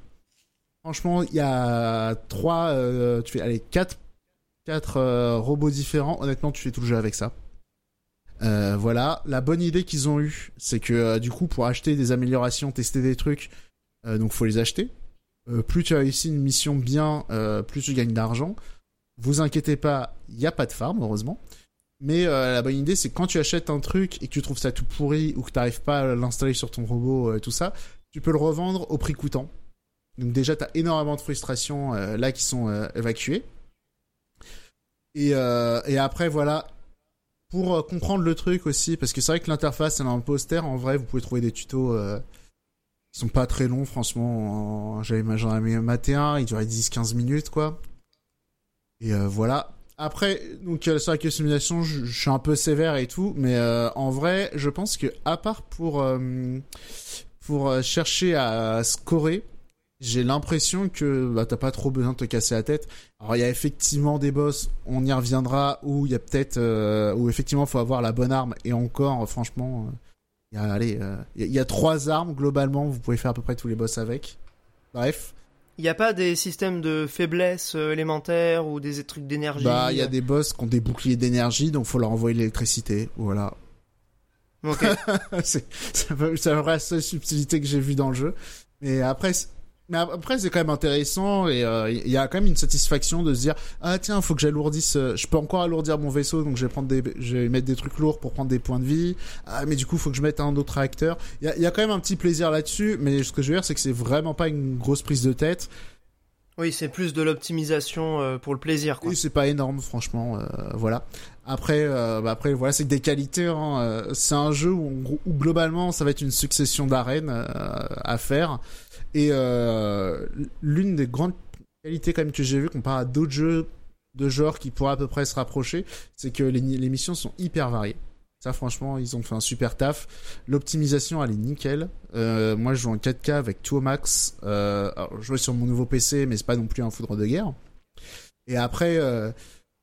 franchement, il y a trois, euh, tu fais, allez, quatre, quatre robots différents. Honnêtement, tu fais tout le jeu avec ça. Euh, voilà, la bonne idée qu'ils ont eue, c'est que euh, du coup, pour acheter des améliorations, tester des trucs, euh, donc faut les acheter. Euh, plus tu as réussi une mission bien, plus tu gagnes d'argent. Vous inquiétez pas, il n'y a pas de farm, heureusement. Mais la bonne idée, c'est quand tu achètes un truc et que tu trouves ça tout pourri ou que tu n'arrives pas à l'installer sur ton robot tout ça, tu peux le revendre au prix coûtant. Donc déjà, tu as énormément de frustrations là qui sont évacuées. Et, et après, voilà, pour euh, comprendre le truc aussi, parce que c'est vrai que l'interface, elle est un austère. En vrai, vous pouvez trouver des tutos euh, qui sont pas très longs, franchement. En- J'avais maté un, il durait 10-15 minutes, quoi. Et euh, voilà. Après, donc euh, sur la customisation, je, suis un peu sévère et tout, mais en vrai, je pense que à part pour pour chercher à scorer, j'ai l'impression que bah, t'as pas trop besoin de te casser la tête. Alors il y a effectivement des boss, on y reviendra, où il y a peut-être euh, où effectivement faut avoir la bonne arme et encore, franchement, euh, il y a allez, euh, il y, y a trois armes globalement, vous pouvez faire à peu près tous les boss avec. Bref. Il n'y a pas des systèmes de faiblesse euh, élémentaires ou des trucs d'énergie? Bah, il y a des boss qui ont des boucliers d'énergie, donc faut leur envoyer l'électricité. Voilà. Ok. c'est la seule subtilité que j'ai vue dans le jeu. Mais après, mais après c'est quand même intéressant et euh, il y a quand même une satisfaction de se dire ah tiens faut que j'alourdisse, euh, je peux encore alourdir mon vaisseau donc je vais prendre des, je vais mettre des trucs lourds pour prendre des points de vie. Ah mais du coup faut que je mette un autre réacteur. Il y a, y a quand même un petit plaisir là-dessus, mais ce que je veux dire c'est que c'est vraiment pas une grosse prise de tête. Oui, c'est plus de l'optimisation euh, pour le plaisir. Quoi. Oui, c'est pas énorme, franchement. euh, voilà. Après, euh, bah après, voilà, c'est des qualités. Hein, euh, c'est un jeu où, où globalement, ça va être une succession d'arènes euh, à faire. Et euh, l'une des grandes qualités quand même que j'ai vu comparé à d'autres jeux de genre qui pourraient à peu près se rapprocher, c'est que les, missions sont hyper variées. Ça, franchement, ils ont fait un super taf. L'optimisation, elle est nickel. Euh, moi, je joue en 4K avec tout au max. Euh, alors, je joue sur mon nouveau PC, mais c'est pas non plus un foudre de guerre. Et après, euh,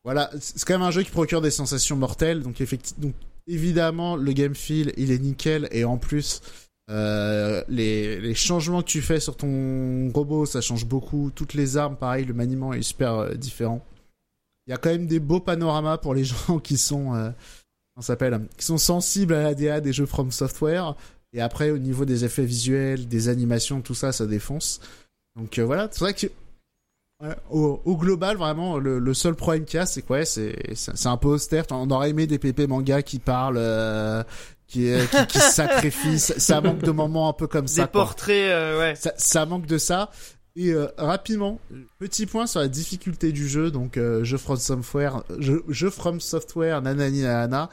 voilà, c'est quand même un jeu qui procure des sensations mortelles. Donc, effectivement, donc évidemment, le game feel, il est nickel. Et en plus, euh, les, les changements que tu fais sur ton robot, ça change beaucoup. Toutes les armes, pareil, le maniement est super euh, différent. Il y a quand même des beaux panoramas pour les gens qui sont, euh, s'appelle, qui sont sensibles à la DA des jeux From Software. Et après, au niveau des effets visuels, des animations, tout ça, ça défonce. Donc euh, voilà, c'est vrai que ouais, au, au, global, vraiment, le, le seul problème qu'il y a, c'est quoi C'est c'est un peu austère. On aurait aimé des PP manga qui parlent, euh, qui, qui, qui se sacrifient. Ça, ça, manque de moments un peu comme ça. Des portraits, euh, ouais. Ça, ça, manque de ça. Et euh, rapidement, petit point sur la difficulté du jeu. Donc, euh, jeu From Software, jeu, jeu From Software, nanani nanana.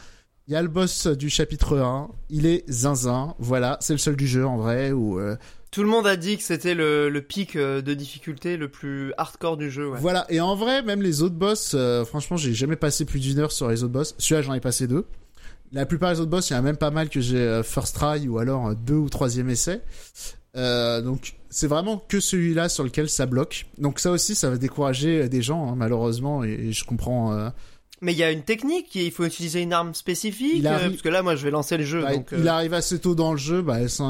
Il y a le boss du chapitre 1, il est zinzin, voilà, c'est le seul du jeu en vrai. Où, euh... Tout le monde a dit que c'était le, le, pic euh, de difficulté le plus hardcore du jeu. Ouais. Voilà, et en vrai, même les autres boss, euh, franchement, j'ai jamais passé plus d'une heure sur les autres boss. Celui-là, j'en ai passé deux. La plupart des autres boss, il y en a même pas mal que j'ai euh, first try ou alors deux ou troisième essai. Euh, donc c'est vraiment que celui-là sur lequel ça bloque. Donc ça aussi, ça va décourager des gens, hein, malheureusement, et, et, je comprends. Euh... Mais il y a une technique, il faut utiliser une arme spécifique, arrive... parce que là, moi, je vais lancer le jeu. Bah, donc, il euh... arrive assez tôt dans le jeu, bah, c'est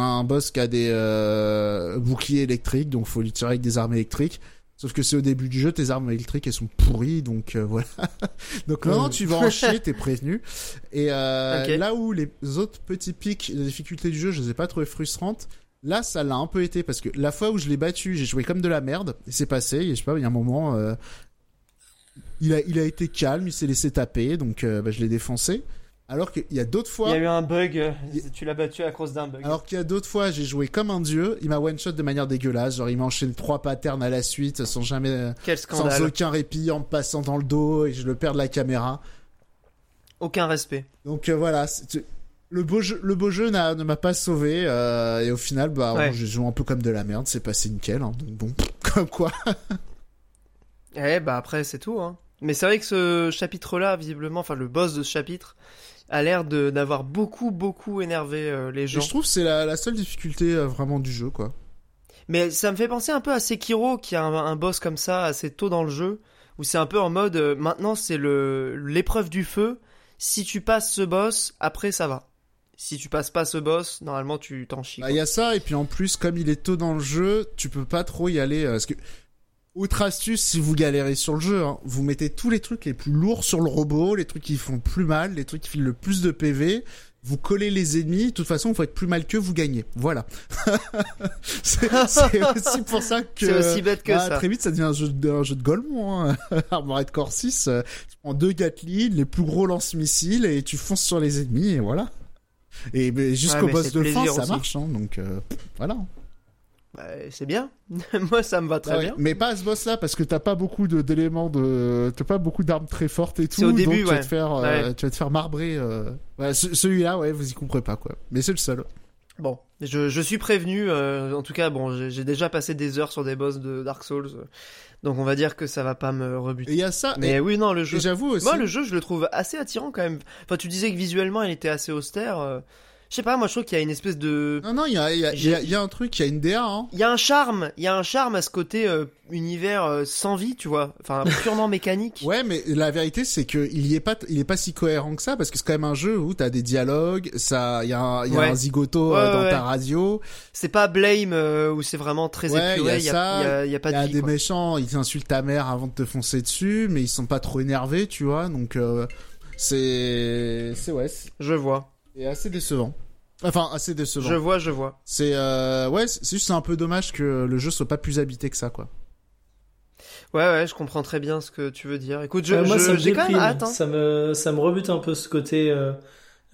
un, un, boss qui a des euh, boucliers électriques, donc faut lui tirer avec des armes électriques. Sauf que c'est au début du jeu, tes armes électriques elles sont pourries, donc euh, voilà. donc non, tu vas en chier, t'es prévenu. Et euh, okay. là où les autres petits pics de difficulté du jeu, je les ai pas trouvés frustrantes. Là, ça l'a un peu été parce que la fois où je l'ai battu, j'ai joué comme de la merde. Et c'est passé. Et je sais pas, il y a un moment, euh, il a, il a été calme, il s'est laissé taper, donc euh, bah, je l'ai défoncé. Alors qu'il y a d'autres fois. Il y a eu un bug, il... tu l'as battu à cause d'un bug. Alors qu'il y a d'autres fois, j'ai joué comme un dieu, il m'a one shot de manière dégueulasse, genre il m'a enchaîné trois patterns à la suite sans jamais. Quel scandale. Sans aucun répit, en me passant dans le dos et je le perds de la caméra. Aucun respect. Donc euh, voilà, le beau jeu, le beau jeu ne m'a pas sauvé euh, et au final, bah, ouais. bon, j'ai joué un peu comme de la merde, c'est passé nickel, hein, donc bon, comme quoi. eh bah après c'est tout, hein. Mais c'est vrai que ce chapitre-là, visiblement, enfin le boss de ce chapitre, a l'air d'avoir beaucoup, beaucoup énervé euh, les gens. Et je trouve que c'est la, la, seule difficulté euh, vraiment du jeu, quoi. Mais ça me fait penser un peu à Sekiro, qui a un, un boss comme ça assez tôt dans le jeu, où c'est un peu en mode, euh, maintenant c'est l'épreuve du feu, si tu passes ce boss, après ça va. Si tu passes pas ce boss, normalement tu t'en chies. Il bah, y a ça, et puis en plus, comme il est tôt dans le jeu, tu peux pas trop y aller, parce que autre astuce, si vous galérez sur le jeu, hein, vous mettez tous les trucs les plus lourds sur le robot, les trucs qui font plus mal, les trucs qui filent le plus de PV. Vous collez les ennemis, de toute façon, vous faites plus mal que vous gagnez. Voilà. c'est aussi pour ça que. C'est aussi bête que bah, ça. Très vite, ça devient un jeu de, un jeu de Golemon. Hein. Armored Core 6, euh, tu prends deux Gatling, les plus gros lance-missiles, et tu fonces sur les ennemis, et voilà. Et jusqu'au ouais, boss de fin, ça marche. Hein, donc euh, voilà. Bah, c'est bien. Moi, ça me va très ouais, bien. Mais pas à ce boss-là, parce que t'as pas beaucoup d'éléments de, t'as pas beaucoup d'armes très fortes et tout. au début, donc ouais. tu vas te faire, ouais. euh, tu vas te faire marbrer. Euh... Celui-là, ouais, vous y comprendrez pas quoi. Mais c'est le seul. Bon, je, je suis prévenu. Euh, en tout cas, bon, j'ai déjà passé des heures sur des boss de Dark Souls. Donc on va dire que ça va pas me rebuter. Il y a ça. Mais et, oui, non, le jeu. J'avoue aussi. Moi, le jeu, je le trouve assez attirant quand même. Enfin, tu disais que visuellement, il était assez austère. Euh, je sais pas, moi je trouve qu'il y a une espèce de. Non, non, il y a, il y a, il y a, il y a un truc, il y a une DA. Hein. Il y a un charme, il y a un charme à ce côté euh, univers euh, sans vie, tu vois. Enfin, purement mécanique. Ouais, mais la vérité c'est que il y est pas, il est pas si cohérent que ça parce que c'est quand même un jeu où t'as des dialogues, ça, il y a, un, il y a ouais. un zigoto ouais, euh, dans ouais. ta radio. C'est pas Blame euh, où c'est vraiment très ouais, épuré. Il y, a, y, a pas de y a vie, des quoi. méchants, ils insultent ta mère avant de te foncer dessus, mais ils sont pas trop énervés, tu vois. Donc euh, c'est, c'est ouais. Je vois. C'est assez décevant. Enfin, assez décevant. Je vois, je vois. C'est euh, ouais, c'est juste un peu dommage que le jeu soit pas plus habité que ça, quoi. Ouais, ouais, je comprends très bien ce que tu veux dire. Écoute, je, euh, moi, je, ça me j'ai quand même hâte. Hein. Ça me, ça me rebute un peu ce côté. Euh,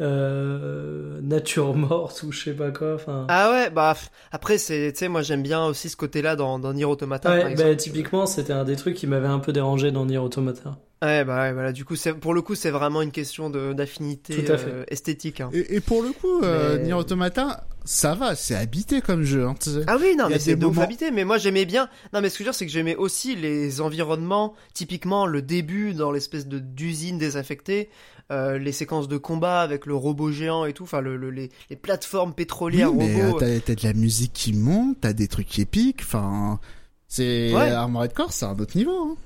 euh, nature morte ou je sais pas quoi. Enfin. Ah ouais, bah après c'est, tu sais, moi j'aime bien aussi ce côté-là dans, dans Nier Automata. par Ouais, exemple. bah, typiquement, c'était un des trucs qui m'avait un peu dérangé dans Nier Automata. Ouais, bah ouais, voilà. Du coup, c'est pour le coup, c'est vraiment une question de d'affinité euh, esthétique. hein. Et, et pour le coup, euh, Mais- Nier Automata, ça va, c'est habité comme jeu. Hein. Ah oui, non, mais c'est moments- habité. Mais moi, j'aimais bien. Non, mais ce que je veux dire, c'est que j'aimais aussi les environnements. Typiquement, le début dans l'espèce de d'usine désaffectée, euh, les séquences de combat avec le robot géant et tout. Enfin, le, le- les, les plateformes Oui, pétrolières mais euh, t'as de la musique qui monte, t'as des trucs épiques. Enfin, c'est Ouais. Armored Core, c'est un autre niveau. Hein.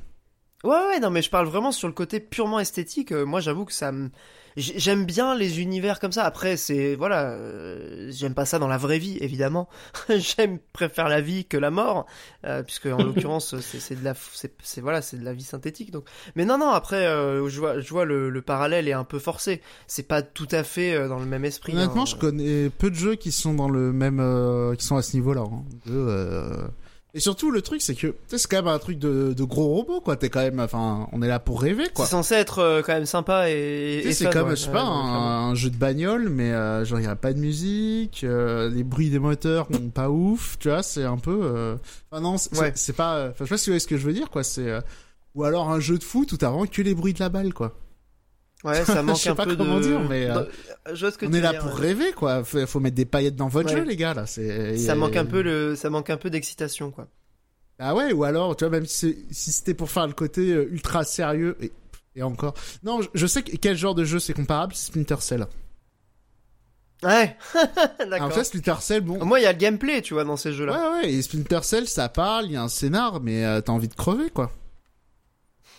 Ouais, ouais, non, mais je parle vraiment sur le côté purement esthétique. Euh, moi, j'avoue que ça me. J'ai- J'aime bien les univers comme ça. Après, c'est. Voilà. euh, J'aime pas ça dans la vraie vie, évidemment. J'aime, préfère la vie que la mort. euh, puisque, en l'occurrence, c'est c'est de la. C'est c'est- voilà, c'est de la vie synthétique. Donc. Mais non, non, après, euh, je vois, je vois le, le parallèle est un peu forcé. C'est pas tout à fait euh, dans le même esprit. Honnêtement, hein. je connais peu de jeux qui sont dans le même, euh, qui sont à ce niveau-là. Hein. De, euh, Et surtout, le truc, c'est que c'est quand même un truc de, de gros robot, quoi. T'es quand même, enfin, on est là pour rêver, quoi. C'est censé être euh, quand même sympa et. Et c'est comme, ouais. je sais Ouais, pas, ouais, un, un jeu de bagnole, mais euh, genre, il y a pas de musique, euh, les bruits des moteurs sont pas ouf, tu vois, c'est un peu... euh, Enfin non, c'est Ouais. pas... euh, Enfin, je sais pas si vous voyez ce que je veux dire, quoi, c'est... euh, Ou alors un jeu de foot où t'as vraiment que les bruits de la balle, quoi. Ouais, ça manque Je sais un pas peu comment de. dire, mais, euh, Je vois ce que On tu est là dire, pour ouais. rêver, quoi. Faut, faut mettre des paillettes dans votre Ouais. jeu, les gars, là. C'est... Ça manque un peu le. Ça manque un peu d'excitation, quoi. Ah ouais, ou alors, tu vois, même si, c'était pour faire le côté euh, ultra sérieux, et, et encore... Non, je, je sais que, quel genre de jeu c'est comparable, c'est Splinter Cell. Ouais. D'accord. ça, Splinter Cell, bon... Moi, il y a le gameplay, tu vois, dans ces jeux-là. Ouais, ouais, et Splinter Cell, ça parle, il y a un scénar, mais euh, t'as envie de crever, quoi.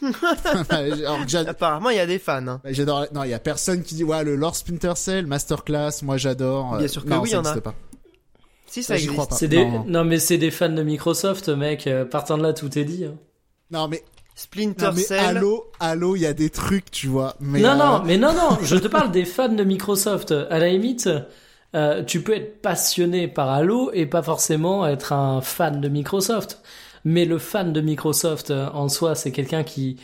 Alors que j'ad- Apparemment, il y a des fans. hein. bah, j'adore... Non, il y a personne qui dit, ouais, le lore Splinter Cell, Masterclass, moi j'adore. euh, Bien sûr que non, oui, ça y en a. existe pas. Si ça existe. crois pas. Des... Non. Non. mais c'est des fans de Microsoft, mec. Euh, Partant de là, tout est dit. hein. Non, mais, Splinter non, mais Cell. Halo, Halo, il y a des trucs, tu vois. Mais, non, euh, non, mais non, non. Je te parle des fans de Microsoft. À la limite, euh, tu peux être passionné par Halo et pas forcément être un fan de Microsoft. Mais le fan de Microsoft euh, en soi, c'est quelqu'un qui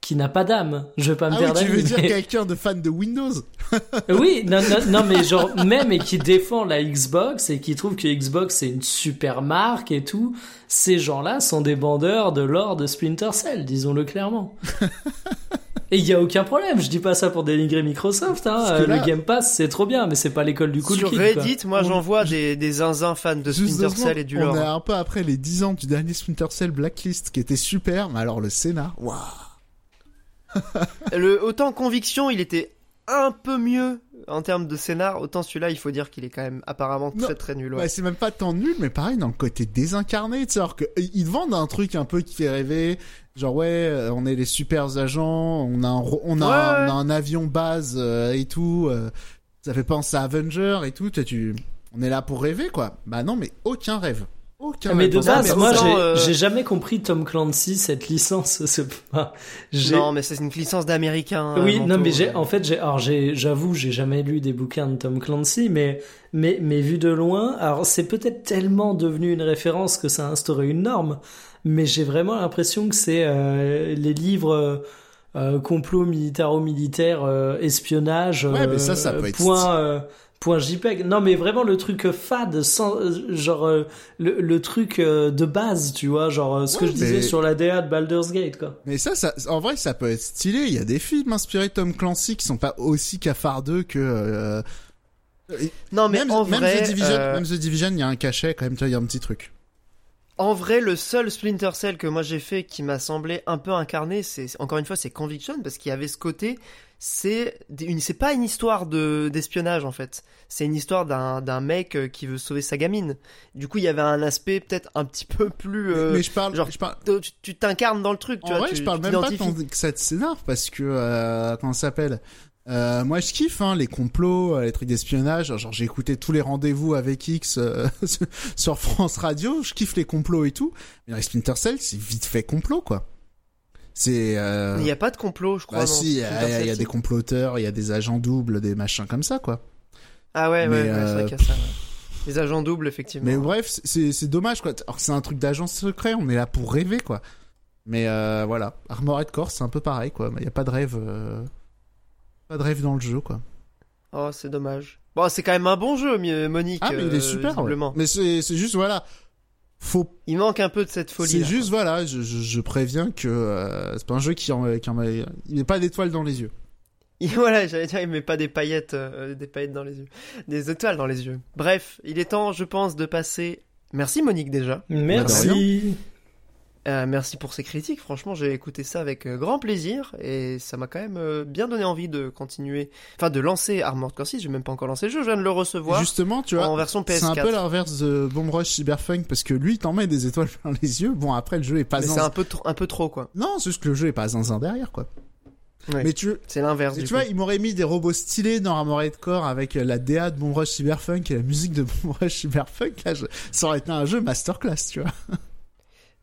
qui n'a pas d'âme. Je vais pas me Ah oui, tu veux dire quelqu'un de fan de Windows Oui, non, non, non, mais genre, même et qui défend la Xbox et qui trouve que Xbox c'est une super marque et tout, ces gens-là sont des bandeurs de l'or de Splinter Cell, disons-le clairement. Et il y a aucun problème, je dis pas ça pour dénigrer Microsoft, hein. Euh, là- le Game Pass c'est trop bien, mais c'est pas l'école du cool Sur quoi. Reddit, moi, On- j'en vois des, des zinzins fans de Splinter Cell et du On lore. est un peu après les 10 ans du dernier Splinter Cell Blacklist qui était super, mais alors le scénar, waouh Le, autant Conviction, il était un peu mieux en termes de scénar, autant celui-là, il faut dire qu'il est quand même apparemment très Non. très nul. Ouais, c'est même pas tant nul, mais pareil dans le côté désincarné, tu sais, alors que euh, vendent un truc un peu qui fait rêver, genre ouais, euh, on est les super agents, on a un, on a, Ouais, un- ouais. on a un avion base euh, et tout, euh, ça fait penser à Avenger et tout, tu- on est là pour rêver quoi. Bah non, mais aucun rêve, Mais de ça. base, moi j'ai euh, j'ai jamais compris Tom Clancy cette licence. c'est pas- j'ai- Non, mais c'est une licence d'américain. Oui, avant non, tout, mais j'ai, en fait, j'ai, alors j'ai, j'avoue, j'ai jamais lu des bouquins de Tom Clancy, mais, mais, mais vu de loin, alors c'est peut-être tellement devenu une référence que ça a instauré une norme, mais j'ai vraiment l'impression que c'est euh, les livres euh, euh, complot militaro-militaire, euh, espionnage, Ouais, mais ça, euh, ça peut être point, euh, point JPEG. Non, mais vraiment le truc fade, sans, euh, genre euh, le, le truc euh, de base, tu vois, genre euh, ce que je disais sur la DA de Baldur's Gate, quoi. Mais ça, ça, en vrai, ça peut être stylé. Il y a des films inspirés de Tom Clancy qui sont pas aussi cafardeux que. euh, Non, mais même, en même vrai, The Division, euh, même The Division, il y a un cachet quand même. Tu vois, il y a un petit truc. En vrai, le seul Splinter Cell que moi j'ai fait qui m'a semblé un peu incarné, c'est encore une fois c'est Conviction parce qu'il y avait ce côté, c'est c'est pas une histoire de d'espionnage en fait, c'est une histoire d'un d'un mec euh, qui veut sauver sa gamine. Du coup, il y avait un aspect peut-être un petit peu plus, euh, mais je parle, genre, je parle. tu t'incarnes dans le truc, tu En vois. vrai, tu- je parle tu même pas tant que cette scénar parce que euh, comment ça s'appelle? Euh, moi je kiffe hein, les complots, euh, les trucs d'espionnage. Genre j'ai écouté tous les rendez-vous avec X euh, sur France Radio. Je kiffe les complots et tout. Mais dans les Splinter Cell, c'est vite fait complot quoi. C'est euh... Il y a pas de complot, je crois. dans si, il y, a- y des comploteurs, il y a des agents doubles, des machins comme ça quoi. Ah ouais, ouais, c'est euh, vrai qu'il y a ça. ouais. Les agents doubles, effectivement. Mais bref, c'est dommage quoi. Alors c'est un truc d'agent secret, on est là pour rêver quoi. Mais euh, voilà, Armored Core c'est un peu pareil quoi. Il y a pas de rêve, euh, pas de rêve dans le jeu quoi. Oh, c'est dommage. Bon, c'est quand même un bon jeu, Monique. Ah, mais il euh, est super. ouais. Mais c'est juste, voilà. Faut. Il manque un peu de cette folie. C'est là, juste, voilà, je, je, je préviens que euh, c'est pas un jeu qui en, qui en a. Il n'est pas d'étoiles dans les yeux. Et voilà, j'allais dire, il met pas des paillettes, euh, des paillettes dans les yeux, des étoiles dans les yeux. Bref, il est temps, je pense, de passer. Merci Monique déjà. Merci. Euh, merci pour ces critiques. Franchement, j'ai écouté ça avec euh, grand plaisir et ça m'a quand même euh, bien donné envie de continuer, enfin de lancer Armored Core 6. J'ai même pas encore lancé le jeu, je viens de le recevoir Justement, tu vois. en version PS4. C'est un peu l'inverse de Bomb Rush Cyberpunk parce que lui, il t'en met des étoiles plein les yeux. Bon, après, le jeu est pas Mais c'est un peu trop, un peu trop quoi. Non, c'est juste que le jeu est pas zinzin derrière, quoi. Mais tu, C'est l'inverse. Tu coup. vois, il m'aurait mis des robots stylés dans Armored Core avec euh, la DA de Bomb Rush Cyberpunk et la musique de Bomb Rush Cyberpunk. Là, je- ça aurait été un jeu masterclass, tu vois.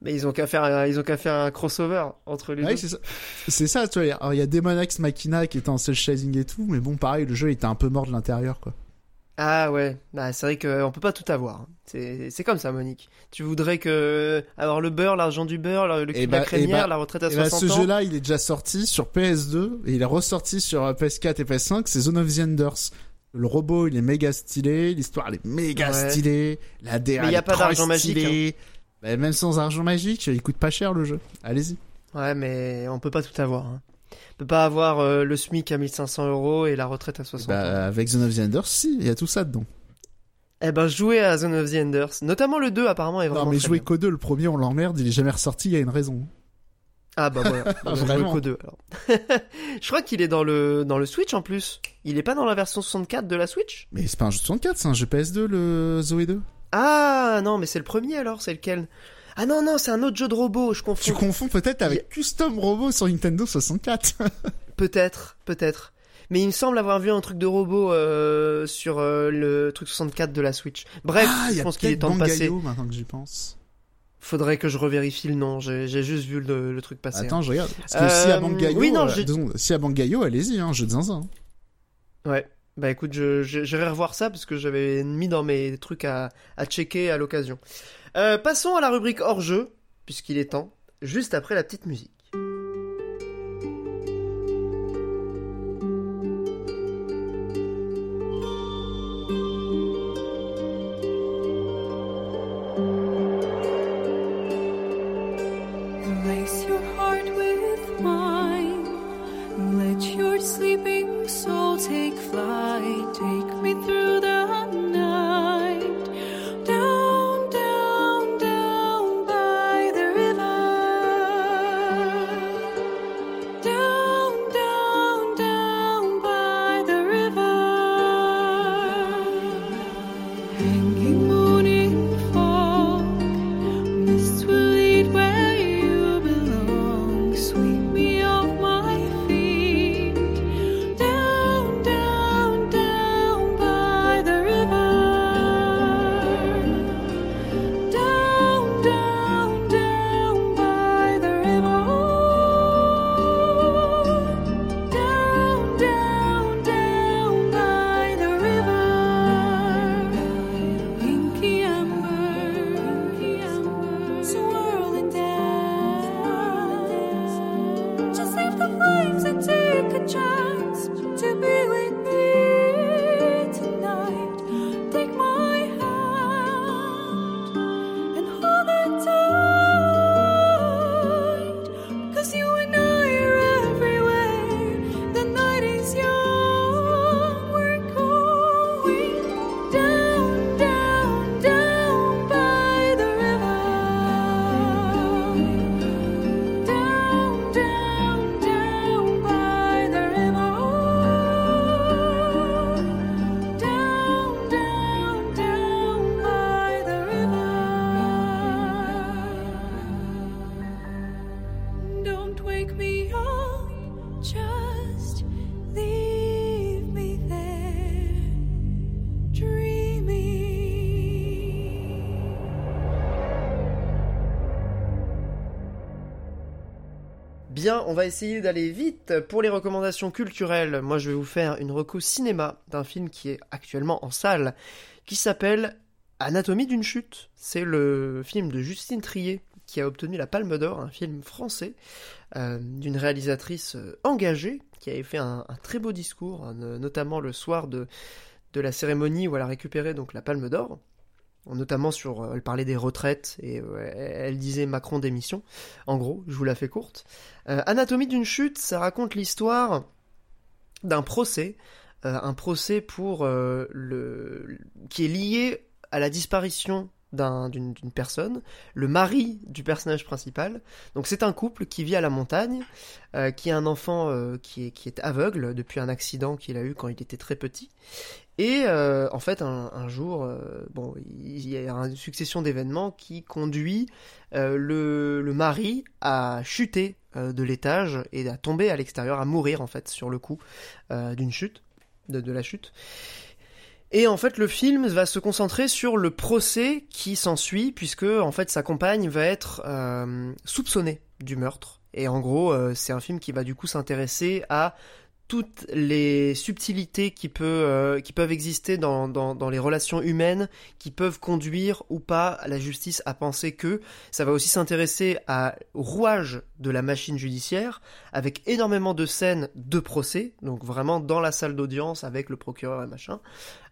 Mais ils ont qu'à faire, un- ils ont qu'à faire un crossover entre les Ouais, deux. c'est ça. C'est ça, tu vois. Alors, il y a Demon X Machina qui était en cel shading et tout, mais bon, pareil, le jeu était un peu mort de l'intérieur, quoi. Ah ouais, Ah, c'est vrai qu'on peut pas tout avoir. C'est comme ça, Monique. Tu voudrais que avoir le beurre, l'argent du beurre, le, le cul Eh de la bah- crémière, eh bah- la retraite à Et bah, 60 ce ans. jeu-là, il est déjà sorti sur PS2 et il est ressorti sur euh, PS4 et PS5. C'est Zone of the Enders. Le robot, il est méga stylé, l'histoire, elle est méga Ouais. stylée, la DA, Mais il y a pas d'argent magique, hein. Bah, même sans argent magique, il coûte pas cher le jeu. Allez-y. Ouais, mais on peut pas tout avoir. Hein. On peut pas avoir euh, le SMIC à 1500 euros et la retraite à 60 ans. Bah, avec Zone of the Enders, si, il y a tout ça dedans. Eh ben, jouez à Zone of the Enders. Notamment le 2, apparemment, est vraiment Non, mais jouer qu'au 2, le premier, on l'emmerde, il est jamais ressorti, il y a une raison. Ah bah voilà. Bah, jouez Vraiment. qu'au 2, alors. Je crois qu'il est dans le, dans le Switch en plus. Il est pas dans la version 64 de la Switch? Mais c'est pas un jeu de 64, c'est un jeu PS2, le Zoé 2. Ah non, mais c'est le premier alors, c'est lequel? Ah non, non, c'est un autre jeu de robot, je confonds. Tu confonds peut-être avec Custom Robot sur Nintendo 64. Peut-être, peut-être. Mais il me semble avoir vu un truc de robot euh, sur euh, le truc 64 de la Switch. Bref, ah, je pense qu'il est temps de passer. Maintenant que j'y pense. Faudrait que je revérifie le nom. J'ai juste vu le, le truc passer. Attends, je regarde. Parce que Euh, si à Bangayo, oui, non, euh, secondes. si à Bangayo, allez-y, hein, jeu de zinzin. Ouais. Bah écoute, je, je, vais revoir ça parce que j'avais mis dans mes trucs à, à checker à l'occasion. Euh, passons à la rubrique hors jeu, puisqu'il est temps, juste après la petite musique. On va essayer d'aller vite pour les recommandations culturelles. Moi, je vais vous faire une reco cinéma d'un film qui est actuellement en salle, qui s'appelle Anatomie d'une chute. C'est le film de Justine Trier qui a obtenu la Palme d'Or, un film français euh, d'une réalisatrice euh, engagée qui avait fait un, très beau discours, hein, notamment le soir de, de la cérémonie où elle a récupéré donc la Palme d'Or, notamment sur, euh, elle parlait des retraites et euh, elle disait Macron démission. En gros, je vous la fais courte. Euh, Anatomie d'une chute, ça raconte l'histoire d'un procès, un procès pour le qui est lié à la disparition d'un- d'une personne, le mari du personnage principal. Donc c'est un couple qui vit à la montagne, qui a un enfant qui, est, qui est aveugle depuis un accident qu'il a eu quand il était très petit. Et euh, en fait, un, jour, euh, il y a une succession d'événements qui conduit euh, le, mari à chuter de l'étage et à tomber à l'extérieur, à mourir en fait sur le coup d'une chute, de, la chute. Et en fait, le film va se concentrer sur le procès qui s'ensuit, puisque en fait sa compagne va être soupçonnée du meurtre. Et en gros, c'est un film qui va du coup s'intéresser à toutes les subtilités qui, peut, euh, peuvent exister dans, les relations humaines, qui peuvent conduire ou pas la justice à penser que. Ça va aussi s'intéresser à rouage de la machine judiciaire, avec énormément de scènes de procès, donc vraiment dans la salle d'audience avec le procureur et machin.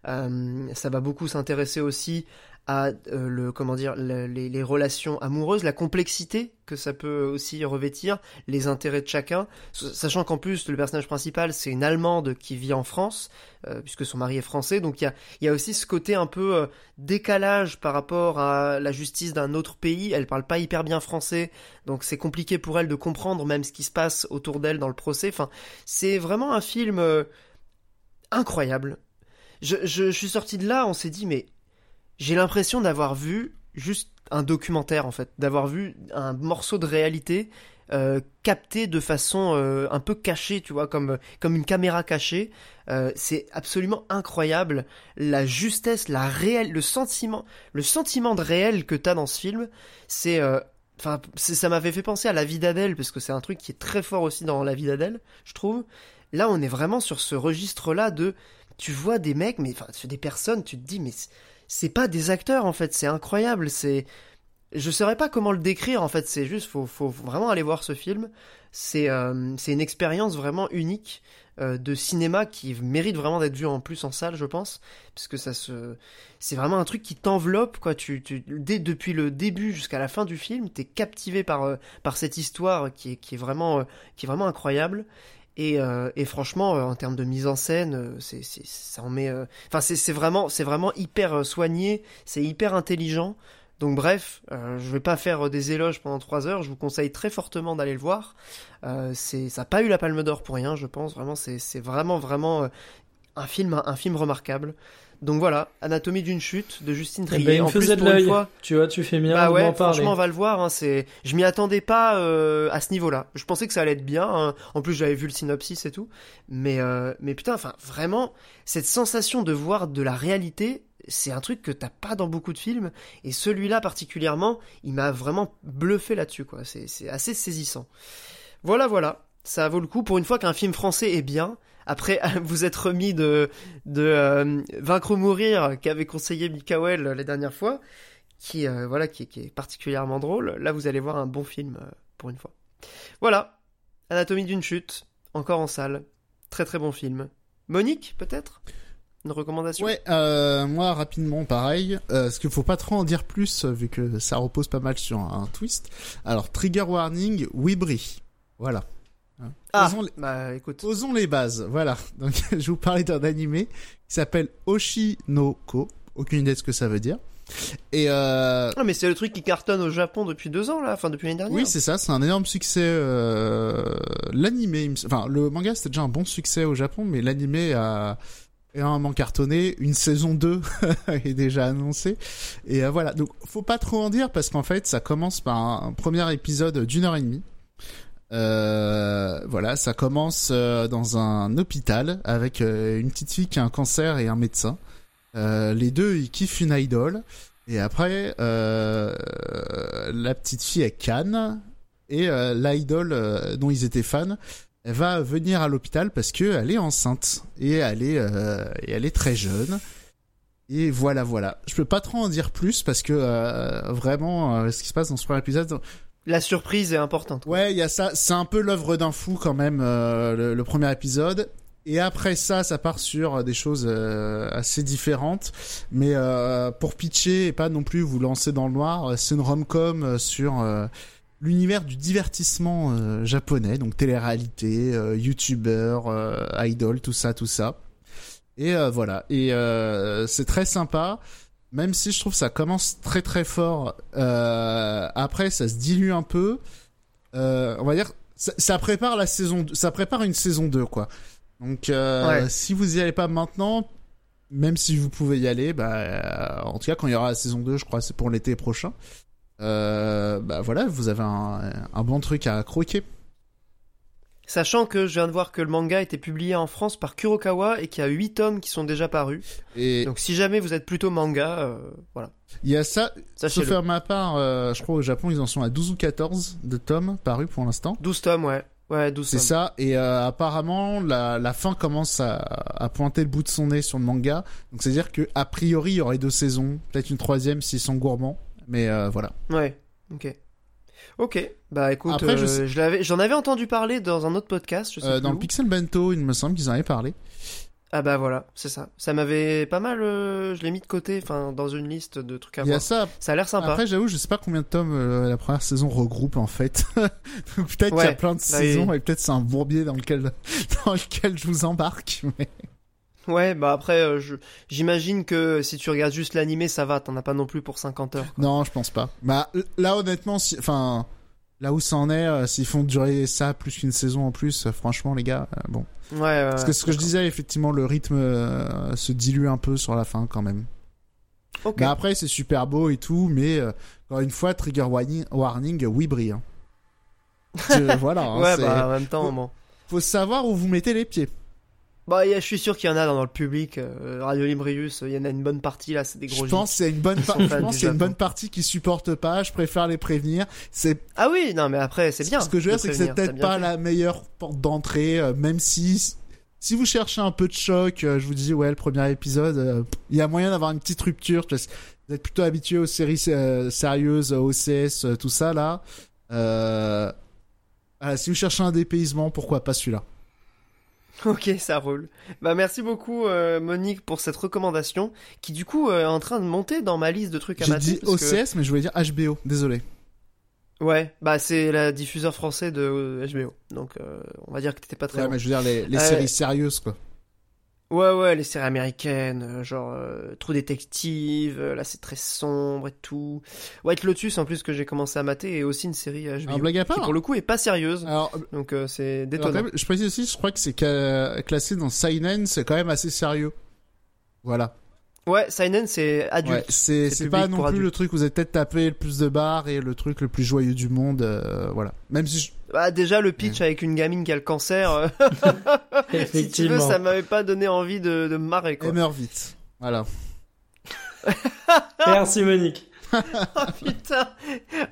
Euh, ça va beaucoup s'intéresser aussi à euh, le comment dire le- les, les relations amoureuses, la complexité que ça peut aussi revêtir, les intérêts de chacun, sachant qu'en plus le personnage principal c'est une Allemande qui vit en France euh, puisque son mari est français, donc il y a y a aussi ce côté un peu euh, décalage par rapport à la justice d'un autre pays. Elle parle pas hyper bien français, donc c'est compliqué pour elle de comprendre même ce qui se passe autour d'elle dans le procès. Enfin, c'est vraiment un film euh, incroyable. Je, je, je suis sorti de là, on s'est dit mais j'ai l'impression d'avoir vu juste un documentaire en fait, d'avoir vu un morceau de réalité euh, capté de façon euh, un peu cachée, tu vois, comme comme une caméra cachée. Euh, c'est absolument incroyable la justesse, la réelle, le sentiment, le sentiment de réel que t'as dans ce film. C'est euh, Enfin, ça m'avait fait penser à la vie d'Adèle, parce que c'est un truc qui est très fort aussi dans la vie d'Adèle, je trouve. Là, on est vraiment sur ce registre-là de, tu vois des mecs, mais enfin, des personnes, tu te dis, mais c'est- pas des acteurs en fait, c'est incroyable, c'est, je saurais pas comment le décrire en fait, c'est juste, faut, faut vraiment aller voir ce film. C'est, euh, c'est une expérience vraiment unique euh, de cinéma qui mérite vraiment d'être vu en plus en salle, je pense, parce que ça se, c'est vraiment un truc qui t'enveloppe quoi. Tu, dès depuis le début jusqu'à la fin du film, t'es captivé par euh, par cette histoire qui est qui est vraiment qui est vraiment incroyable. Et, euh, et franchement, euh, en termes de mise en scène, euh, c'est, ça en met. Enfin, c'est, vraiment, c'est vraiment hyper soigné, c'est hyper intelligent. Donc bref, euh, je vais pas faire des éloges pendant trois heures. Je vous conseille très fortement d'aller le voir. C'est, ça n'a pas eu la Palme d'Or pour rien, je pense. Vraiment, c'est, c'est vraiment, vraiment un film, un film remarquable. Donc voilà, Anatomie d'une chute de Justine Eh Trier. ben, il me en plus, de pour une l'œil. fois, Tu vois, tu fais bien bah de ouais, m'en parler. franchement, on va le voir. Hein, c'est, je m'y attendais pas euh, à ce niveau-là. Je pensais que ça allait être bien. hein. En plus, j'avais vu le synopsis et tout. Mais, euh, mais putain, enfin, vraiment, cette sensation de voir de la réalité, c'est un truc que t'as pas dans beaucoup de films. Et celui-là particulièrement, il m'a vraiment bluffé là-dessus. quoi. C'est, c'est assez saisissant. Voilà, voilà. Ça vaut le coup pour une fois qu'un film français est bien. Après, vous êtes remis de, euh, Vaincre ou mourir qu'avait conseillé Mikael la dernière fois qui euh, voilà qui, est particulièrement drôle. Là, vous allez voir un bon film euh, pour une fois. Voilà, Anatomie d'une chute, encore en salle, très très bon film. Monique, peut-être? Une recommandation? Ouais, euh, moi rapidement pareil, euh, parce qu'il faut pas trop en dire plus euh, vu que ça repose pas mal sur un, un twist. Alors trigger warning, Wibri, voilà. Hein. Ah, Posons, les, bah écoute. posons les bases, voilà. Donc je vous parlais d'un animé qui s'appelle Oshinoko, aucune idée de ce que ça veut dire. Et euh, Ah, mais c'est le truc qui cartonne au Japon depuis deux ans là, enfin depuis l'année dernière. oui, c'est ça, c'est un énorme succès. Euh, l'animé, il me s- enfin le manga c'était déjà un bon succès au Japon, mais l'animé a énormément cartonné. Une saison 2 est déjà annoncée. Et euh, voilà, donc faut pas trop en dire parce qu'en fait ça commence par un premier épisode d'une heure et demie. Euh, voilà, ça commence euh, dans un hôpital avec euh, une petite fille qui a un cancer et un médecin. Euh, les deux, ils kiffent une idole. Et après, euh, la petite fille est Cannes et l'idole dont ils étaient fans, elle va venir à l'hôpital parce que elle est enceinte et elle est et elle est très jeune. Et voilà, voilà. Je peux pas trop en dire plus parce que euh, vraiment, ce qui se passe dans ce premier épisode, La surprise est importante. Ouais, il y a ça. C'est un peu l'œuvre d'un fou quand même, euh, le, le premier épisode. Et après ça, ça part sur des choses euh, assez différentes. Mais euh, pour pitcher et pas non plus vous lancer dans le noir, euh, c'est une rom-com euh, sur euh, l'univers du divertissement euh, japonais, donc télé-réalité, euh, youtubeur, euh, idol, tout ça, tout ça. Et euh, voilà. Et euh, c'est très sympa. Même si je trouve ça commence très très fort, euh, après ça se dilue un peu. Euh, on va dire, ça, ça prépare la saison, ça prépare une saison 2 quoi. Donc euh, Ouais. si vous y allez pas maintenant, même si vous pouvez y aller, bah euh, en tout cas quand il y aura la saison 2, je crois c'est pour l'été prochain. Euh, bah voilà, vous avez un, un bon truc à croquer. Sachant que je viens de voir que le manga a été publié en France par Kurokawa et qu'il y a 8 tomes qui sont déjà parus. Et Donc si jamais vous êtes plutôt manga, euh, voilà. il y a ça, sauf Sachez-le. à ma part, euh, je crois au Japon ils en sont à 12 ou 14 de tomes parus pour l'instant. 12 tomes, ouais. Ouais, 12 C'est ça, et euh, apparemment la, la fin commence à, à pointer le bout de son nez sur le manga. Donc c'est à dire que a priori il y aurait deux saisons, peut-être une troisième s'ils sont gourmands, mais voilà. Ouais, ok. Ok, bah écoute, Après, euh, je l'avais, j'en avais entendu parler dans un autre podcast, je sais Euh, dans où. le Pixel Bento, il me semble qu'ils en avaient parlé. Ah bah voilà, c'est ça. Ça m'avait pas mal, euh, je l'ai mis de côté, enfin dans une liste de trucs à voir. ça. Ça a l'air sympa. Après j'avoue, je sais pas combien de tomes euh, la première saison regroupe en fait. Donc, peut-être qu'il y a plein de bah, saisons et peut-être c'est un bourbier dans lequel dans lequel je vous embarque. Mais... Ouais, bah après, euh, je- j'imagine que si tu regardes juste l'animé, ça va, t'en as pas non plus pour 50 heures. quoi. Non, je pense pas. Bah là honnêtement, si... enfin là où ça en est, euh, s'ils font durer ça plus qu'une saison en plus, euh, franchement les gars, bon. Ouais, ouais, Parce que ce que je disais, effectivement, le rythme se dilue un peu sur la fin quand même. Ok. Mais après, c'est super beau et tout, mais encore une fois, trigger warning, warning oui, brille. hein. Voilà, hein, ouais, bah en même temps, bon. faut savoir où vous mettez les pieds. Bah, je suis sûr qu'il y en a dans le public. euh, Radio Librius, il y en a une bonne partie là, c'est des gros Je pense c'est une bonne, je pense c'est une bonne partie qui supporte pas. Je préfère les prévenir. C'est Ah oui, non, mais après, c'est bien. Ce que je veux dire, c'est que c'est peut-être pas fait. la meilleure porte d'entrée, euh, même si si vous cherchez un peu de choc, euh, je vous dis ouais, le premier épisode, euh, il y a moyen d'avoir une petite rupture. Vous êtes plutôt habitué aux séries euh, sérieuses, OCS, euh, tout ça là. Euh, voilà, si vous cherchez un dépaysement, pourquoi pas celui-là Ok, ça roule. Bah merci beaucoup euh, Monique pour cette recommandation qui du coup euh, est en train de monter dans ma liste de trucs à J'ai dit parce que- OCS, mais je voulais dire HBO. Désolé. Ouais, bah c'est la diffuseur français de HBO. Donc euh, on va dire que t'étais pas très Ouais, mais je veux dire les, les séries sérieuses quoi. Ouais, ouais, les séries américaines, euh, genre euh, True Detective, euh, là c'est très sombre et tout. White Lotus en plus que j'ai commencé à mater et aussi une série HBO Un blague à qui part. pour le coup est pas sérieuse. Alors, Donc euh, c'est alors, détonnant. même, je précise aussi, je crois que c'est classé dans Seinen, c'est quand même assez sérieux. Voilà. Ouais, Seinen c'est adulte. Ouais, c'est pas non plus le truc où vous avez peut-être tapé le plus de barres et le truc le plus joyeux du monde, euh, voilà. Même si je... Bah déjà le pitch avec une gamine qui a le cancer, euh, si tu veux, Effectivement. ça m'avait pas donné envie de, de me marrer quoi. elle meurt vite. Voilà. Merci Monique. Oh putain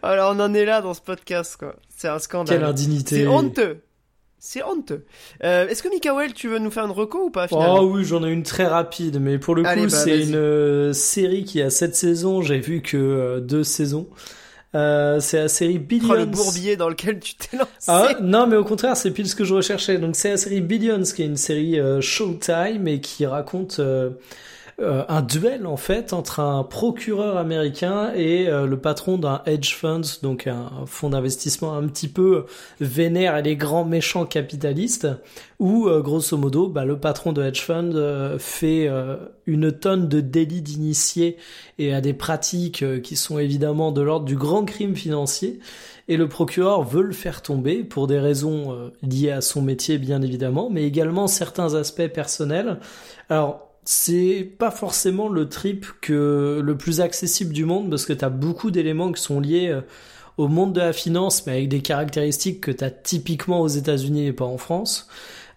Alors on en est là dans ce podcast quoi. C'est un scandale. Quelle indignité. C'est honteux. C'est honteux. Euh, Est-ce que Mikael, tu veux nous faire une reco ou pas finalement Oh oui, j'en ai une très rapide, mais pour le coup, bah, c'est une euh, série qui a sept saisons. J'ai vu que euh, deux saisons. Euh, c'est la série Billions. Oh, le bourbier dans lequel tu t'es lancé. Ah non, mais au contraire, c'est pile ce que je recherchais. Donc c'est la série Billions, qui est une série euh, Showtime et qui raconte euh, un duel en fait entre un procureur américain et euh, le patron d'un hedge fund, donc un, fonds d'investissement un petit peu vénère et les grands méchants capitalistes, où euh, grosso modo, bah, le patron de hedge fund euh, fait euh, une tonne de délits d'initiés et a des pratiques qui sont évidemment de l'ordre du grand crime financier. Et le procureur veut le faire tomber pour des raisons liées à son métier, bien évidemment, mais également certains aspects personnels. Alors, c'est pas forcément le trip que le plus accessible du monde parce que t'as beaucoup d'éléments qui sont liés euh, au monde de la finance, mais avec des caractéristiques que t'as typiquement aux États-Unis et pas en France.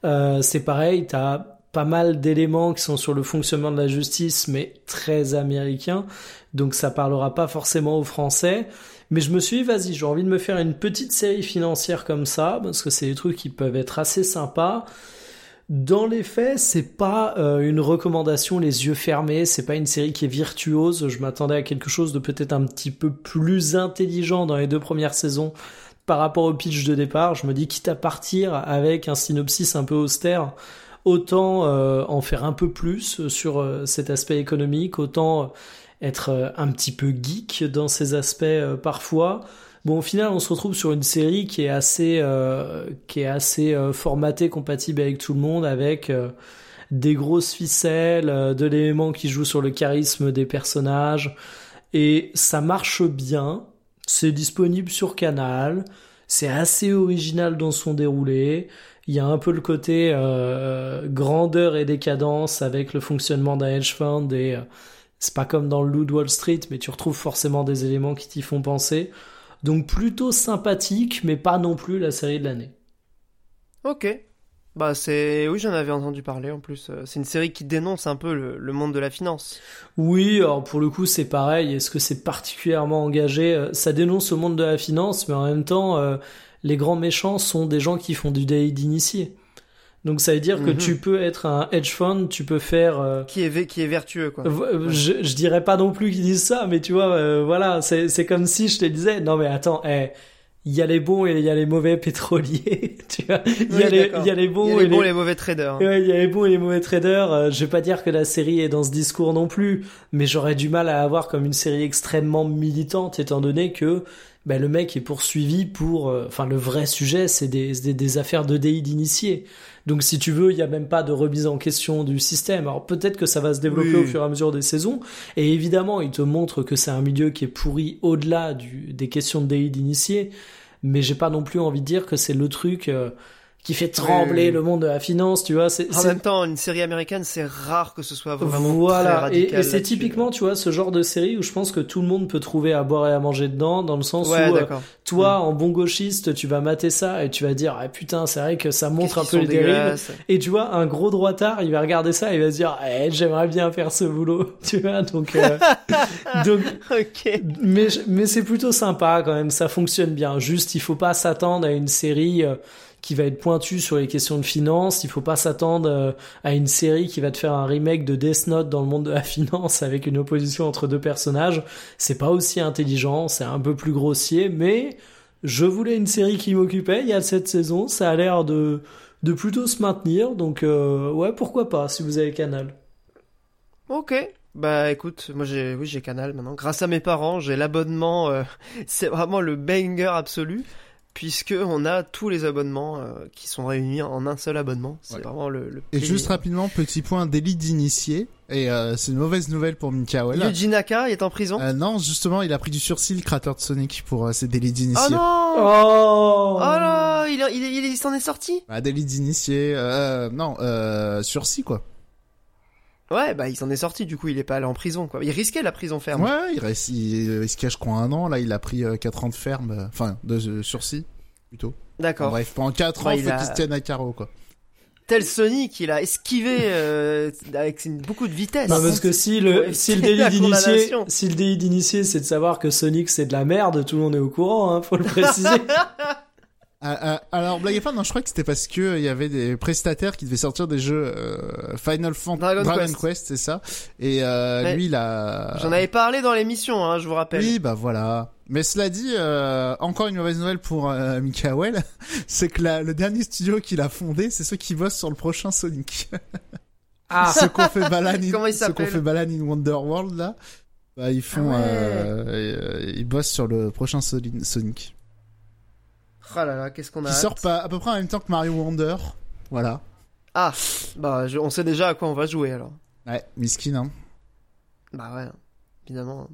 Euh, c'est pareil, t'as pas mal d'éléments qui sont sur le fonctionnement de la justice, mais très américains, donc ça parlera pas forcément aux Français. Mais je me suis dit, vas-y, j'ai envie de me faire une petite série financière comme ça, parce que c'est des trucs qui peuvent être assez sympas. Dans les faits, c'est pas euh, une recommandation les yeux fermés, c'est pas une série qui est virtuose. Je m'attendais à quelque chose de peut-être un petit peu plus intelligent dans les deux premières saisons par rapport au pitch de départ. Je me dis quitte à partir avec un synopsis un peu austère, autant euh, en faire un peu plus sur euh, cet aspect économique, autant être un petit peu geek dans ces aspects parfois. Bon, au final, on se retrouve sur une série qui est assez, euh, euh, formatée, compatible avec tout le monde, avec euh, des grosses ficelles, de l'élément qui joue sur le charisme des personnages, et ça marche bien. C'est disponible sur Canal. C'est assez original dans son déroulé. Il y a un peu le côté grandeur et décadence avec le fonctionnement d'un hedge fund et c'est pas comme dans le de Wall Street, mais tu retrouves forcément des éléments qui t'y font penser. Donc plutôt sympathique, mais pas non plus la série de l'année. Ok. Bah c'est oui j'en avais entendu parler en plus. Euh, C'est une série qui dénonce un peu le, le monde de la finance. Oui, alors pour le coup c'est pareil. Est-ce que c'est particulièrement engagé? Euh, Ça dénonce le monde de la finance, mais en même temps, euh, les grands méchants sont des gens qui font du day d'initié. Donc ça veut dire que Mhm. tu peux être un hedge fund, tu peux faire... euh, Qui est qui est vertueux quoi. Je, je dirais pas non plus qu'ils disent ça, mais tu vois, euh, voilà, c'est c'est comme si je te disais, non mais attends, eh, il y a les bons et il y a les mauvais pétroliers, tu vois, il y, a les- y a les bons et les bons les... les mauvais traders. hein. Ouais, il y a les bons et les mauvais traders. Euh, je vais pas dire que la série est dans ce discours non plus, mais j'aurais du mal à avoir comme une série extrêmement militante, étant donné que ben, le mec est poursuivi pour, euh, enfin le vrai sujet, c'est des, des, des affaires de DI d'initié. Donc si tu veux, il y a même pas de remise en question du système. Alors peut-être que ça va se développer Oui. au fur et à mesure des saisons, et évidemment, il te montre que c'est un milieu qui est pourri au-delà du, des questions de DI d'initié, mais j'ai pas non plus envie de dire que c'est le truc euh, qui fait trembler oui. le monde de la finance, tu vois. C'est, En c'est- même temps, une série américaine, c'est rare que ce soit vraiment voilà, et, radical. et c'est là-dessus. typiquement, tu vois, ce genre de série où je pense que tout le monde peut trouver à boire et à manger dedans, dans le sens Ouais, où euh, toi, en bon gauchiste, tu vas mater ça et tu vas dire, ah putain, c'est vrai que ça montre un peu les dérives. Et tu vois, un gros droitard, il va regarder ça et il va se dire, eh, j'aimerais bien faire ce boulot, tu vois, donc, euh, donc, Ok. mais, mais c'est plutôt sympa quand même, ça fonctionne bien. Juste, il faut pas s'attendre à une série euh, qui va être pointue sur les questions de finance. Il faut pas s'attendre euh, à une série qui va te faire un remake de Death Note dans le monde de la finance avec une opposition entre deux personnages. C'est pas aussi intelligent, c'est un peu plus grossier, mais je voulais une série qui m'occupait. Il y a cette saison, ça a l'air de de plutôt se maintenir. Donc euh, ouais, pourquoi pas si vous avez Canal. Ok. Bah écoute, moi j'ai oui j'ai Canal maintenant. Grâce à mes parents, j'ai l'abonnement. euh, c'est vraiment le banger absolu puisque on a tous les abonnements euh, qui sont réunis en un seul abonnement. C'est Ouais. vraiment le. le Et juste rapidement, petit point délit d'initié. Et euh, c'est une mauvaise nouvelle pour Mikael. Yuji Naka est en prison? Euh, non, justement, il a pris du sursis, le créateur de Sonic, pour euh, ses délits d'initié. oh non. Oh, Oh là, il, il, il, il s'en est sorti? Bah, délit d'initié, euh, non, euh, sursis, quoi. Ouais, bah il s'en est sorti. Du coup, il est pas allé en prison quoi. Il risquait la prison ferme. Ouais, il, reste, il, il se cache, je crois, un an. Là, il a pris euh, 4 ans de ferme, euh, enfin, de euh, sursis, plutôt. D'accord. bref, pendant 4 ans, il faut a- qu'il se tienne à carreau, quoi. Tel Sonic, il a esquivé euh, avec une- beaucoup de vitesse. Non, parce que si le, Ouais, si le délit d'initié, si le délit d'initié, c'est de savoir que Sonic c'est de la merde, tout le monde est au courant, hein, faut le préciser. Ah, ah, alors, blague à part, non, je crois que c'était parce que euh, il y avait des prestataires qui devaient sortir des jeux euh, Final Fantasy Dragon Dragon, Quest. C'est ça. Et euh, Ouais. lui, il a. J'en avais parlé dans l'émission, hein, je vous rappelle. Oui, bah voilà. Mais cela dit, euh, encore une mauvaise nouvelle pour euh, Mikael, c'est que la- le dernier studio qu'il a fondé, c'est ceux qui bossent sur le prochain Sonic. ah, ceux qu'on fait Balan in, ceux qu'on fait Balan in Wonderworld là, bah, ils font, Ah ouais. euh, euh, ils bossent sur le prochain Sonic, Oh là là, qu'est-ce qu'on a qui hâte. sort pas à peu près en même temps que Mario Wonder. Voilà. Ah, bah je- on sait déjà à quoi on va jouer alors. Ouais, miskin hein. Bah ouais, évidemment.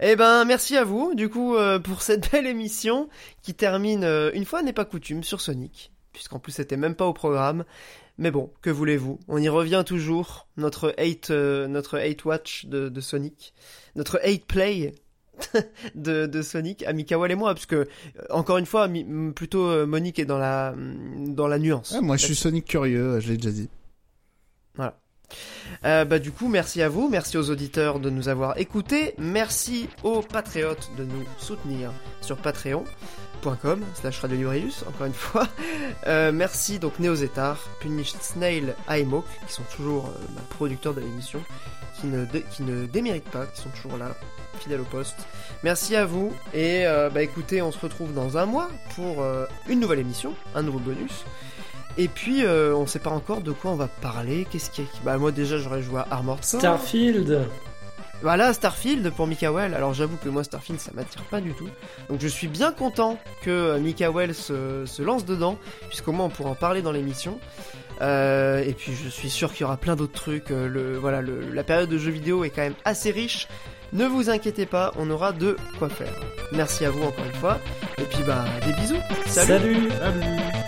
Eh ben, merci à vous, du coup, euh, pour cette belle émission qui termine, euh, une fois n'est pas coutume, sur Sonic, puisqu'en plus c'était même pas au programme. Mais bon, que voulez-vous? On y revient toujours, notre 8, euh, notre 8 watch de, de Sonic, notre 8 play de, de Sonic, à Mikawal et moi, parce que, euh, encore une fois, mi- plutôt euh, Monique est dans la, dans la nuance. Moi je suis Sonic curieux, euh, je l'ai déjà dit. Euh, bah du coup, merci à vous, merci aux auditeurs de nous avoir écoutés, merci aux patriotes de nous soutenir sur patreon.com slash encore une fois. Euh, merci donc Neozetar, Punished Snail, iMoke, qui sont toujours euh, producteurs de l'émission, qui ne, qui ne déméritent pas, qui sont toujours là, fidèles au poste. Merci à vous, et euh, bah écoutez, on se retrouve dans un mois pour une nouvelle émission, un nouveau bonus. Et puis, on sait pas encore de quoi on va parler. Qu'est-ce qui est... Bah, moi, déjà, j'aurais joué à Armored. Starfield Voilà, Starfield pour Mikael. Alors, j'avoue que moi, Starfield, ça m'attire pas du tout. Donc, je suis bien content que euh, Mikael se, se lance dedans, puisqu'au moins, on pourra en parler dans l'émission. Euh, et puis, je suis sûr qu'il y aura plein d'autres trucs. Euh, le, voilà, la période de jeux vidéo est quand même assez riche. Ne vous inquiétez pas, on aura de quoi faire. Merci à vous encore une fois. Et puis, bah, des bisous. Salut Salut